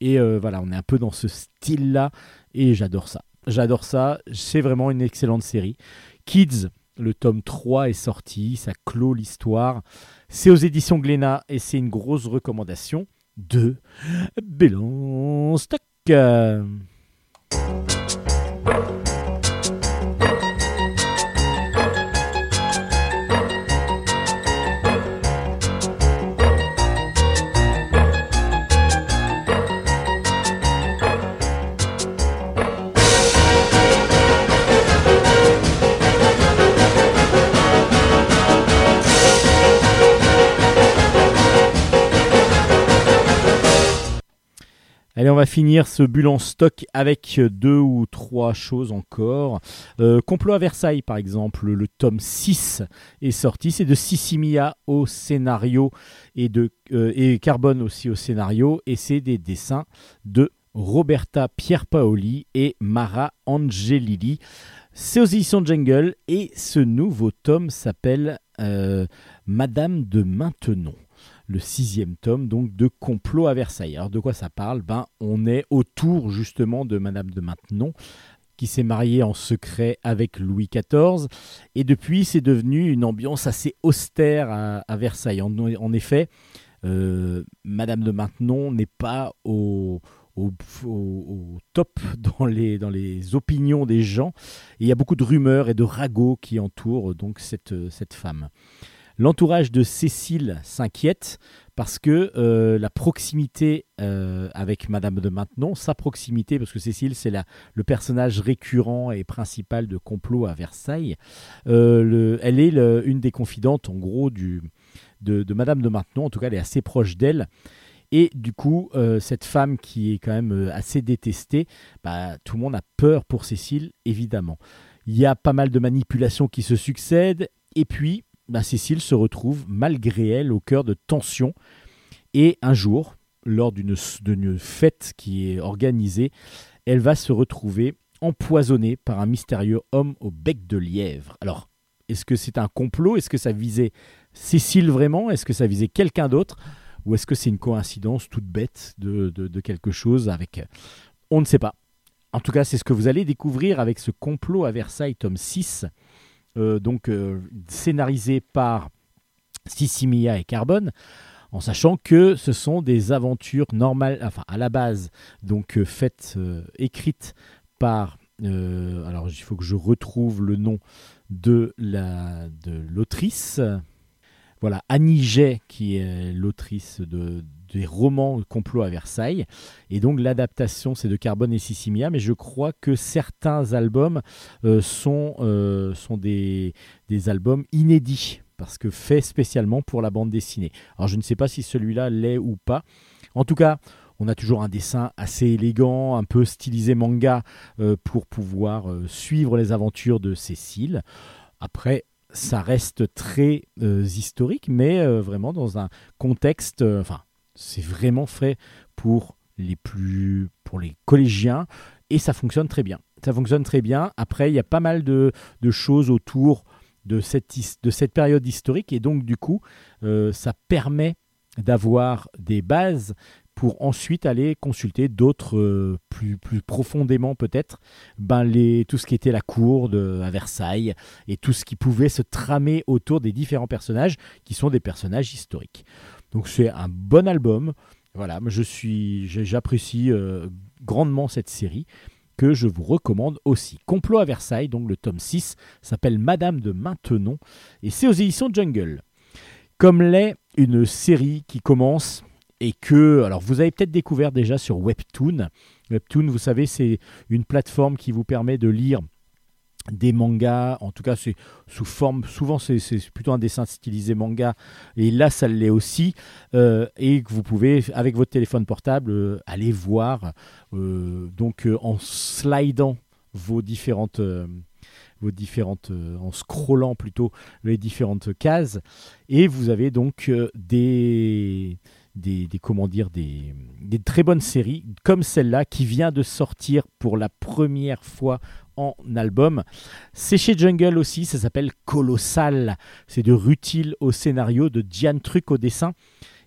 et euh, voilà, on est un peu dans ce style-là et j'adore ça. J'adore ça, c'est vraiment une excellente série. Kids, le tome 3 est sorti, ça clôt l'histoire. C'est aux éditions Glénat et c'est une grosse recommandation de Bélan Stock. Allez, on va finir ce bulle stock avec deux ou trois choses encore. Euh, Complot à Versailles, par exemple, le tome 6 est sorti. C'est de Sissimia au scénario et, de, euh, Carbone aussi au scénario. Et c'est des dessins de Roberta Pierpaoli et Mara Angelilli. C'est aux éditions Jungle et ce nouveau tome s'appelle euh, Madame de Maintenon le sixième tome donc de Complot à Versailles. Alors de quoi ça parle? Ben on est autour justement de Madame de Maintenon qui s'est mariée en secret avec Louis XIV et depuis c'est devenu une ambiance assez austère à, Versailles. En, en effet, euh, Madame de Maintenon n'est pas au, au, top dans les, dans les opinions des gens. Il y a beaucoup de rumeurs et de ragots qui entourent donc cette, cette femme. L'entourage de Cécile s'inquiète parce que euh, la proximité euh, avec Madame de Maintenon, sa proximité, parce que Cécile, c'est le personnage récurrent et principal de Complot à Versailles, euh, elle est une des confidentes, en gros, du, de, Madame de Maintenon, en tout cas, elle est assez proche d'elle. Et du coup, cette femme qui est quand même assez détestée, bah, tout le monde a peur pour Cécile, évidemment. Il y a pas mal de manipulations qui se succèdent, et puis bah, Cécile se retrouve malgré elle au cœur de tensions. Et un jour, lors d'une fête qui est organisée, elle va se retrouver empoisonnée par un mystérieux homme au bec de lièvre. Alors, est-ce que c'est un complot? Est-ce que ça visait Cécile vraiment? Est-ce que ça visait quelqu'un d'autre? Ou est-ce que c'est une coïncidence toute bête de, quelque chose avec... On ne sait pas. En tout cas, c'est ce que vous allez découvrir avec ce complot à Versailles, tome 6. Euh, donc euh, scénarisé par Sissimia et Carbone, en sachant que ce sont des aventures normales, enfin à la base, donc euh, faites, écrites par, alors il faut que je retrouve le nom de la de l'autrice, voilà Annie Jay qui est l'autrice de, des romans Complot à Versailles. Et donc l'adaptation, c'est de Carbone et Sissimia, mais je crois que certains albums euh, sont, euh, des albums inédits, parce que faits spécialement pour la bande dessinée. Alors je ne sais pas si celui-là l'est ou pas. En tout cas, on a toujours un dessin assez élégant, un peu stylisé manga, euh, pour pouvoir suivre les aventures de Cécile. Après, ça reste très historique, mais vraiment dans un contexte, enfin, c'est vraiment fait pour les plus pour les collégiens et ça fonctionne très bien. Ça fonctionne très bien. Après, il y a pas mal de, choses autour de cette, de cette période historique et donc du coup, euh, ça permet d'avoir des bases pour ensuite aller consulter d'autres euh, plus, plus profondément peut-être ben les, tout ce qui était la cour de, à Versailles et tout ce qui pouvait se tramer autour des différents personnages qui sont des personnages historiques. Donc c'est un bon album. Voilà, je suis, j'apprécie euh, grandement cette série que je vous recommande aussi. Complot à Versailles, donc le tome 6, s'appelle Madame de Maintenon et c'est aux éditions Jungle. Comme l'est une série qui commence et que, alors vous avez peut-être découvert déjà sur Webtoon. Webtoon, vous savez, c'est une plateforme qui vous permet de lire des mangas, en tout cas c'est sous forme, souvent c'est plutôt un dessin stylisé manga, et là ça l'est aussi, euh, et que vous pouvez avec votre téléphone portable euh, aller voir, euh, donc en slidant vos différentes, vos différentes, en scrollant plutôt les différentes cases, et vous avez donc des des, comment dire, des, très bonnes séries comme celle-là qui vient de sortir pour la première fois en album. C'est chez Jungle aussi, ça s'appelle Colossal. C'est de Rutil au scénario, de Diane Truc au dessin.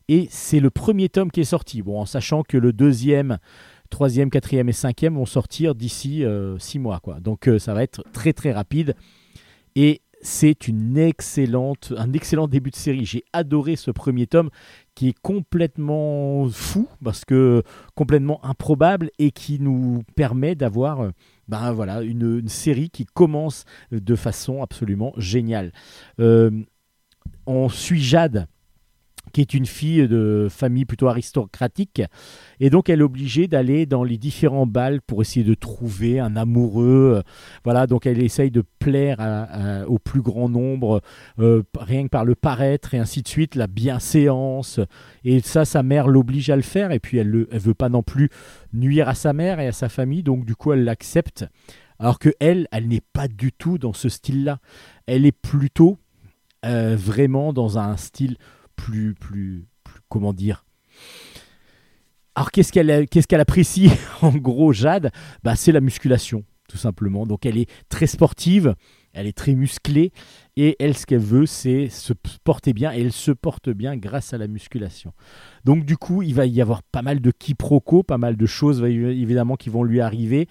Et c'est le premier tome qui est sorti. Bon, en sachant que le deuxième, troisième, quatrième et cinquième vont sortir d'ici euh, six mois. Quoi. Donc euh, ça va être très très rapide. Et c'est une excellente, un excellent début de série. J'ai adoré ce premier tome qui est complètement fou parce que complètement improbable et qui nous permet d'avoir euh, ben voilà, une, série qui commence de façon absolument géniale. Euh, on suit Jade qui est une fille de famille plutôt aristocratique. Et donc, elle est obligée d'aller dans les différents bals pour essayer de trouver un amoureux. Voilà, donc elle essaye de plaire au plus grand nombre, euh, rien que par le paraître et ainsi de suite, la bienséance. Et ça, sa mère l'oblige à le faire. Et puis, elle ne veut pas non plus nuire à sa mère et à sa famille. Donc, du coup, elle l'accepte. Alors que elle, elle n'est pas du tout dans ce style-là. Elle est plutôt euh, vraiment dans un style plus, plus, comment dire? Alors qu'est-ce qu'elle qu'est-ce qu'elle apprécie? En gros Jade bah, c'est la musculation tout simplement. Donc elle est très sportive elle est très musclée et elle ce qu'elle veut c'est se porter bien et elle se porte bien grâce à la musculation. Donc du coup il va y avoir pas mal de quiproquos pas mal de choses évidemment qui vont lui arriver.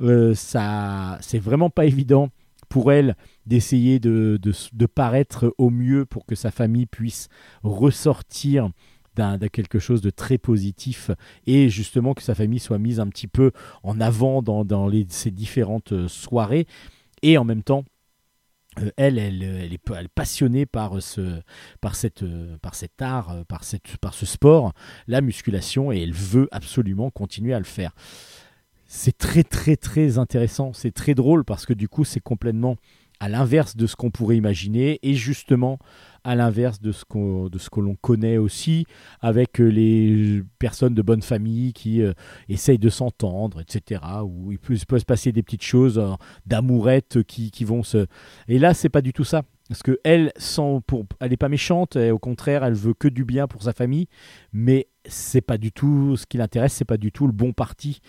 Euh, ça c'est vraiment pas évident pour elle d'essayer de, de, paraître au mieux pour que sa famille puisse ressortir d'un quelque chose de très positif et justement que sa famille soit mise un petit peu en avant dans, dans ces différentes euh, soirées et en même temps euh, elle, elle, est, passionnée par ce, par cette, par cet art, par, cette, par ce sport, la musculation, et elle veut absolument continuer à le faire. C'est très très très intéressant, c'est très drôle parce que du coup c'est complètement à l'inverse de ce qu'on pourrait imaginer et justement à l'inverse de ce, qu'on, de ce que l'on connaît aussi avec euh, les personnes de bonne famille qui euh, essayent de s'entendre, etc. Où il peut, se passer des petites choses euh, d'amourettes qui, qui, vont se... Et là, c'est pas du tout ça. Parce que elle, pour, elle n'est pas méchante, et au contraire, elle veut que du bien pour sa famille, mais c'est pas du tout ce qui l'intéresse, c'est pas du tout le bon parti,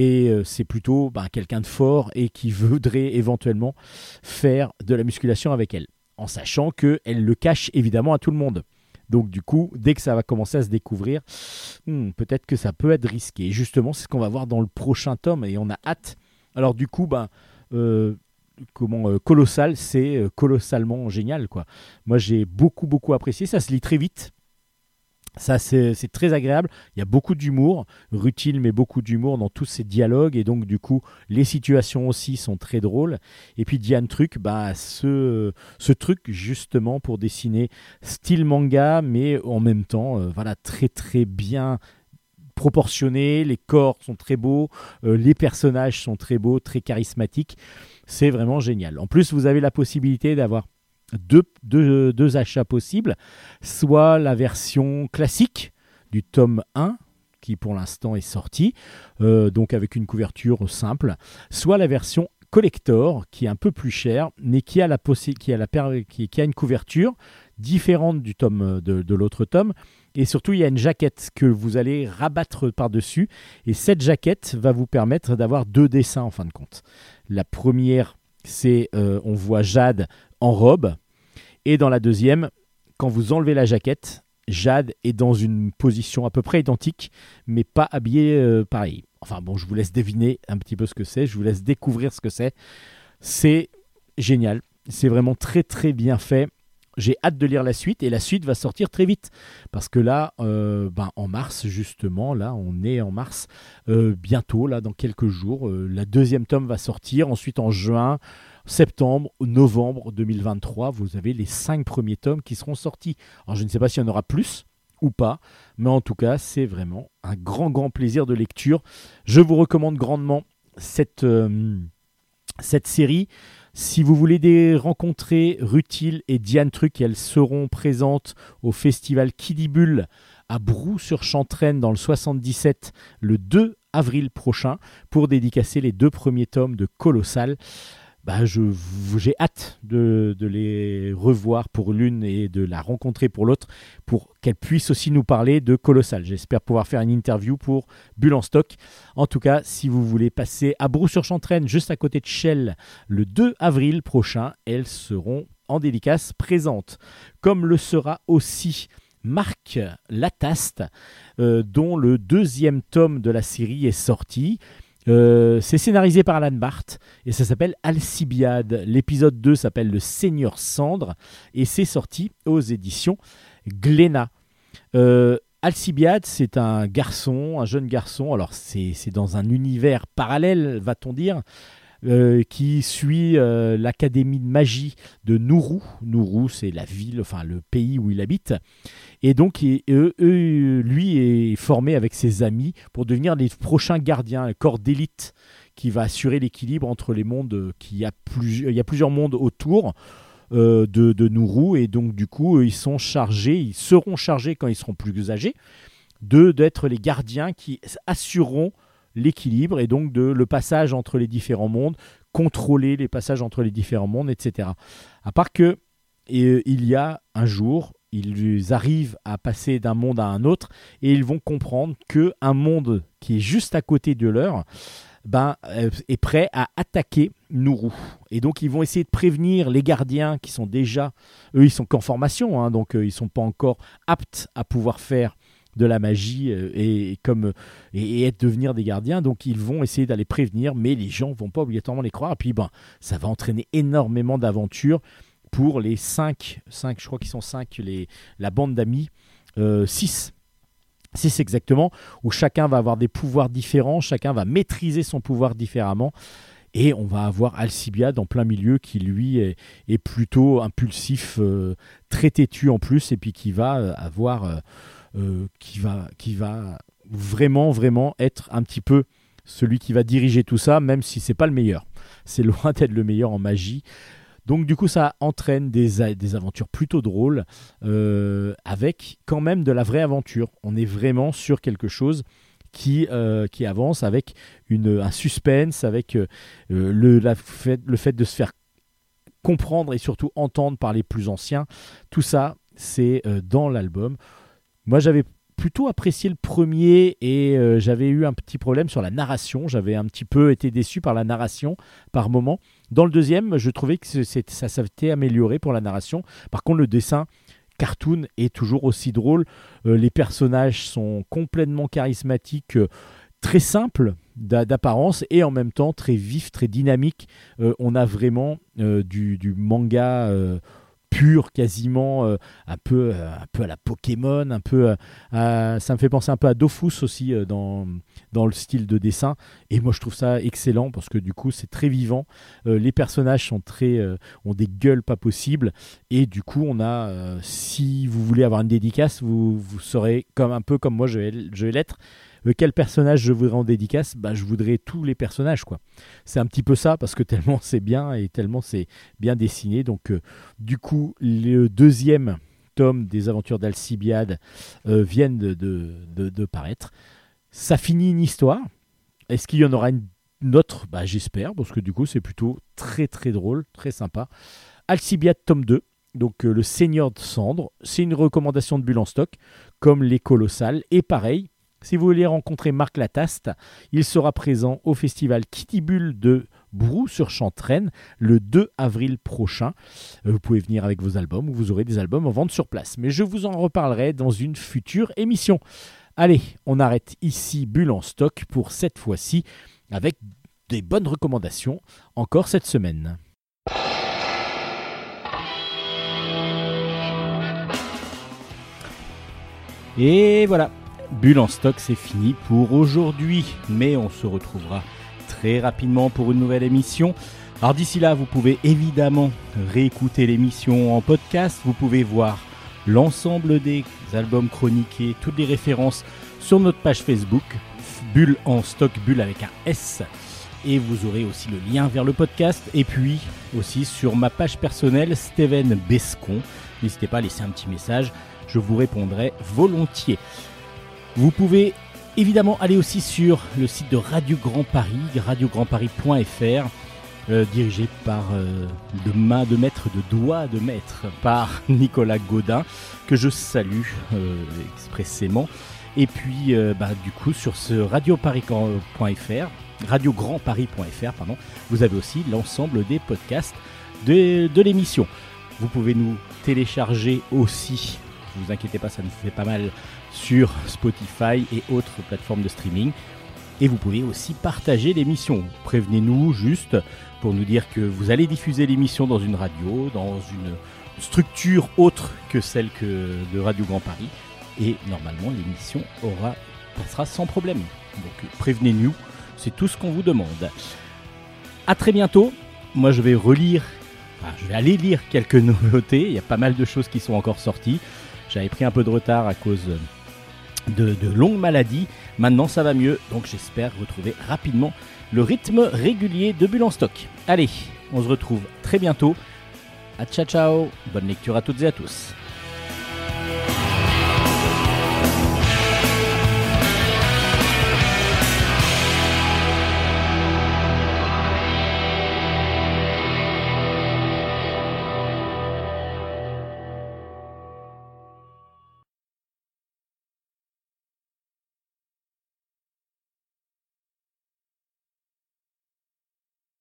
et c'est plutôt ben, quelqu'un de fort et qui voudrait éventuellement faire de la musculation avec elle en sachant qu'elle le cache évidemment à tout le monde. Donc du coup, dès que ça va commencer à se découvrir, hmm, peut-être que ça peut être risqué. Et justement, c'est ce qu'on va voir dans le prochain tome et on a hâte. Alors du coup, ben, euh, comment euh, colossal, c'est euh, colossalement génial quoi. Moi, j'ai beaucoup beaucoup apprécié. Ça se lit très vite. Ça, c'est très agréable. Il y a beaucoup d'humour. Rutile met beaucoup d'humour dans tous ses dialogues. Et donc, du coup, les situations aussi sont très drôles. Et puis, Diane Truc, bah, ce, ce truc, justement, pour dessiner style manga, mais en même temps, euh, voilà, très, très bien proportionné. Les corps sont très beaux. Euh, les personnages sont très beaux, très charismatiques. C'est vraiment génial. En plus, vous avez la possibilité d'avoir deux, achats possibles, soit la version classique du tome 1, qui pour l'instant est sorti, euh, donc avec une couverture simple, soit la version collector, qui est un peu plus chère, mais qui a, la qui a, la qui, a une couverture différente du tome de, de l'autre tome. Et surtout, il y a une jaquette que vous allez rabattre par-dessus. Et cette jaquette va vous permettre d'avoir deux dessins en fin de compte. La première, c'est euh, on voit Jade en robe. Et dans la deuxième, quand vous enlevez la jaquette, Jade est dans une position à peu près identique, mais pas habillée euh, pareil. Enfin bon, je vous laisse deviner un petit peu ce que c'est, je vous laisse découvrir ce que c'est. C'est génial, c'est vraiment très très bien fait. J'ai hâte de lire la suite et la suite va sortir très vite parce que là, euh, ben, en mars justement, là on est en mars, euh, bientôt là dans quelques jours, la deuxième tome va sortir. Ensuite en juin, septembre, novembre 2023, vous avez les cinq premiers tomes qui seront sortis. Alors je ne sais pas s'il y en aura plus ou pas, mais en tout cas c'est vraiment un grand grand plaisir de lecture. Je vous recommande grandement cette, euh, cette série. Si vous voulez rencontrer Rutil et Diane Truc, elles seront présentes au festival Kidibule à Brou-sur-Chantraine dans le 77 le 2 avril prochain pour dédicacer les deux premiers tomes de Colossal. Bah, j'ai hâte de, les revoir pour l'une et de la rencontrer pour l'autre, pour qu'elle puisse aussi nous parler de Colossal. J'espère pouvoir faire une interview pour Bulle en stock. En tout cas, si vous voulez passer à Brou-sur-Chantraine, juste à côté de Shell, le 2 avril prochain, elles seront en dédicace présentes. Comme le sera aussi Marc Lataste, euh, dont le deuxième tome de la série est sorti. Euh, c'est scénarisé par Alan Barth et ça s'appelle Alcibiade. L'épisode 2 s'appelle Le Seigneur Cendre et c'est sorti aux éditions Glénat. Euh, Alcibiade, c'est un garçon, un jeune garçon. Alors, c'est dans un univers parallèle, va-t-on dire, euh, qui suit l'académie de magie de Nourou. Nourou, c'est la ville, enfin le pays où il habite. Et donc, lui est formé avec ses amis pour devenir les prochains gardiens, un corps d'élite qui va assurer l'équilibre entre les mondes. Qui il y a plusieurs mondes autour. Euh, de, de Nourou et donc du coup ils sont chargés, ils seront chargés quand ils seront plus âgés d'être les gardiens qui assureront l'équilibre et donc de le passage entre les différents mondes, contrôler les passages entre les différents mondes, etc. À part que et, il y a un jour ils arrivent à passer d'un monde à un autre et ils vont comprendre que un monde qui est juste à côté de leur ben, euh, est prêt à attaquer Nourou. Et donc ils vont essayer de prévenir les gardiens qui sont déjà, eux ils sont qu'en formation, hein, donc euh, ils sont pas encore aptes à pouvoir faire de la magie euh, et, comme et, être devenir des gardiens donc ils vont essayer d'aller prévenir mais les gens vont pas obligatoirement les croire et puis ben ça va entraîner énormément d'aventures pour les 5, 5 je crois qu'ils sont 5, les, la bande d'amis, 6. Euh, 6 exactement, où chacun va avoir des pouvoirs différents, chacun va maîtriser son pouvoir différemment. Et on va avoir Alcibiade en plein milieu qui lui est, plutôt impulsif, euh, très têtu en plus, et puis qui va avoir, qui va, qui va vraiment, vraiment être un petit peu celui qui va diriger tout ça, même si c'est pas le meilleur. C'est loin d'être le meilleur en magie. Donc du coup, ça entraîne des, des aventures plutôt drôles, euh, avec quand même de la vraie aventure. On est vraiment sur quelque chose qui, euh, qui avance avec une, un suspense, avec euh, euh, le, la fait, le fait de se faire comprendre et surtout entendre par les plus anciens. Tout ça, c'est euh, dans l'album. Moi, j'avais plutôt apprécié le premier et euh, j'avais eu un petit problème sur la narration. J'avais un petit peu été déçu par la narration par moment. Dans le deuxième, je trouvais que ça s'était amélioré pour la narration. Par contre, le dessin cartoon est toujours aussi drôle. Euh, les personnages sont complètement charismatiques, euh, très simples d'a- d'apparence et en même temps très vifs, très dynamiques. On a vraiment du, manga pur, quasiment euh, un, peu, euh, un peu à la Pokémon, un peu, euh, ça me fait penser un peu à Dofus aussi dans, dans le style de dessin. Et moi, je trouve ça excellent parce que du coup, c'est très vivant. Les personnages sont très, ont des gueules pas possibles. Et du coup, on a, si vous voulez avoir une dédicace, vous, vous saurez comme un peu comme moi, je vais, je vais l'être. Quel personnage je voudrais en dédicace? Bah, Je voudrais tous les personnages. quoi. C'est un petit peu ça parce que tellement c'est bien et tellement c'est bien dessiné. Donc, euh, du coup, le deuxième tome des aventures d'Alcibiade euh, viennent de, de- paraître. Ça finit une histoire. Est-ce qu'il y en aura une autre? Bah, J'espère, parce que du coup, c'est plutôt très très drôle, très sympa. Alcibiade, tome 2. Donc, euh, le Seigneur de Cendre. C'est une recommandation de Bulle stock, comme les Colossales. Et pareil, si vous voulez rencontrer Marc Lataste, il sera présent au festival Kitty Bull de Brou-sur-Chantraine le 2 avril prochain. Euh, Vous pouvez venir avec vos albums ou vous aurez des albums en vente sur place. Mais je vous en reparlerai dans une future émission. Allez, on arrête ici Bulle en stock pour cette fois-ci avec des bonnes recommandations encore cette semaine. Et voilà, Bulle en stock, c'est fini pour aujourd'hui. Mais on se retrouvera très rapidement pour une nouvelle émission. Alors d'ici là, vous pouvez évidemment réécouter l'émission en podcast. Vous pouvez voir l'ensemble des albums chroniqués, toutes les références sur notre page Facebook, Bulle en stock, Bulle avec un S. Et vous aurez aussi le lien vers le podcast. Et puis aussi sur ma page personnelle, Steven Bescon. N'hésitez pas à laisser un petit message, je vous répondrai volontiers. Vous pouvez évidemment aller aussi sur le site de Radio Grand Paris, radiograndparis.fr, euh, dirigé par euh, de main de maître, de doigt de maître, par Nicolas Godin, que je salue euh, expressément. Et puis, bah, du coup, sur ce radioparis.fr, radiograndparis.fr, pardon, vous avez aussi l'ensemble des podcasts de, de l'émission. Vous pouvez nous télécharger aussi, ne vous inquiétez pas, ça nous fait pas mal sur Spotify et autres plateformes de streaming. Et vous pouvez aussi partager l'émission. Prévenez-nous juste pour nous dire que vous allez diffuser l'émission dans une radio, dans une structure autre que celle que de Radio Grand Paris. Et normalement, l'émission passera sans problème. Donc prévenez-nous, c'est tout ce qu'on vous demande. À très bientôt. Moi, je vais relire, enfin, je vais aller lire quelques nouveautés. Il y a pas mal de choses qui sont encore sorties. J'avais pris un peu de retard à cause de, longues maladies. Maintenant, ça va mieux, donc j'espère retrouver rapidement le rythme régulier de Bulle en stock. Allez, on se retrouve très bientôt. À ciao ciao, bonne lecture à toutes et à tous.